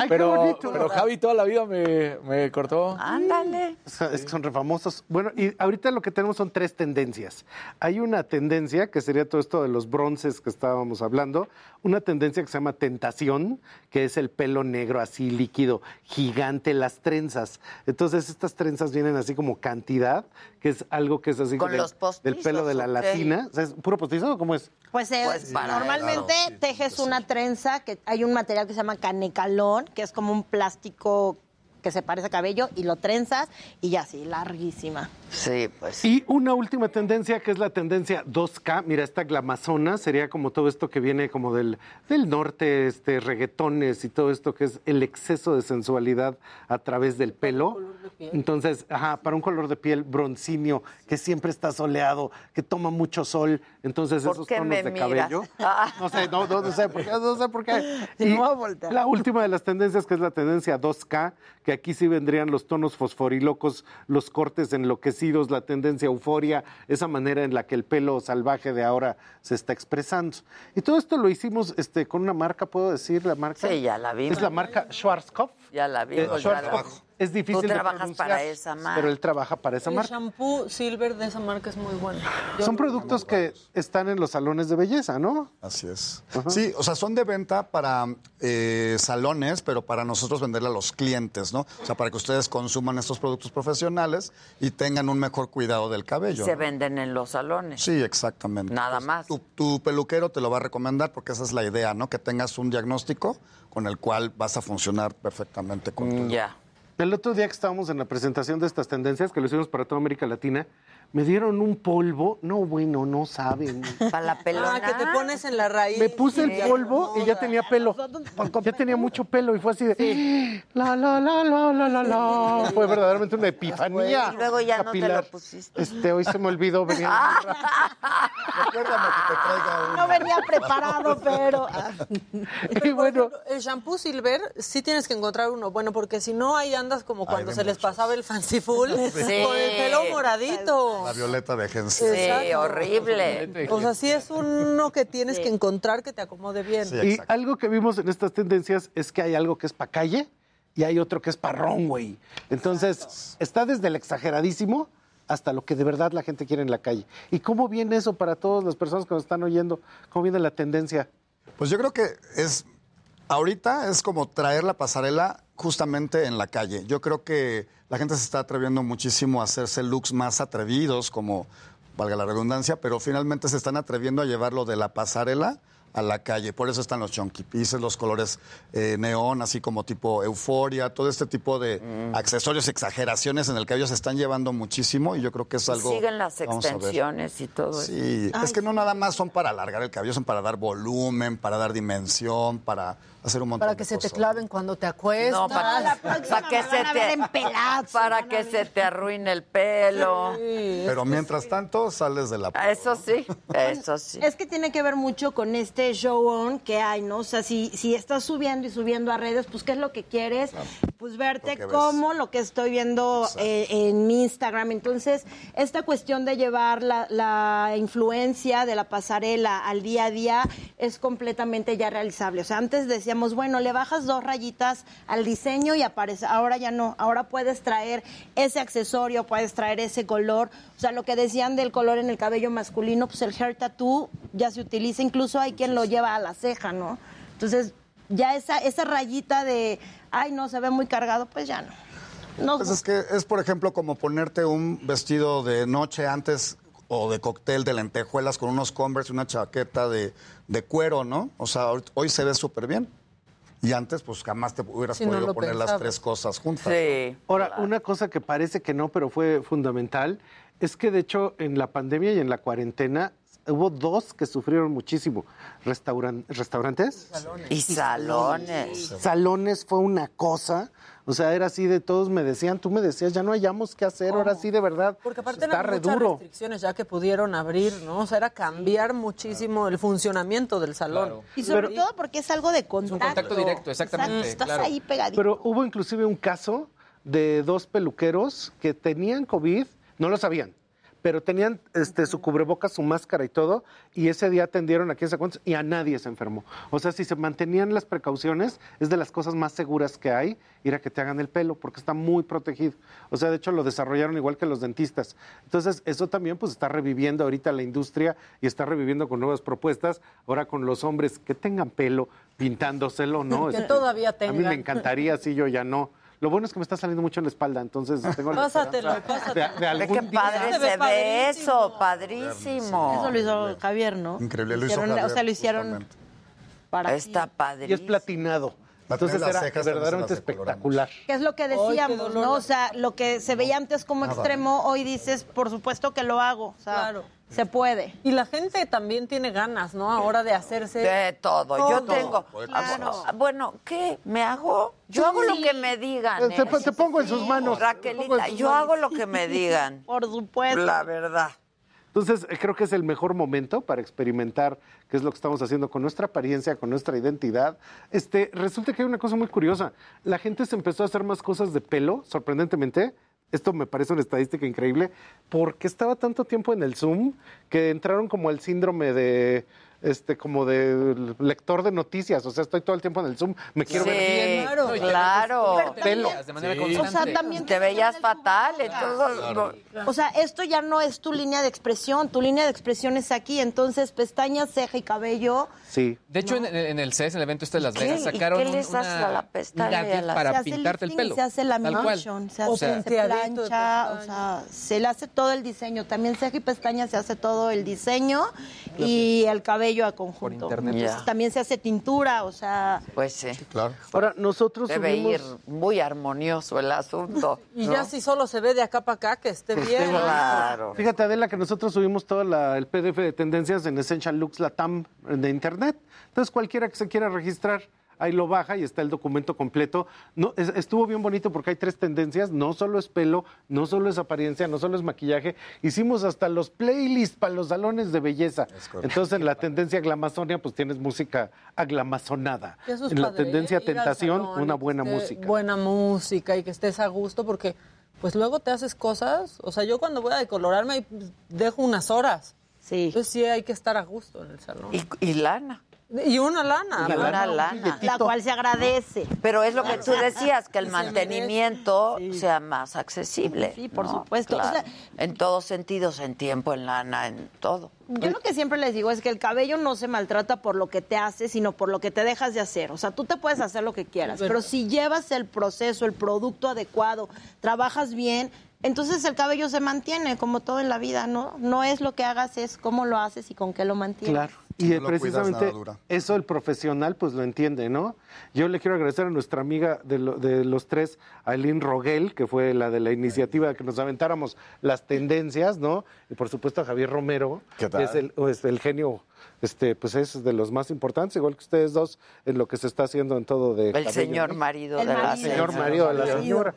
Pero, pero Javi toda la vida me, me cortó. Ándale. Es que son refamosos. Bueno, y ahorita lo que tenemos son tres tendencias. Hay una tendencia, que sería todo esto de los bronces que estábamos hablando, una tendencia que se llama tentación, que es el pelo negro así líquido, gigante, las trenzas. Entonces estas trenzas vienen así como cantidad, que es algo que es así ¿Con del, los postizos del pelo de la latina. O sea, ¿Es puro postizo o cómo es? Pues, eh, Pues para- normalmente Claro, tejes una trenza, que hay un material que se llama canecalón, que es como un plástico que se parece a cabello, y lo trenzas y ya así, larguísima. Sí, pues. Y una última tendencia que es la tendencia 2K. Mira, esta glamazona sería como todo esto que viene como del, del norte, este, reggaetones y todo esto que es el exceso de sensualidad a través del pelo. Entonces, ajá, para un color de piel broncíneo, que siempre está soleado, que toma mucho sol. Entonces, ¿Por esos qué tonos me de miras? cabello. Ah. [laughs] No sé, no, no, no sé por qué, no sé por qué. [laughs] Sí, Y me voy a voltear. la última de las tendencias, que es la tendencia 2K, que aquí sí vendrían los tonos fosforilocos, los cortes enloquecidos, la tendencia euforia, esa manera en la que el pelo salvaje de ahora se está expresando. Y todo esto lo hicimos este, con una marca, ¿puedo decir la marca? Sí, ya la vimos. Es la marca Schwarzkopf. Ya la Eh, vimos. ya la vimos. Es difícil Tú trabajas para esa marca. Pero él trabaja para esa El marca. shampoo silver de esa marca es muy bueno. Yo Son productos que están en los salones de belleza, ¿no? Así es. Sí, o sea, son de venta para eh, salones, pero para nosotros venderle a los clientes, ¿no? O sea, para que ustedes consuman estos productos profesionales y tengan un mejor cuidado del cabello. Se ¿no? venden en los salones. Sí, exactamente. Nada más. Tu, tu peluquero te lo va a recomendar porque esa es la idea, ¿no? Que tengas un diagnóstico con el cual vas a funcionar perfectamente con tu Ya. El otro día que estábamos en la presentación de estas tendencias, que lo hicimos para toda América Latina, me dieron un polvo. No, bueno, no saben. [laughs] Para la pelona. Ah, que te pones en la raíz. Me puse el polvo y ya tenía pelo. Ya tenía mucho pelo y fue así de la la la la la la la. Fue verdaderamente una epifanía. Y luego ya no te lo pusiste. Este, hoy se me olvidó venir. [laughs] Recuérdame que te traiga No venía preparado, pero... [laughs] Y bueno, El shampoo silver sí tienes que encontrar uno bueno, porque si no ahí andas como cuando se les pasaba el fancy full Sí. con el pelo moradito. La violeta de agencia. Sí, Exacto. horrible. O sea, sí es uno que tienes que encontrar que te acomode bien. Sí, y algo que vimos en estas tendencias es que hay algo que es para calle y hay otro que es para runway. Entonces, está desde el exageradísimo hasta lo que de verdad la gente quiere en la calle. ¿Y cómo viene eso para todas las personas que nos están oyendo? ¿Cómo viene la tendencia? Pues yo creo que es ahorita es como traer la pasarela justamente en la calle. Yo creo que la gente se está atreviendo muchísimo a hacerse looks más atrevidos, como valga la redundancia, pero finalmente se están atreviendo a llevarlo de la pasarela a la calle. Por eso están los chunky pieces, los colores eh, neón, así como tipo euforia, todo este tipo de Mm. accesorios, exageraciones en el cabello se están llevando muchísimo y yo creo que es algo... Siguen las extensiones y todo eso. Sí, es que no nada más son para alargar el cabello, son para dar volumen, para dar dimensión, para hacer un montón Para de que se te claven cuando te acuestas. No, para, para que se te, para que se te arruine el pelo. Pero mientras tanto sales de la... Eso sí, [laughs] eso sí. Es que tiene que ver mucho con este show on que hay, ¿no? O sea, si, si estás subiendo y subiendo a redes, pues ¿qué es lo que quieres? Pues verte Lo que ves. como lo que estoy viendo eh, en mi Instagram. Entonces, esta cuestión de llevar la, la influencia de la pasarela al día a día es completamente ya realizable. O sea, antes decíamos, bueno, le bajas dos rayitas al diseño y aparece. Ahora ya no. Ahora puedes traer ese accesorio, puedes traer ese color. O sea, lo que decían del color en el cabello masculino, pues el hair tattoo ya se utiliza. Incluso hay quien lo lleva a la ceja, ¿no? Entonces, ya esa, esa rayita de, ay, no, se ve muy cargado, pues ya no. No, Pues es que es, por ejemplo, como ponerte un vestido de noche antes o de cóctel de lentejuelas con unos Converse y una chaqueta de, de cuero, ¿no? O sea, hoy- hoy se ve súper bien. Y antes, pues jamás te hubieras Sí, podido poner las tres cosas juntas. Ahora, una cosa que parece que no, pero fue fundamental, es que de hecho en la pandemia y en la cuarentena hubo dos que sufrieron muchísimo. Restauran- ¿Restaurantes? Y salones. Salones fue una cosa. O sea, era así de todos me decían, tú me decías, ya no hayamos qué hacer, ahora sí de verdad. Porque aparte está eran re muchas duro. restricciones ya que pudieron abrir, ¿no? O sea, era cambiar muchísimo el funcionamiento del salón. Y sobre todo porque es algo de contacto. contacto directo, exactamente, Exacto, Estás claro. ahí pegadito. Pero hubo inclusive un caso de dos peluqueros que tenían COVID, no lo sabían, pero tenían este, su cubrebocas, su máscara y todo, y ese día atendieron aquí a cuentas y a nadie se enfermó. O sea, si se mantenían las precauciones, es de las cosas más seguras que hay ir a que te hagan el pelo, porque está muy protegido. O sea, de hecho lo desarrollaron igual que los dentistas. Entonces, eso también pues está reviviendo ahorita la industria y está reviviendo con nuevas propuestas, ahora con los hombres que tengan pelo, pintándoselo, ¿no? Que Este, todavía A mí tengan. me encantaría, sí, yo ya no. Lo bueno es que me está saliendo mucho en la espalda, entonces tengo la Pásatelo, esperanza de, de Ve algún qué día- padre se, ve eso, padrísimo. Eso lo hizo Javier, ¿no? Increíble, lo hizo Hicieron- Javier, O sea, lo hicieron para Está ti. padrísimo. Y es platinado. Entonces las era verdaderamente espectacular. Que es lo que decíamos. ¿no? O sea, lo que se veía antes como Nada. extremo, hoy dices, por supuesto que lo hago. O sea, Claro. se puede. Y la gente también tiene ganas, ¿no? Ahora de hacerse... De todo. Yo Todo. tengo. Claro. Ah, Bueno, ¿qué? ¿Me hago? Yo hago lo que me digan. Te, ¿eh? te pongo en sus manos. Raquelita, yo hago lo que me digan. [laughs] Por supuesto. La verdad. Entonces, eh, creo que es el mejor momento para experimentar qué es lo que estamos haciendo con nuestra apariencia, con nuestra identidad. Este, resulta que hay una cosa muy curiosa. La gente se empezó a hacer más cosas de pelo, sorprendentemente. Esto me parece una estadística increíble, porque estaba tanto tiempo en el Zoom que entraron como al síndrome de este como de lector de noticias, o sea, estoy todo el tiempo en el Zoom, me quiero Sí, ver bien. claro, claro. Pelo. De manera Sí. constante. O sea, también Te veías fatal, entonces... O sea, esto ya no es tu línea de expresión, tu línea de expresión es aquí, entonces pestañas, ceja y cabello. Sí. De hecho, en, en el CES, en el evento este de Las ¿Qué? Vegas, ¿Y sacaron qué un, les haces a la pestaña y a la- para pintarte el y pelo. Se hace lamination, se O hace sea, se plancha, o sea, se le hace todo el diseño. También ceja y pestaña se hace todo el diseño y el cabello a conjunto. internet. Entonces, Ya. También se hace tintura, o sea... Pues sí. Claro. Ahora, nosotros Debe subimos- ir muy armonioso el asunto. [laughs] Y ¿no? ya si solo se ve de acá para acá, que esté bien. Claro. Fíjate, Adela, que nosotros subimos todo la- el PDF de tendencias en Essential Looks Latam de Internet. Entonces, cualquiera que se quiera registrar, ahí lo baja y está el documento completo. No, es- estuvo bien bonito porque hay tres tendencias. No solo es pelo, no solo es apariencia, no solo es maquillaje. Hicimos hasta los playlists para los salones de belleza. Entonces, en la tendencia glamazonia, pues tienes música aglamazonada. Es En la padre, tendencia ¿eh? Tentación, salón una buena música. Buena música y que estés a gusto porque pues luego te haces cosas, o sea, yo cuando voy a decolorarme ahí, pues, dejo unas horas. Sí. Entonces sí hay que estar a gusto en el salón. Y, y lana. Y una lana. Una lana. La cual se agradece. Pero es lo que tú decías, que el mantenimiento sea más accesible. Sí, por ¿no? supuesto. O Claro. sea- en todos sentidos, en tiempo, en lana, en todo. Yo lo que siempre les digo es que el cabello no se maltrata por lo que te hace, sino por lo que te dejas de hacer. O sea, tú te puedes hacer lo que quieras, pero si llevas el proceso, el producto adecuado, trabajas bien, entonces el cabello se mantiene como todo en la vida, ¿no? No es lo que hagas, es cómo lo haces y con qué lo mantienes. Claro. Y No precisamente eso el profesional pues lo entiende, ¿no? Yo le quiero agradecer a nuestra amiga de, lo- de los tres, Aileen Rogel, que fue la de la iniciativa que nos aventáramos las tendencias, ¿no? Y por supuesto a Javier Romero, ¿Qué que es el, es el genio, este, pues es de los más importantes, igual que ustedes dos, en lo que se está haciendo en todo de El cabello, señor ¿no? marido El de la marido. Señor señora. marido de la señora.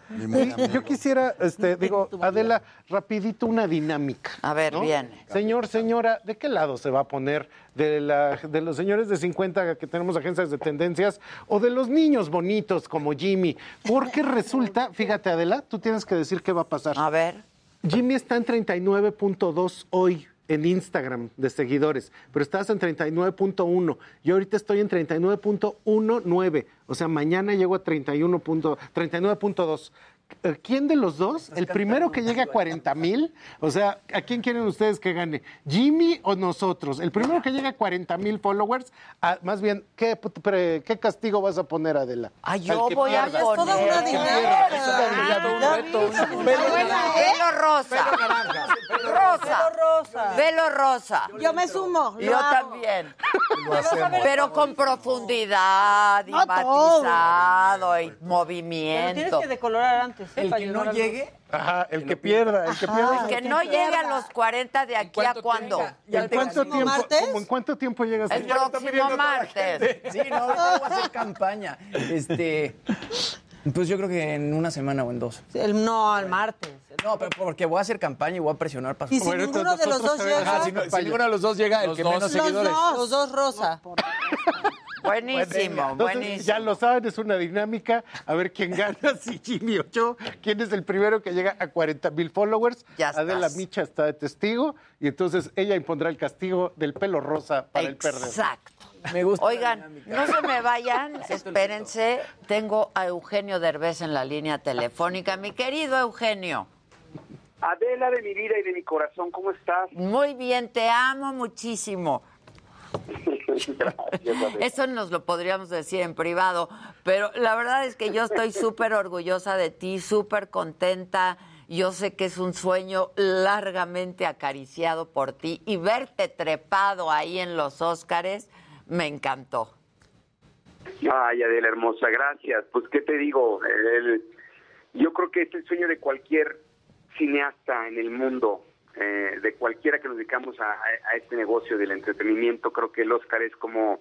Y yo quisiera, este, digo, Adela, rapidito una dinámica. A ver, ¿no? viene. Señor, señora, ¿de qué lado se va a poner? ¿De, la, ¿De los señores de 50 que tenemos agencias de tendencias o de los niños bonitos como Jimmy? Porque resulta, fíjate Adela, tú tienes que decir qué va a pasar. A ver. Jimmy está en 39.2 hoy en Instagram de seguidores, pero estás en 39.1. Yo ahorita estoy en 39.19. O sea, mañana llego a 31. punto- 39.2. Eh, ¿Quién de los dos? El primero que llegue a 40 mil. O sea, ¿a quién quieren ustedes que gane? ¿Jimmy o nosotros? El primero que llegue a 40 mil followers. ah, más bien, ¿qué, pre- ¿qué castigo vas a poner, Adela? Ah, yo que voy a poner. toda una. Ya vi. Pelo rosa. Rosa. rosa. Pelo rosa. Yo me sumo. Yo hago. también. [laughs] Pero con profundidad y No todo. matizado y Pero tienes movimiento. que decolorar antes. ¿eh? El que no llegue, Ajá, el que pierda, el que pierda. Que no llegue a los 40 de aquí a cuándo. ya ¿En cuánto tiempo? martes? ¿cómo ¿En cuánto tiempo llegas? El próximo martes. Sí, no, voy a hacer campaña. Este, pues yo creo que en una semana o en dos. El, no, el martes. No, pero porque voy a hacer campaña y voy a presionar para Y si Bueno, ninguno de los dos llega, Ajá, si, no- si ninguno de los dos llega, el que dos. menos Los seguidores. los dos rosa. Buenísimo, Entonces, buenísimo. ya lo saben, es una dinámica. A ver quién gana, [laughs] si Jimmy o yo. ¿Quién es el primero que llega a 40 mil followers? Ya Adela estás. Micha está de testigo y entonces ella impondrá el castigo del pelo rosa para el perdedor. Exacto. Me gusta. Oigan, no se me vayan, [laughs] espérense. Tengo a Eugenio Derbez en la línea telefónica. Mi querido Eugenio. Adela de mi vida y de mi corazón, ¿cómo estás? Muy bien, te amo muchísimo. [laughs] Gracias. Eso nos lo podríamos decir en privado, pero la verdad es que yo estoy [laughs] súper orgullosa de ti, súper contenta. Yo sé que es un sueño largamente acariciado por ti y verte trepado ahí en los Óscares me encantó. Ay, Adela hermosa, gracias. Pues, ¿qué te digo? El- yo creo que es el sueño de cualquier cineasta en el mundo, eh, de cualquiera que nos dedicamos a, este negocio del entretenimiento. Creo que el Oscar es como,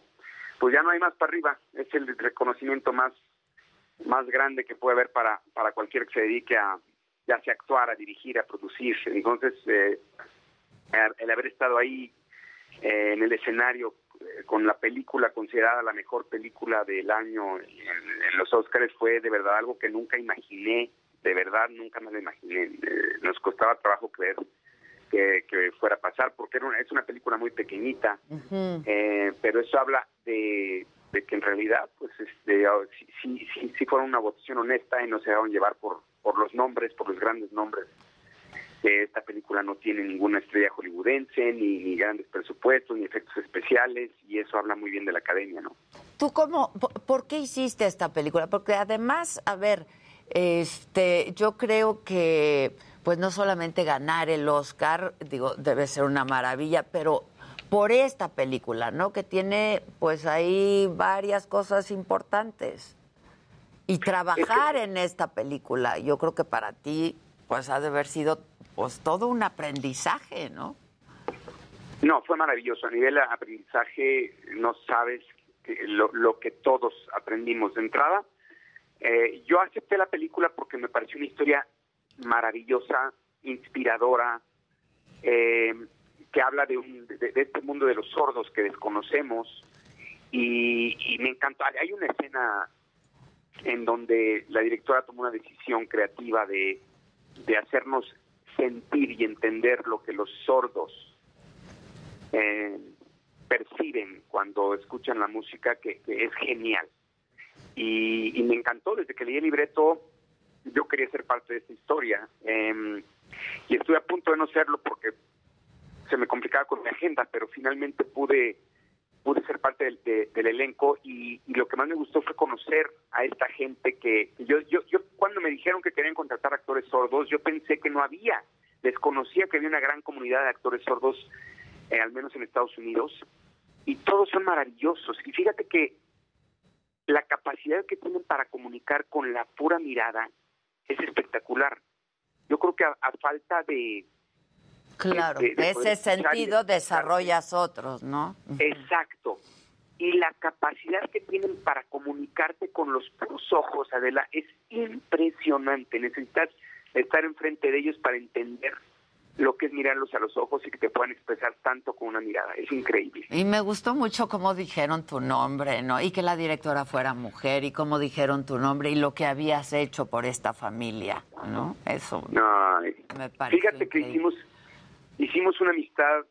pues ya no hay más para arriba. Es el reconocimiento más, más grande que puede haber para, para cualquiera que se dedique a, ya sea actuar, a dirigir, a producir. Entonces, eh, el haber estado ahí eh, en el escenario eh, con la película considerada la mejor película del año en, en los Oscars fue de verdad algo que nunca imaginé, de verdad nunca me lo imaginé. Eh, nos costaba trabajo creer que, que fuera a pasar porque era una- es una película muy pequeñita, eh, pero eso habla de, de que en realidad pues este sí, sí, sí, sí fueron una votación honesta y no se dejaron llevar por, por los nombres, por los grandes nombres que esta película no tiene ninguna estrella hollywoodense, ni, ni grandes presupuestos, ni efectos especiales, y eso habla muy bien de la academia, ¿no? ¿Tú cómo, por, por qué hiciste esta película? Porque además, a ver, este, yo creo que, pues no solamente ganar el Oscar, digo, debe ser una maravilla, pero por esta película, ¿no? Que tiene, pues ahí varias cosas importantes. Y trabajar en esta película, yo creo que para ti, pues ha de haber sido, pues todo un aprendizaje, ¿no? No, fue maravilloso. A nivel de aprendizaje, no sabes lo, lo que todos aprendimos de entrada. Eh, yo acepté la película porque me pareció una historia maravillosa, inspiradora, eh, que habla de, un, de, este mundo de los sordos que desconocemos. Y, y me encantó. Hay una escena en donde la directora tomó una decisión creativa de, hacernos sentir y entender lo que los sordos eh, perciben cuando escuchan la música, que es genial. Y, y me encantó, desde que leí el libreto, yo quería ser parte de esta historia. eh, y estuve a punto de no serlo porque se me complicaba con mi agenda, pero finalmente pude pude ser parte del, de- del elenco y, lo que más me gustó fue conocer a esta gente que que yo, yo, yo cuando me dijeron que querían contratar actores sordos, yo pensé que no había, desconocía que había una gran comunidad de actores sordos, eh, al menos en Estados Unidos, y todos son maravillosos. Y fíjate que la capacidad que tienen para comunicar con la pura mirada es espectacular. Yo creo que a, a falta de... Claro, de- de de ese sentido de- desarrollas otros, ¿no? Exacto. Y la capacidad que tienen para comunicarte con los puros ojos, Adela, es impresionante. Necesitas estar enfrente de ellos para entender lo que es mirarlos a los ojos y que te puedan expresar tanto con una mirada. Es increíble. Y me gustó mucho cómo dijeron tu nombre, ¿no? Y que la directora fuera mujer y cómo dijeron tu nombre y lo que habías hecho por esta familia, ¿no? Eso Ay, me parece Fíjate que hicimos, hicimos una amistad,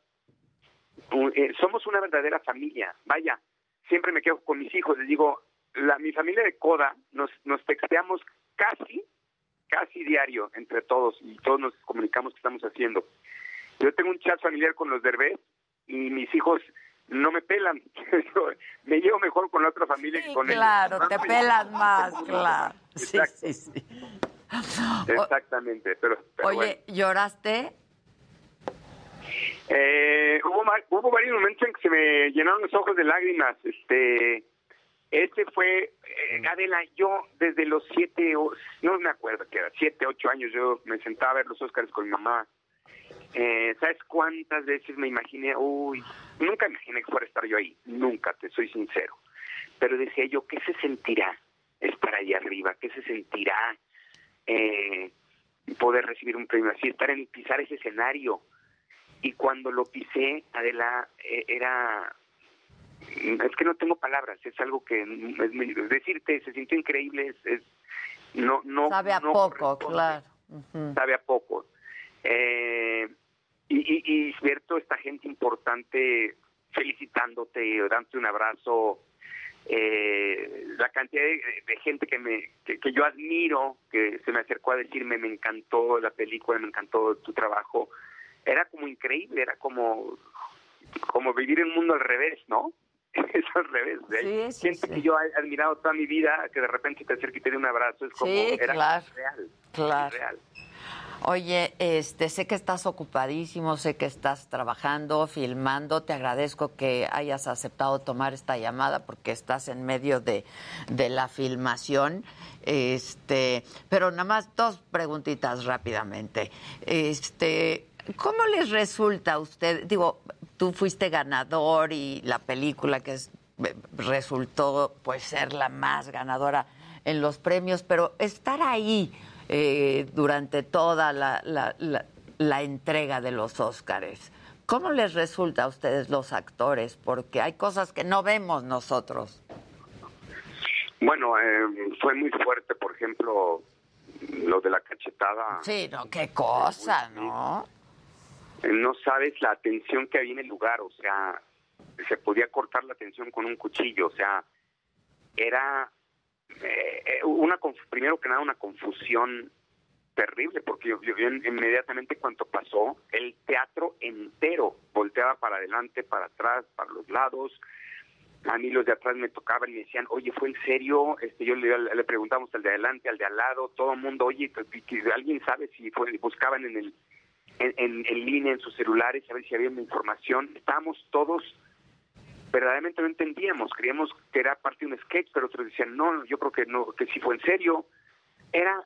eh, somos una verdadera familia. Vaya, siempre me quedo con mis hijos, les digo, la, mi familia de Coda nos, nos texteamos casi, casi diario entre todos y todos nos comunicamos qué estamos haciendo. Yo tengo un chat familiar con los derbés y mis hijos no me pelan. [laughs] Me llevo mejor con la otra familia que con ellos. Claro, te pelas más, claro. Sí, sí, sí. Exactamente, pero, pero bueno. Oye, ¿lloraste? Eh, hubo, hubo varios momentos en que se me llenaron los ojos de lágrimas. Este, este fue, eh, Adela, yo desde los siete, no me acuerdo que era, siete, ocho años, yo me sentaba a ver los Óscares con mi mamá. Eh, ¿Sabes cuántas veces me imaginé? Uy, nunca imaginé que fuera a estar yo ahí, nunca, te soy sincero. Pero decía yo, ¿qué se sentirá estar ahí arriba? ¿Qué se sentirá eh, poder recibir un premio así, estar en pisar ese escenario? y cuando lo pisé, Adela, eh, era... Es que no tengo palabras, es algo que... es muy- decirte, se sintió increíble, es... es- no, no, Sabe a no poco, claro. Sabe a poco. Eh, y, y, y toda esta gente importante felicitándote, dándote un abrazo, eh, la cantidad de, de gente que me que, que yo admiro, que se me acercó a decirme me encantó la película, me encantó tu trabajo, era como increíble, era como como vivir un mundo al revés, ¿no? [laughs] Es al revés. de Sí, sí, gente que yo he admirado toda mi vida, que de repente te acerca y te dé un abrazo, es como era claro. real. Claro. real. Oye, este, sé que estás ocupadísimo, sé que estás trabajando, filmando. Te agradezco que hayas aceptado tomar esta llamada porque estás en medio de, de la filmación. Este, pero nada más dos preguntitas rápidamente. Este, ¿cómo les resulta a usted? Digo, tú fuiste ganador y la película que es, resultó pues ser la más ganadora en los premios, pero estar ahí eh, durante toda la, la- la- la entrega de los Óscares. ¿Cómo les resulta a ustedes los actores? Porque hay cosas que no vemos nosotros. Bueno, eh, fue muy fuerte, por ejemplo, lo de la cachetada. Sí, no, qué cosa, ¿no? No sabes la atención que había en el lugar, o sea, se podía cortar la atención con un cuchillo, o sea, era eh, eh, una primero que nada una confusión terrible, porque yo, yo- inmediatamente cuando pasó, el teatro entero volteaba para adelante, para atrás, para los lados, a mí los de atrás me tocaban y me decían, oye, ¿fue en serio? Este, yo le, le preguntamos al de adelante, al de al lado, todo el mundo, oye, ¿alguien sabe si fue? Buscaban en el en, en, en línea en sus celulares a ver si había información. Estábamos todos verdaderamente no entendíamos, creíamos que era parte de un sketch, pero otros decían, no, yo creo que no, que sí fue en serio. Era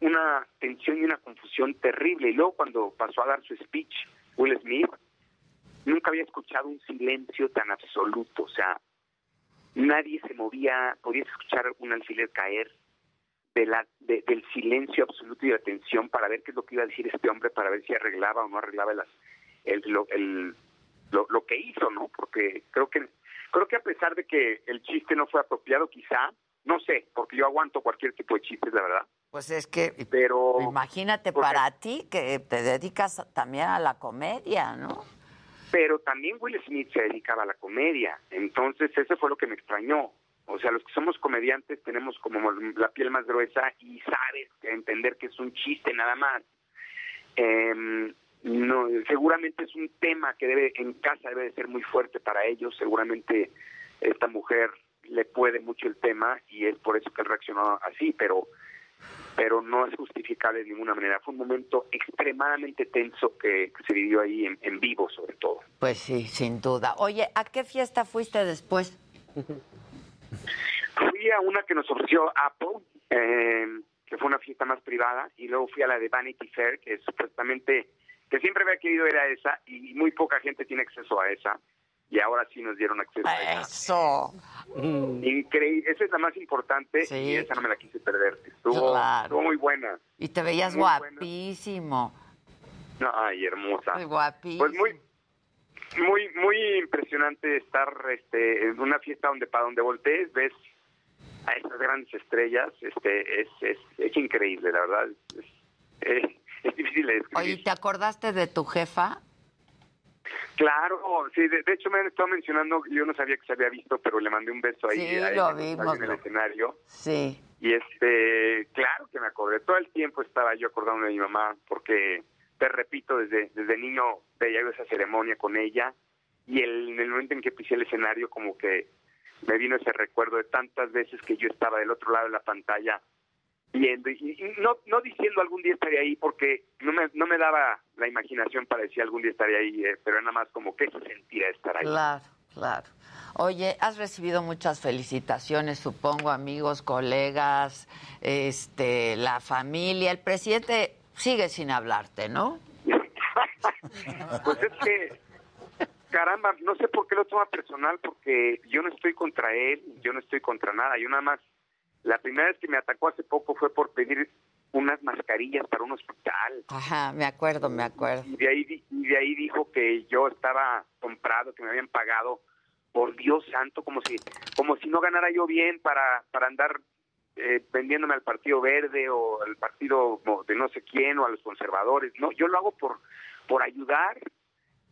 una tensión y una confusión terrible. Y luego cuando pasó a dar su speech, Will Smith, nunca había escuchado un silencio tan absoluto, o sea, nadie se movía, podías escuchar un alfiler caer de la, de- del silencio absoluto y de atención para ver qué es lo que iba a decir este hombre, para ver si arreglaba o no arreglaba las, el, lo, el- lo, lo que hizo, ¿no? Porque creo que creo que a pesar de que el chiste no fue apropiado, quizá, no sé, porque yo aguanto cualquier tipo de chistes, la verdad. Pues es que, pero imagínate para ti que te dedicas también a la comedia, ¿no? pero también Will Smith se dedicaba a la comedia, entonces eso fue lo que me extrañó. O sea, los que somos comediantes tenemos como la piel más gruesa y sabes entender que es un chiste nada más. Em, no, seguramente es un tema que debe en casa debe de ser muy fuerte para ellos. Seguramente esta mujer le puede mucho el tema y es por eso que él reaccionó así. Pero pero no es justificable de ninguna manera. Fue un momento extremadamente tenso que, que se vivió ahí en, en vivo, sobre todo. Pues sí, sin duda. Oye, ¿a qué fiesta fuiste después? [laughs] Fui a una que nos ofreció Apple, eh, que fue una fiesta más privada, y luego fui a la de Vanity Fair, que supuestamente, que siempre había querido ir a esa, y muy poca gente tiene acceso a esa, y ahora sí nos dieron acceso a esa. Eso. Increíble, esa es la más importante, y esa no me la quise perder. Estuvo, Claro. estuvo muy buena. Y te veías Muy buena. guapísimo. No, ay, hermosa. Muy guapísimo. Pues muy, muy, muy impresionante estar este, en una fiesta donde para donde voltees ves a esas grandes estrellas. Este, es, es, es increíble, la verdad. Es, es- [laughs] es difícil de describir. Oye, ¿te acordaste de tu jefa? Claro, sí, de, de hecho me han estado mencionando, yo no sabía que se había visto, pero le mandé un beso ahí, Sí, lo vimos, en el escenario. Sí. Y este, claro que me acordé, todo el tiempo estaba yo acordando de mi mamá, porque te repito, desde, desde niño veía esa ceremonia con ella, y el, en el momento en que pisé el escenario, como que me vino ese recuerdo de tantas veces que yo estaba del otro lado de la pantalla viendo, y, no, no diciendo algún día estaré ahí, porque no me, no me daba la imaginación para decir algún día estaré ahí, eh, pero nada más como que se sentía estar ahí. Claro, claro. Oye, has recibido muchas felicitaciones, supongo, amigos, colegas, este, la familia. El presidente sigue sin hablarte, ¿no? Pues es que, caramba, no sé por qué lo toma personal, porque yo no estoy contra él, yo no estoy contra nada. Yo nada más, la primera vez que me atacó hace poco fue por pedir unas mascarillas para un hospital. Ajá, me acuerdo, me acuerdo. Y de ahí, y de ahí dijo que yo estaba comprado, que me habían pagado. Por Dios santo, como si, como si no ganara yo bien para, para andar eh, vendiéndome al Partido Verde o al partido de no sé quién o a los conservadores. No, yo lo hago por, por ayudar.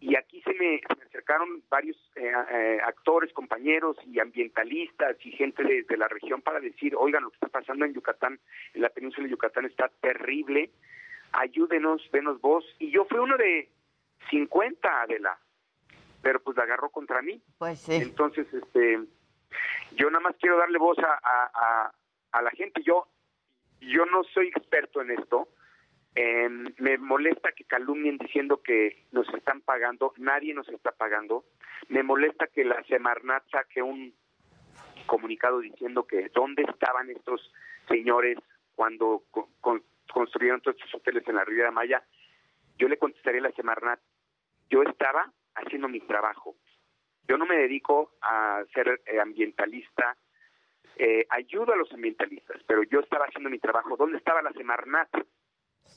Y aquí se me, se me acercaron varios eh, eh, actores, compañeros y ambientalistas y gente de, de la región para decir, oigan, lo que está pasando en Yucatán, en la península de Yucatán está terrible, ayúdenos, denos voz. Y yo fui uno de 50, Adela, pero pues la agarró contra mí. Pues sí. Entonces, este, yo nada más quiero darle voz a, a, a- a la gente. Yo, yo no soy experto en esto. Eh, me molesta que calumnien diciendo que nos están pagando. Nadie nos está pagando. Me molesta que la Semarnat saque un comunicado diciendo que dónde estaban estos señores cuando co- con- construyeron todos estos hoteles en la Riviera Maya. Yo le contestaría a la Semarnat, yo estaba haciendo mi trabajo. Yo no me dedico a ser eh, ambientalista, eh, ayudo a los ambientalistas, pero yo estaba haciendo mi trabajo. ¿Dónde estaba la Semarnat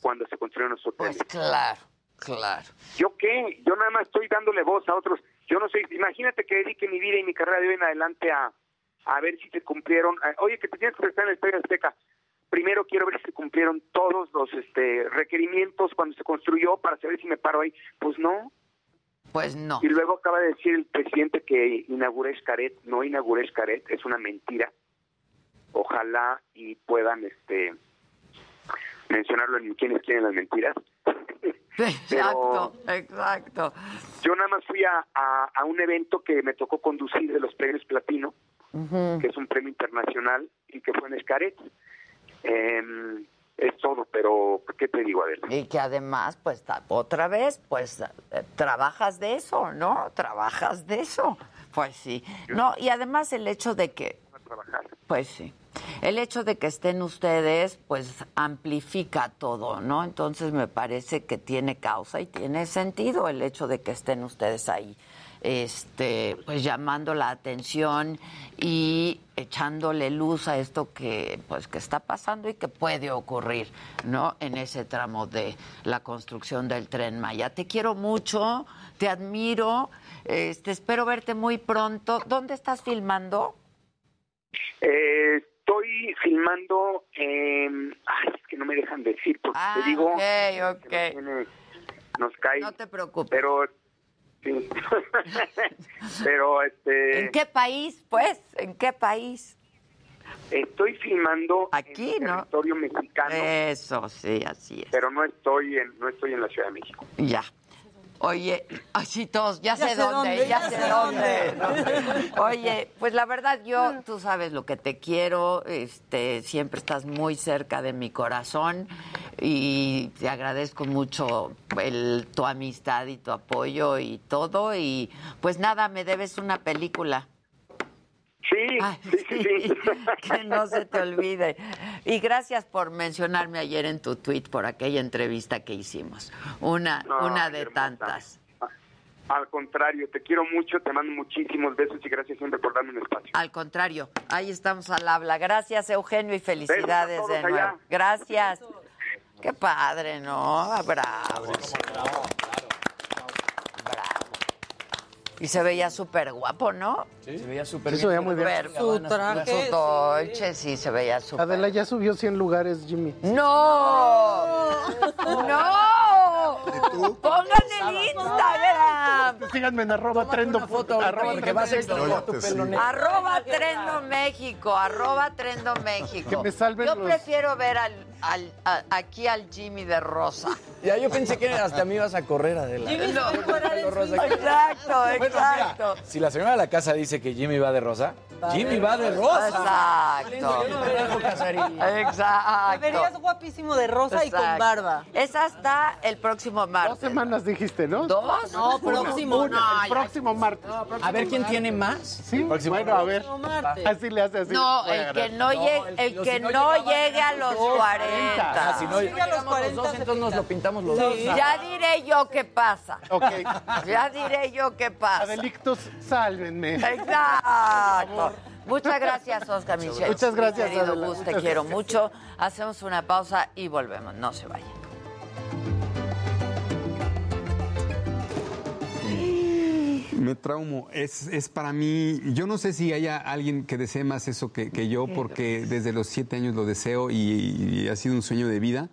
cuando se construyeron los hoteles? Pues claro, claro. ¿Yo qué? Yo nada más estoy dándole voz a otros. Yo no soy, imagínate que dedique mi vida y mi carrera de hoy en adelante a, a ver si se cumplieron. a- oye, que te tienes que prestar en el Estadio Azteca. Primero quiero ver si se cumplieron todos los este, requerimientos cuando se construyó para saber si me paro ahí. Pues no. Pues no. Y luego acaba de decir el presidente que inauguré Escaret. No inauguré Escaret, es una mentira. Ojalá y puedan este mencionarlo en quienes quieren las mentiras. [laughs] Exacto, exacto. Yo nada más fui a, a, a un evento que me tocó conducir de los premios Platino, que es un premio internacional y que fue en Escaret. Em, es todo, pero ¿qué te digo, Adela? Y que además, pues otra vez, pues eh, trabajas de eso, ¿no? Trabajas de eso. Pues sí. No, y además el hecho de que, trabajar. pues sí, el hecho de que estén ustedes, pues amplifica todo, ¿no? Entonces me parece que tiene causa y tiene sentido el hecho de que estén ustedes ahí, este, pues llamando la atención y echándole luz a esto que, pues, que está pasando y que puede ocurrir, ¿no? En ese tramo de la construcción del tren Maya. Te quiero mucho, te admiro, este, espero verte muy pronto. ¿Dónde estás filmando? Eh, estoy filmando, em, ay, es que no me dejan decir, porque te digo, ok, que ok. nos, tiene- nos cae. No te preocupes. Pero, sí. [laughs] pero, este, ¿En qué país, pues? ¿En qué país? estoy filmando Aquí, en ¿no? territorio mexicano, Eso, sí, así es. pero no estoy en, no estoy en la Ciudad de México. Ya. Oye, así todos, ya, Ya sé, sé dónde, dónde, ya, ya sé sé dónde. Oye, pues la verdad, yo, tú sabes lo que te quiero, este, siempre estás muy cerca de mi corazón y te agradezco mucho el, tu amistad y tu apoyo y todo. Y pues nada, me debes una película. Sí, sí, sí, [laughs] sí. que no se te olvide. Y gracias por mencionarme ayer en tu tweet por aquella entrevista que hicimos. Una, No, una de hermosa. tantas. Al contrario, te quiero mucho, te mando muchísimos besos y gracias siempre por darme un espacio. Al contrario, ahí estamos al habla. Gracias, Eugenio, y felicidades de nuevo. allá. Gracias. Qué padre, ¿no? Bravo. Bravo. Y se veía súper guapo, ¿no? Se veía súper Sí, se veía muy bien. Súper Su bueno. traje, Su Dolce, sí, se veía súper. Adela ya subió 100 lugares, Jimmy. ¡No! ¡No! [laughs] ¡Pongan el Instagram! Síganme en arroba trendo. arroba porque a trendo. tu pelo negro. Arroba Trendo México, arroba Trendo México. Que me salven Yo los- prefiero ver al, al- a- aquí al Jimmy de Rosa. Ya yo pensé que hasta me ibas a correr, Adela. Jimmy pelo rosa. Exacto, Bueno, mira, exacto. si la señora de la casa dice que Jimmy va de rosa, Jimmy va de rosa. Exacto. Te Exacto. verías guapísimo de rosa y con barba. Es hasta el próximo martes. Dos semanas dijiste, ¿no? ¿Dos? No, próximo. una, No, el ya. próximo martes. A ver quién tiene más. Sí, bueno, a ver. Así le hace así. No, a el que no llegue, el que no llegue a los 40. Ah, si no Llega a los llegamos los 40 dos, entonces nos lo pintamos los dos. Ya diré yo qué pasa. Ok. Ya diré yo qué pasa. Adelictos, sálvenme. Exacto. Muchas gracias, Oscar Michel. Muchas gracias, Querido Adela. Gus, te Muchas quiero gracias. mucho. Hacemos una pausa y volvemos. No se vayan. Me traumo. Es, es para mí, yo no sé si haya alguien que desee más eso que, que yo, porque desde los siete años lo deseo y, y ha sido un sueño de vida.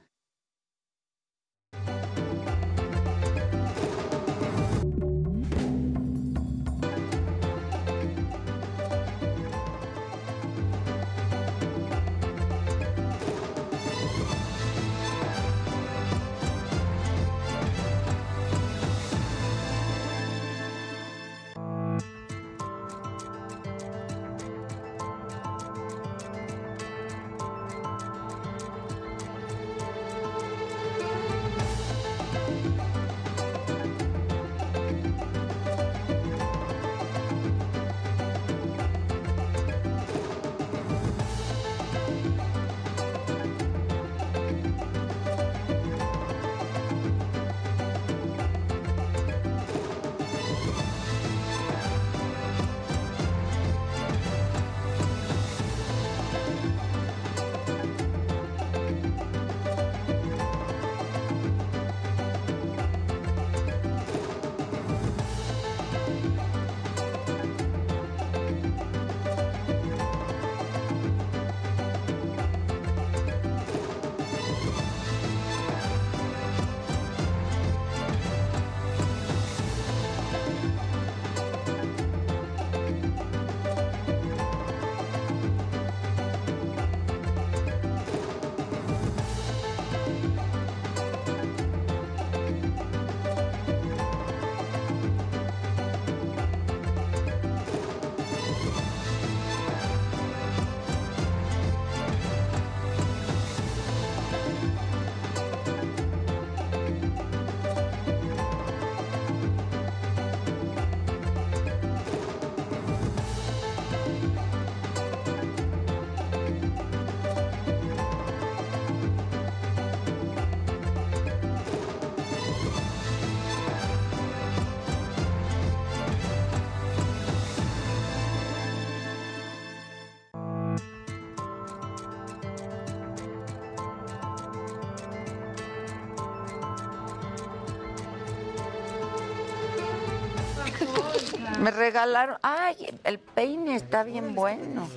Me regalaron. Ay, el peine está bien bueno.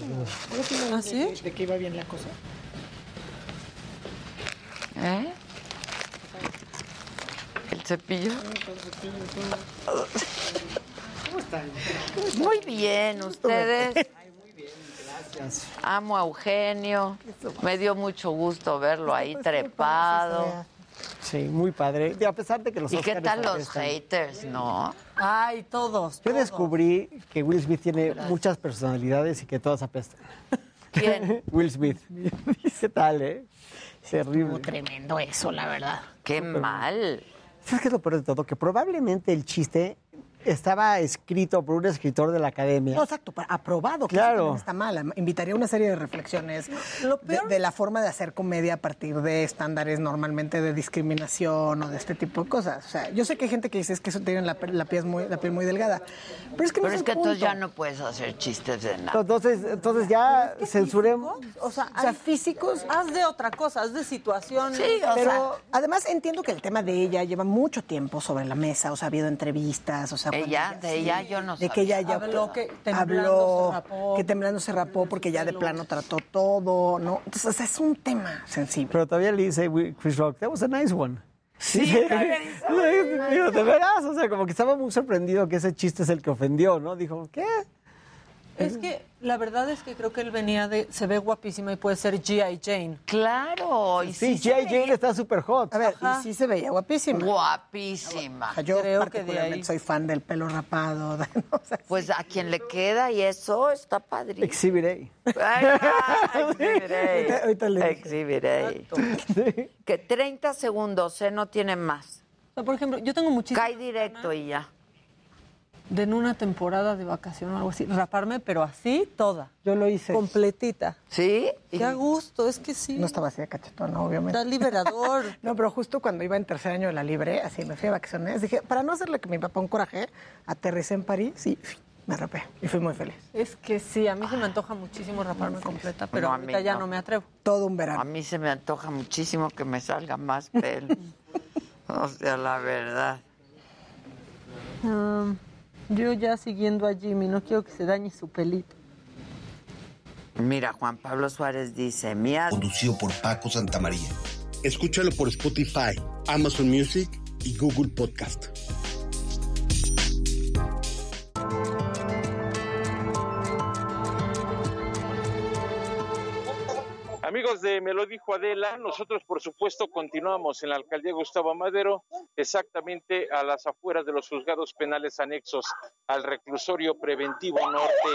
¿Ah, sí? ¿De qué iba bien la cosa? ¿Eh? El cepillo. ¿Cómo están? Muy bien, ustedes. Amo a Eugenio. Me dio mucho gusto verlo ahí trepado. Sí, muy padre. Y a pesar de que los ¿Y qué tal los haters, no? Ay, todos. Yo descubrí que Will Smith tiene muchas personalidades y que todas apestan. ¿Quién? [laughs] Will Smith. [laughs] ¿Qué tal, eh? Terrible. Tremendo eso, la verdad. Qué mal. ¿Sabes qué es lo peor de todo? Que probablemente el chiste estaba escrito por un escritor de la academia. No, exacto, aprobado, que Claro. también está mal. Invitaría a una serie de reflexiones de, de la forma de hacer comedia a partir de estándares normalmente de discriminación o de este tipo de cosas. O sea, yo sé que hay gente que dice es que eso tienen la, la piel muy, la piel muy delgada, pero es que no Pero es que entonces ya no puedes hacer chistes de nada. Entonces, entonces ya censuremos. O sea, O sea, hay- físicos. Haz de otra cosa, haz de situaciones. pero además entiendo que el tema de ella lleva mucho tiempo sobre la mesa, o sea, ha habido entrevistas, o sea, Ella, de ella yo no de que ella ya Habló que temblando habló, se rapó. que temblando se rapó porque ya de plano trató todo, ¿no? Entonces, o sea, es un tema sensible. Pero todavía le dice Chris Rock, that was a nice one. Sí, [laughs] Digo, de veras, o sea, como que estaba muy sorprendido que ese chiste es el que ofendió, ¿no? Dijo, ¿qué? Es que la verdad es que creo que él venía de. Se ve guapísima y puede ser G.I. Jane. Claro. y Sí, se G.I. Jane está súper hot. A ver, Ajá. y sí se veía guapísima. Guapísima. O sea, yo Creo que de particularmente ahí- soy fan del pelo rapado. de- [laughs] Pues a quien le queda y eso está padrísimo. Exhibit A. [laughs] Ahorita- le A. Que 30 segundos, ¿eh? No tiene más. O sea, por ejemplo, yo tengo muchísimo. Cae directo y ya. De en una temporada de vacación o algo así. Raparme, pero así, toda. Yo lo hice. Completita. ¿Sí? Qué a gusto, es que sí. No estaba así de cachetón, obviamente. Está liberador. [laughs] No, pero justo cuando iba en tercer año de la libre, así me fui de vacaciones, dije, para no hacerle que mi papá un coraje, aterricé en París y me rapé. Y fui muy feliz. Es que sí, a mí se me antoja muchísimo raparme completa, pero No, a mí ahorita ya no. no me atrevo. Todo un A verano. mí se me antoja muchísimo que me salga más pelo. [laughs] o sea, la verdad. Ah, yo ya siguiendo a Jimmy, no quiero que se dañe su pelito. Mira, Juan Pablo Suárez dice, mía... Conducido por Paco Santamaría. Escúchalo por Spotify, Amazon Music y Google Podcast. Amigos de Me lo dijo Adela, nosotros por supuesto continuamos en la alcaldía Gustavo Madero, exactamente a las afueras de los juzgados penales anexos al reclusorio preventivo norte.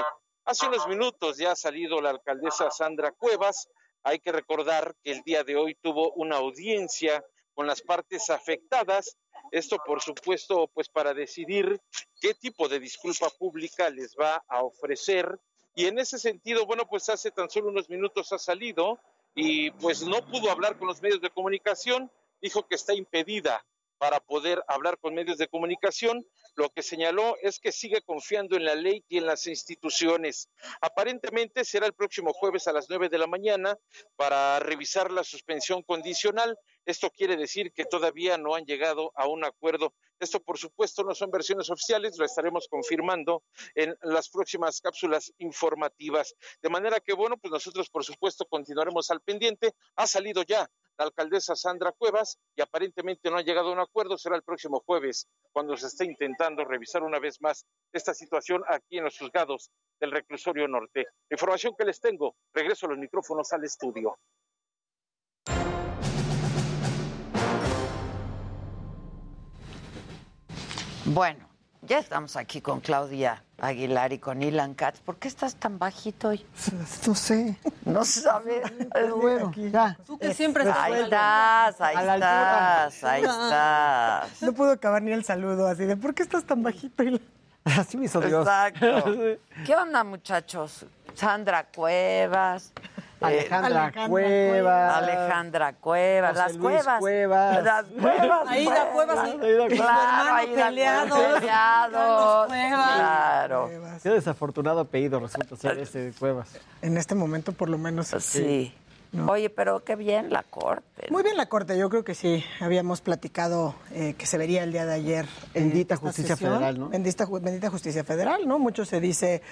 Hace unos minutos ya ha salido la alcaldesa Sandra Cuevas. Hay que recordar que el día de hoy tuvo una audiencia con las partes afectadas. Esto, por supuesto, pues para decidir qué tipo de disculpa pública les va a ofrecer y en ese sentido, bueno, pues hace tan solo unos minutos ha salido y pues no pudo hablar con los medios de comunicación, dijo que está impedida para poder hablar con medios de comunicación. Lo que señaló es que sigue confiando en la ley y en las instituciones. Aparentemente será el próximo jueves a las 9 de la mañana para revisar la suspensión condicional. Esto quiere decir que todavía no han llegado a un acuerdo. Esto, por supuesto, no son versiones oficiales, lo estaremos confirmando en las próximas cápsulas informativas. De manera que, bueno, pues nosotros, por supuesto, continuaremos al pendiente. Ha salido ya la alcaldesa Sandra Cuevas y aparentemente no ha llegado a un acuerdo. Será el próximo jueves cuando se esté intentando revisar una vez más esta situación aquí en los juzgados del reclusorio norte. Información que les tengo, regreso a los micrófonos al estudio. Bueno, ya estamos aquí con Claudia Aguilar y con Ilan Katz. ¿Por qué estás tan bajito hoy? [laughs] No sé. No sabes. [laughs] Pero bueno, ya. Tú que siempre estás Ahí estás, ahí estás, [laughs] ahí estás. No pudo acabar ni el saludo así de, ¿por qué estás tan bajito? Y la- Así me hizo Dios. Exacto. ¿Qué onda, muchachos? Sandra Cuevas. Alejandra, Alejandra Cuevas. Alejandra Cuevas, José las Luis cuevas. Cuevas. Las cuevas. Aida Cuevas Aida Cuevas. Claro, Aida peleados. Cuevas, peleados. Cuevas. Claro. Qué desafortunado apellido resulta ser ese de Cuevas. En este momento, por lo menos. Sí. Oye, pero qué bien la corte. Muy bien la corte, yo creo que sí. Habíamos platicado eh, que se vería el día de ayer. Bendita justicia sesión. federal, ¿no? Bendita, bendita justicia federal, ¿no? Mucho se dice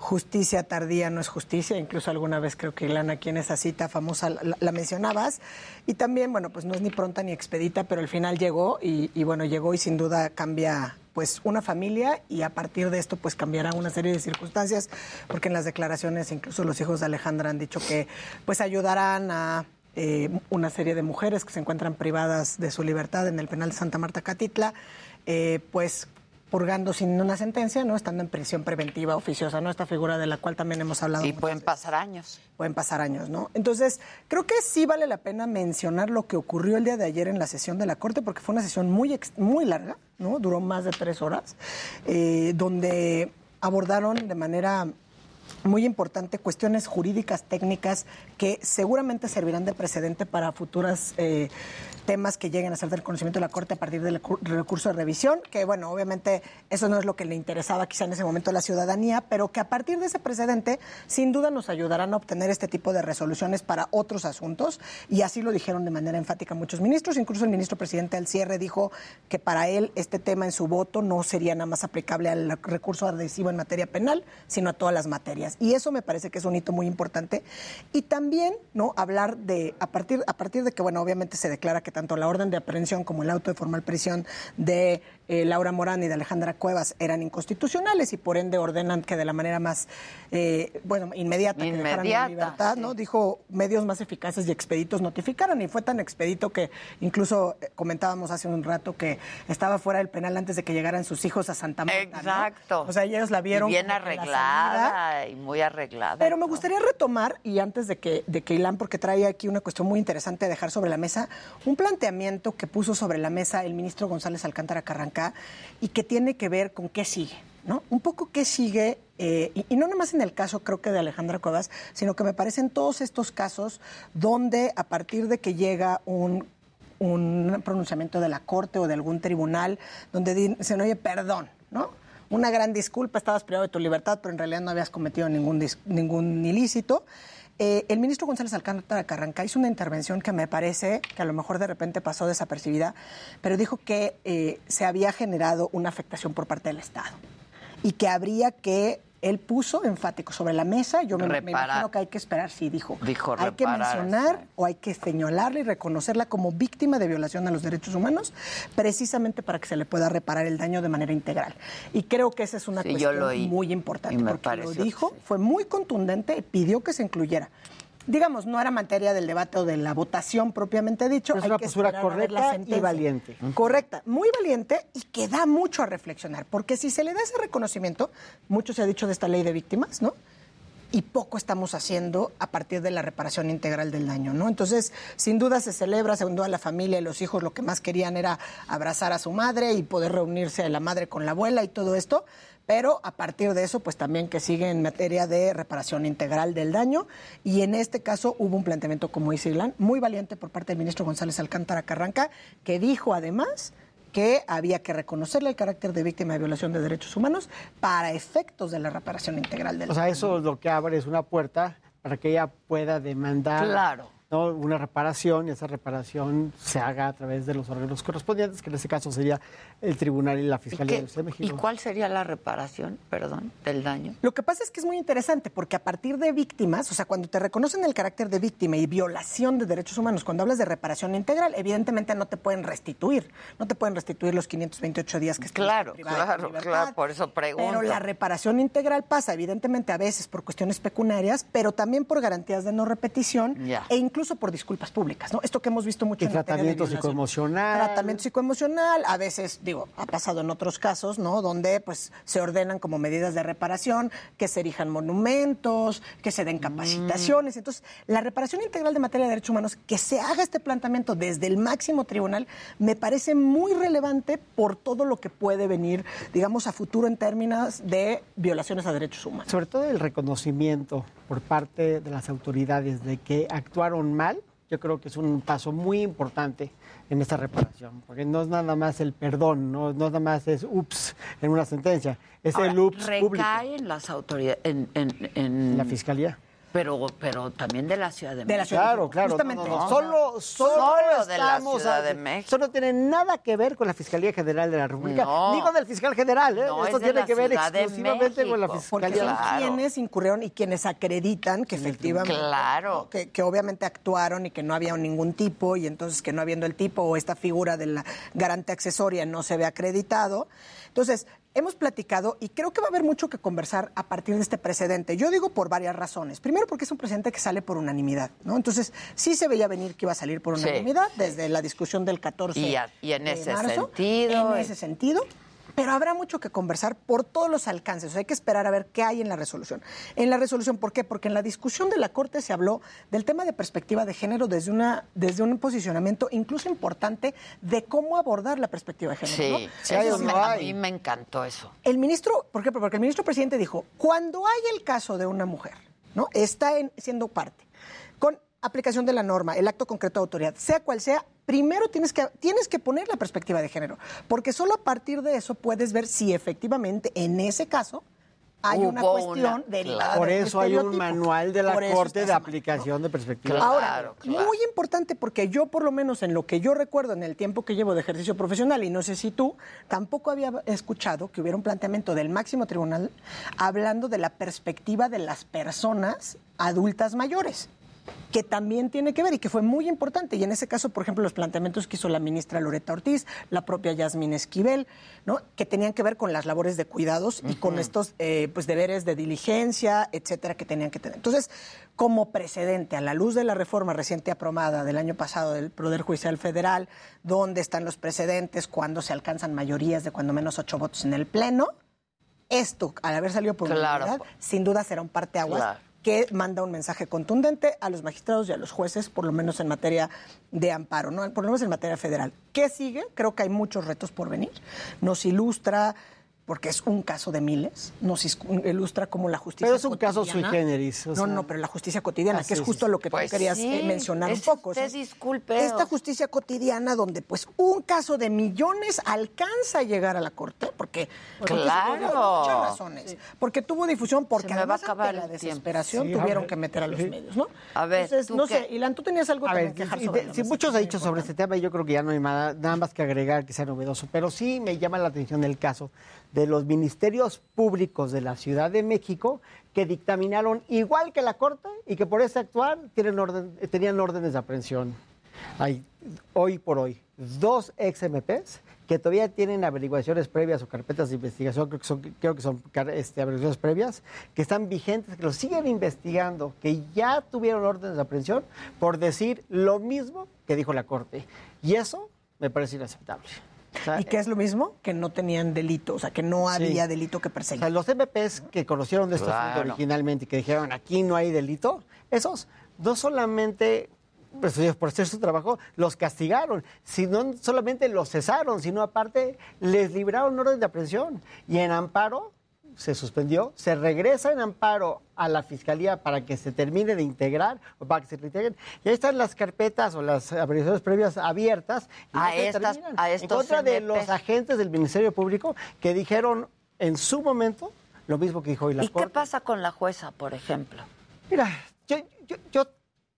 justicia tardía no es justicia. Incluso alguna vez creo que Ilana, aquí en esa cita famosa la, mencionabas. Y también, bueno, pues no es ni pronta ni expedita, pero al final llegó y, y bueno, llegó y sin duda cambia pues una familia y a partir de esto pues cambiará una serie de circunstancias porque en las declaraciones incluso los hijos de Alejandra han dicho que pues ayudarán a eh, una serie de mujeres que se encuentran privadas de su libertad en el penal de Santa Marta Catitla, eh, pues purgando sin una sentencia, no estando en prisión preventiva oficiosa, ¿no? Esta figura de la cual también hemos hablado. Y pueden veces. pasar años. Pueden pasar años, ¿no? Entonces, creo que sí vale la pena mencionar lo que ocurrió el día de ayer en la sesión de la Corte, porque fue una sesión muy, muy larga, ¿no? Duró más de tres horas, eh, donde abordaron de manera muy importante cuestiones jurídicas, técnicas, que seguramente servirán de precedente para futuras eh, temas que lleguen a ser del conocimiento de la Corte a partir del recu- recurso de revisión, que bueno, obviamente eso no es lo que le interesaba quizá en ese momento a la ciudadanía, pero que a partir de ese precedente sin duda nos ayudarán a obtener este tipo de resoluciones para otros asuntos y así lo dijeron de manera enfática muchos ministros, incluso el ministro presidente al cierre dijo que para él este tema en su voto no sería nada más aplicable al recurso adhesivo en materia penal, sino a todas las materias. Y eso me parece que es un hito muy importante. Y también, ¿no? Hablar de, a partir, a partir de que, bueno, obviamente se declara que tanto la orden de aprehensión como el auto de formal prisión de eh, Laura Morán y de Alejandra Cuevas eran inconstitucionales y por ende ordenan que de la manera más, eh, bueno, inmediata, que dejaran Inmediata, en libertad, ¿no? Dijo medios más eficaces y expeditos notificaron y fue tan expedito que incluso eh, comentábamos hace un rato que estaba fuera del penal antes de que llegaran sus hijos a Santa Marta. ¿no? Exacto. O sea, ellos la vieron Y bien la arreglada y muy arreglada. Pero me gustaría retomar, y antes de que, de que Ilan, porque trae aquí una cuestión muy interesante a dejar sobre la mesa, un planteamiento que puso sobre la mesa el ministro González Alcántara Carrancá y que tiene que ver con qué sigue, ¿no? Un poco qué sigue, eh, y, y no nomás en el caso creo que de Alejandra Cuevas, sino que me parecen todos estos casos donde a partir de que llega un un pronunciamiento de la corte o de algún tribunal donde dicen, oye, perdón, ¿no? Una gran disculpa, estabas privado de tu libertad, pero en realidad no habías cometido ningún, ningún ilícito. Eh, el ministro González Alcántara Carranca hizo una intervención que me parece que a lo mejor de repente pasó desapercibida, pero dijo que eh, se había generado una afectación por parte del Estado y que habría que él puso enfático sobre la mesa. Yo me, imagino que hay que esperar, sí, dijo. Dijo hay que mencionar o hay que señalarla y reconocerla como víctima de violación a los derechos humanos, precisamente para que se le pueda reparar el daño de manera integral. Y creo que esa es una Sí, cuestión muy importante, porque lo dijo, fue muy contundente y pidió que se incluyera. Digamos, no era materia del debate o de la votación propiamente dicho. Es hay una que postura a correcta y valiente. Correcta, muy valiente y que da mucho a reflexionar, porque si se le da ese reconocimiento, mucho se ha dicho de esta ley de víctimas, ¿no? Y poco estamos haciendo a partir de la reparación integral del daño, ¿no? Entonces, sin duda se celebra, sin duda la familia y los hijos lo que más querían era abrazar a su madre y poder reunirse la madre con la abuela y todo esto, pero a partir de eso, pues también que sigue en materia de reparación integral del daño. Y en este caso hubo un planteamiento, como dice Ilan, muy valiente por parte del ministro González Alcántara Carranca, que dijo además que había que reconocerle el carácter de víctima de violación de derechos humanos para efectos de la reparación integral del O sea, eso lo que abre es una puerta para que ella pueda demandar Claro. ¿No? una reparación y esa reparación se haga a través de los órganos correspondientes, que en este caso sería el Tribunal y la ¿Y, Fiscalía qué- de y México. cuál sería la reparación, perdón, del daño? Lo que pasa es que es muy interesante porque a partir de víctimas, o sea, cuando te reconocen el carácter de víctima y violación de derechos humanos, cuando hablas de reparación integral, evidentemente no te pueden restituir, no te pueden restituir los 528 días que estás Claro, claro, libertad. claro, por eso pregunto. Pero la reparación integral pasa, evidentemente, a veces por cuestiones pecuniarias, pero también por garantías de no repetición Ya. e incluso por disculpas públicas, ¿no? Esto que hemos visto mucho Y en de tratamiento violación. psicoemocional. Tratamiento psicoemocional, a veces, digo, ha pasado en otros casos, ¿no? Donde pues se ordenan como medidas de reparación, que se erijan monumentos, que se den capacitaciones. Entonces, la reparación integral de materia de derechos humanos, que se haga este planteamiento desde el máximo tribunal, me parece muy relevante por todo lo que puede venir, digamos, a futuro en términos de violaciones a derechos humanos. Sobre todo el reconocimiento por parte de las autoridades de que actuaron mal, yo creo que es un paso muy importante en esta reparación, porque no es nada más el perdón, no, no nada más es ups en una sentencia, es Ahora, el ups público. recae en las autoridades, en, en, en- La fiscalía. Pero, pero también de la Ciudad de, De la México. Ciudad Claro, México, claro. justamente. no, no, no. Solo, solo, solo de la Ciudad a- de México. Eso no tiene nada que ver con la Fiscalía General de la República, No. ni con el fiscal general. ¿eh? No, Esto es de tiene la que ver exclusivamente con la. Porque Fiscalía. son Claro. quienes incurrieron y quienes acreditan que efectivamente Claro. que, que obviamente actuaron y que no había ningún tipo y entonces que no habiendo el tipo o esta figura de la garante accesoria no se ve acreditado. Entonces, hemos platicado y creo que va a haber mucho que conversar a partir de este precedente. Yo digo por varias razones. Primero porque es un precedente que sale por unanimidad, ¿no? Entonces, sí se veía venir que iba a salir por Sí. unanimidad desde la discusión del 14 Y, a- y en de ese marzo, sentido. En ese sentido. Pero habrá mucho que conversar por todos los alcances. O sea, hay que esperar a ver qué hay en la resolución. En la resolución, ¿por qué? Porque en la discusión de la Corte se habló del tema de perspectiva de género desde, una, desde un posicionamiento incluso importante de cómo abordar la perspectiva de género. Sí, ¿no? sí, Es eso decir, me- a mí me encantó eso. el ministro, ¿por qué? Porque el ministro presidente dijo, cuando hay el caso de una mujer, ¿no? Está en- siendo parte, aplicación de la norma, el acto concreto de autoridad, sea cual sea, primero tienes que, tienes que poner la perspectiva de género, porque solo a partir de eso puedes ver si efectivamente en ese caso hay una cuestión una- derivada Por de eso hay un manual de la Corte de aplicación de perspectiva. Ahora, muy importante porque yo por lo menos en lo que yo recuerdo en el tiempo que llevo de ejercicio profesional y no sé si tú, tampoco había escuchado que hubiera un planteamiento del máximo tribunal hablando de la perspectiva de las personas adultas mayores que también tiene que ver y que fue muy importante. Y en ese caso, por ejemplo, los planteamientos que hizo la ministra Loreta Ortiz, la propia Yasmín Esquivel, ¿no? que tenían que ver con las labores de cuidados y con estos eh, pues, deberes de diligencia, etcétera, que tenían que tener. Entonces, como precedente, a la luz de la reforma reciente aprobada del año pasado del Poder Judicial Federal, donde están los precedentes cuando se alcanzan mayorías de cuando menos ocho votos en el Pleno, esto, al haber salido por Claro. unanimidad, sin duda será un parteaguas Claro. Que manda un mensaje contundente a los magistrados y a los jueces, por lo menos en materia de amparo, ¿no? por lo menos en materia federal. ¿Qué sigue? Creo que hay muchos retos por venir. Nos ilustra, porque es un caso de miles, nos ilustra como la justicia Pero es un caso sui generis. o no, sea- no, pero la justicia cotidiana, Ah, que es justo sí. lo que Pues tú querías sí, eh, mencionar es un poco. o sea, disculpe. Esta justicia cotidiana donde pues un caso de millones alcanza a llegar a la corte, porque Claro. por muchas razones, porque tuvo difusión, porque Se me va a además ante acabar la desesperación Sí, tuvieron ver. que meter a los Sí. medios, ¿no? A ver, Entonces, ¿tú no qué? sé, Ilan, tú tenías algo A también ver, que dejar si, sobre muchos es dicho sobre este tema, yo creo que ya no hay nada, nada más que agregar que sea novedoso, pero sí me llama la atención el caso de los ministerios públicos de la Ciudad de México que dictaminaron igual que la Corte y que por ese actuar tienen orden, tenían órdenes de aprehensión. Hay hoy por hoy dos ex MPs que todavía tienen averiguaciones previas o carpetas de investigación, creo que son, creo que son este, averiguaciones previas, que están vigentes, que los siguen investigando, que ya tuvieron órdenes de aprehensión por decir lo mismo que dijo la Corte. Y eso me parece inaceptable. O sea, ¿Y qué es lo mismo? Que no tenían delito, o sea, que no Sí. había delito que O perseguir. sea, los MPs que conocieron de este asunto Claro. originalmente y que dijeron aquí no hay delito, esos no solamente pues, por hacer su trabajo los castigaron, sino solamente los cesaron, sino aparte les libraron orden de aprehensión y en amparo se suspendió, se regresa en amparo a la fiscalía para que se termine de integrar o para que se integren. Y ahí están las carpetas o las averiguaciones previas abiertas y A estas- a en contra de los agentes del Ministerio Público que dijeron en su momento lo mismo que dijo hoy la ¿Y qué Corte. pasa con la jueza, por ejemplo? Mira, yo, yo, yo,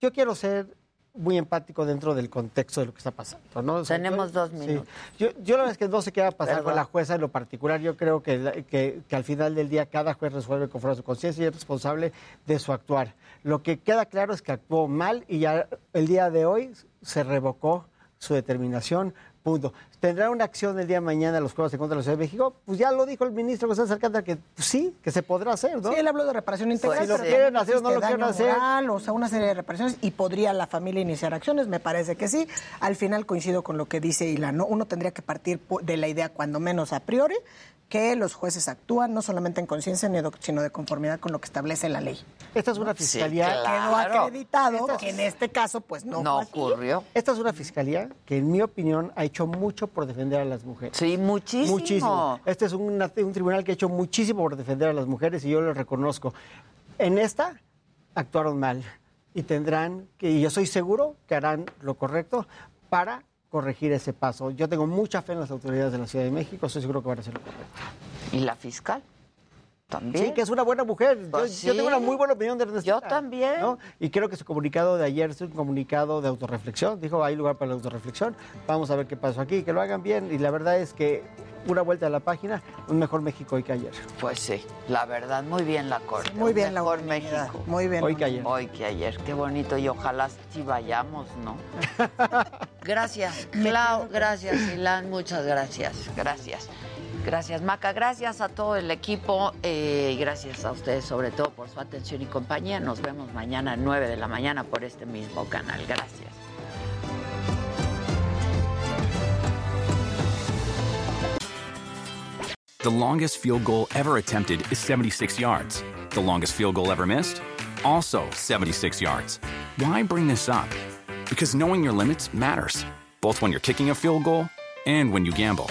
yo quiero ser muy empático dentro del contexto de lo que está pasando. ¿no? O sea, Tenemos yo- dos sí. minutos. Yo, yo la verdad es que no sé qué va a pasar Perdón. con la jueza en lo particular. Yo creo que, que, que al final del día cada juez resuelve conforme a su conciencia y es responsable de su actuar. Lo que queda claro es que actuó mal y ya el día de hoy se revocó su determinación. Punto. ¿Tendrá una acción el día de mañana los juegos en contra de la Ciudad de México? Pues ya lo dijo el ministro González Alcántara que pues, sí, que se podrá hacer, ¿no? Sí, él habló de reparación integral. Pues, si lo quieren hacer o no lo quieren hacer. moral, o sea, una serie de reparaciones y podría la familia iniciar acciones, me parece que sí. Al final coincido con lo que dice Ilan, ¿no? Uno tendría que partir de la idea, cuando menos a priori, que los jueces actúan no solamente en conciencia, sino de conformidad con lo que establece la ley. Esta es una Sí, fiscalía claro. Quedó acreditado Esta- que en este caso, pues no, No ocurrió. Esta es una fiscalía que, en mi opinión, ha hecho mucho por defender a las mujeres. Sí, muchísimo. Muchísimo. Este es un tribunal que ha hecho muchísimo por defender a las mujeres y yo lo reconozco. En esta actuaron mal y tendrán que, y yo soy seguro que harán lo correcto para corregir ese paso. Yo tengo mucha fe en las autoridades de la Ciudad de México, estoy seguro que van a hacer lo correcto. ¿Y la fiscal? También. Sí, que es una buena mujer. Yo- Pues yo, tengo una muy buena opinión de Ernestina. Yo también. ¿no? Y creo que su comunicado de ayer es un comunicado de autorreflexión. Dijo, hay lugar para la autorreflexión. Vamos a ver qué pasó aquí, que lo hagan bien. Y la verdad es que una vuelta a la página, un mejor México hoy que ayer. Pues sí, la verdad, muy bien la corte. Muy un bien la mejor unanimidad. México. Muy bien. Hoy que ayer. Hoy que ayer, qué bonito y ojalá sí vayamos, ¿no? [laughs] Gracias, Clau, gracias, Ilan, muchas gracias, gracias. Gracias, Maca. Gracias a todo el equipo eh, y gracias a ustedes, sobre todo, por su atención y compañía. Nos vemos mañana a 9 de la mañana por este mismo canal. Gracias. The longest field goal ever attempted is 76 yards. The longest field goal ever missed? Also 76 yards. Why bring this up? Because knowing your limits matters, both when you're kicking a field goal and when you gamble.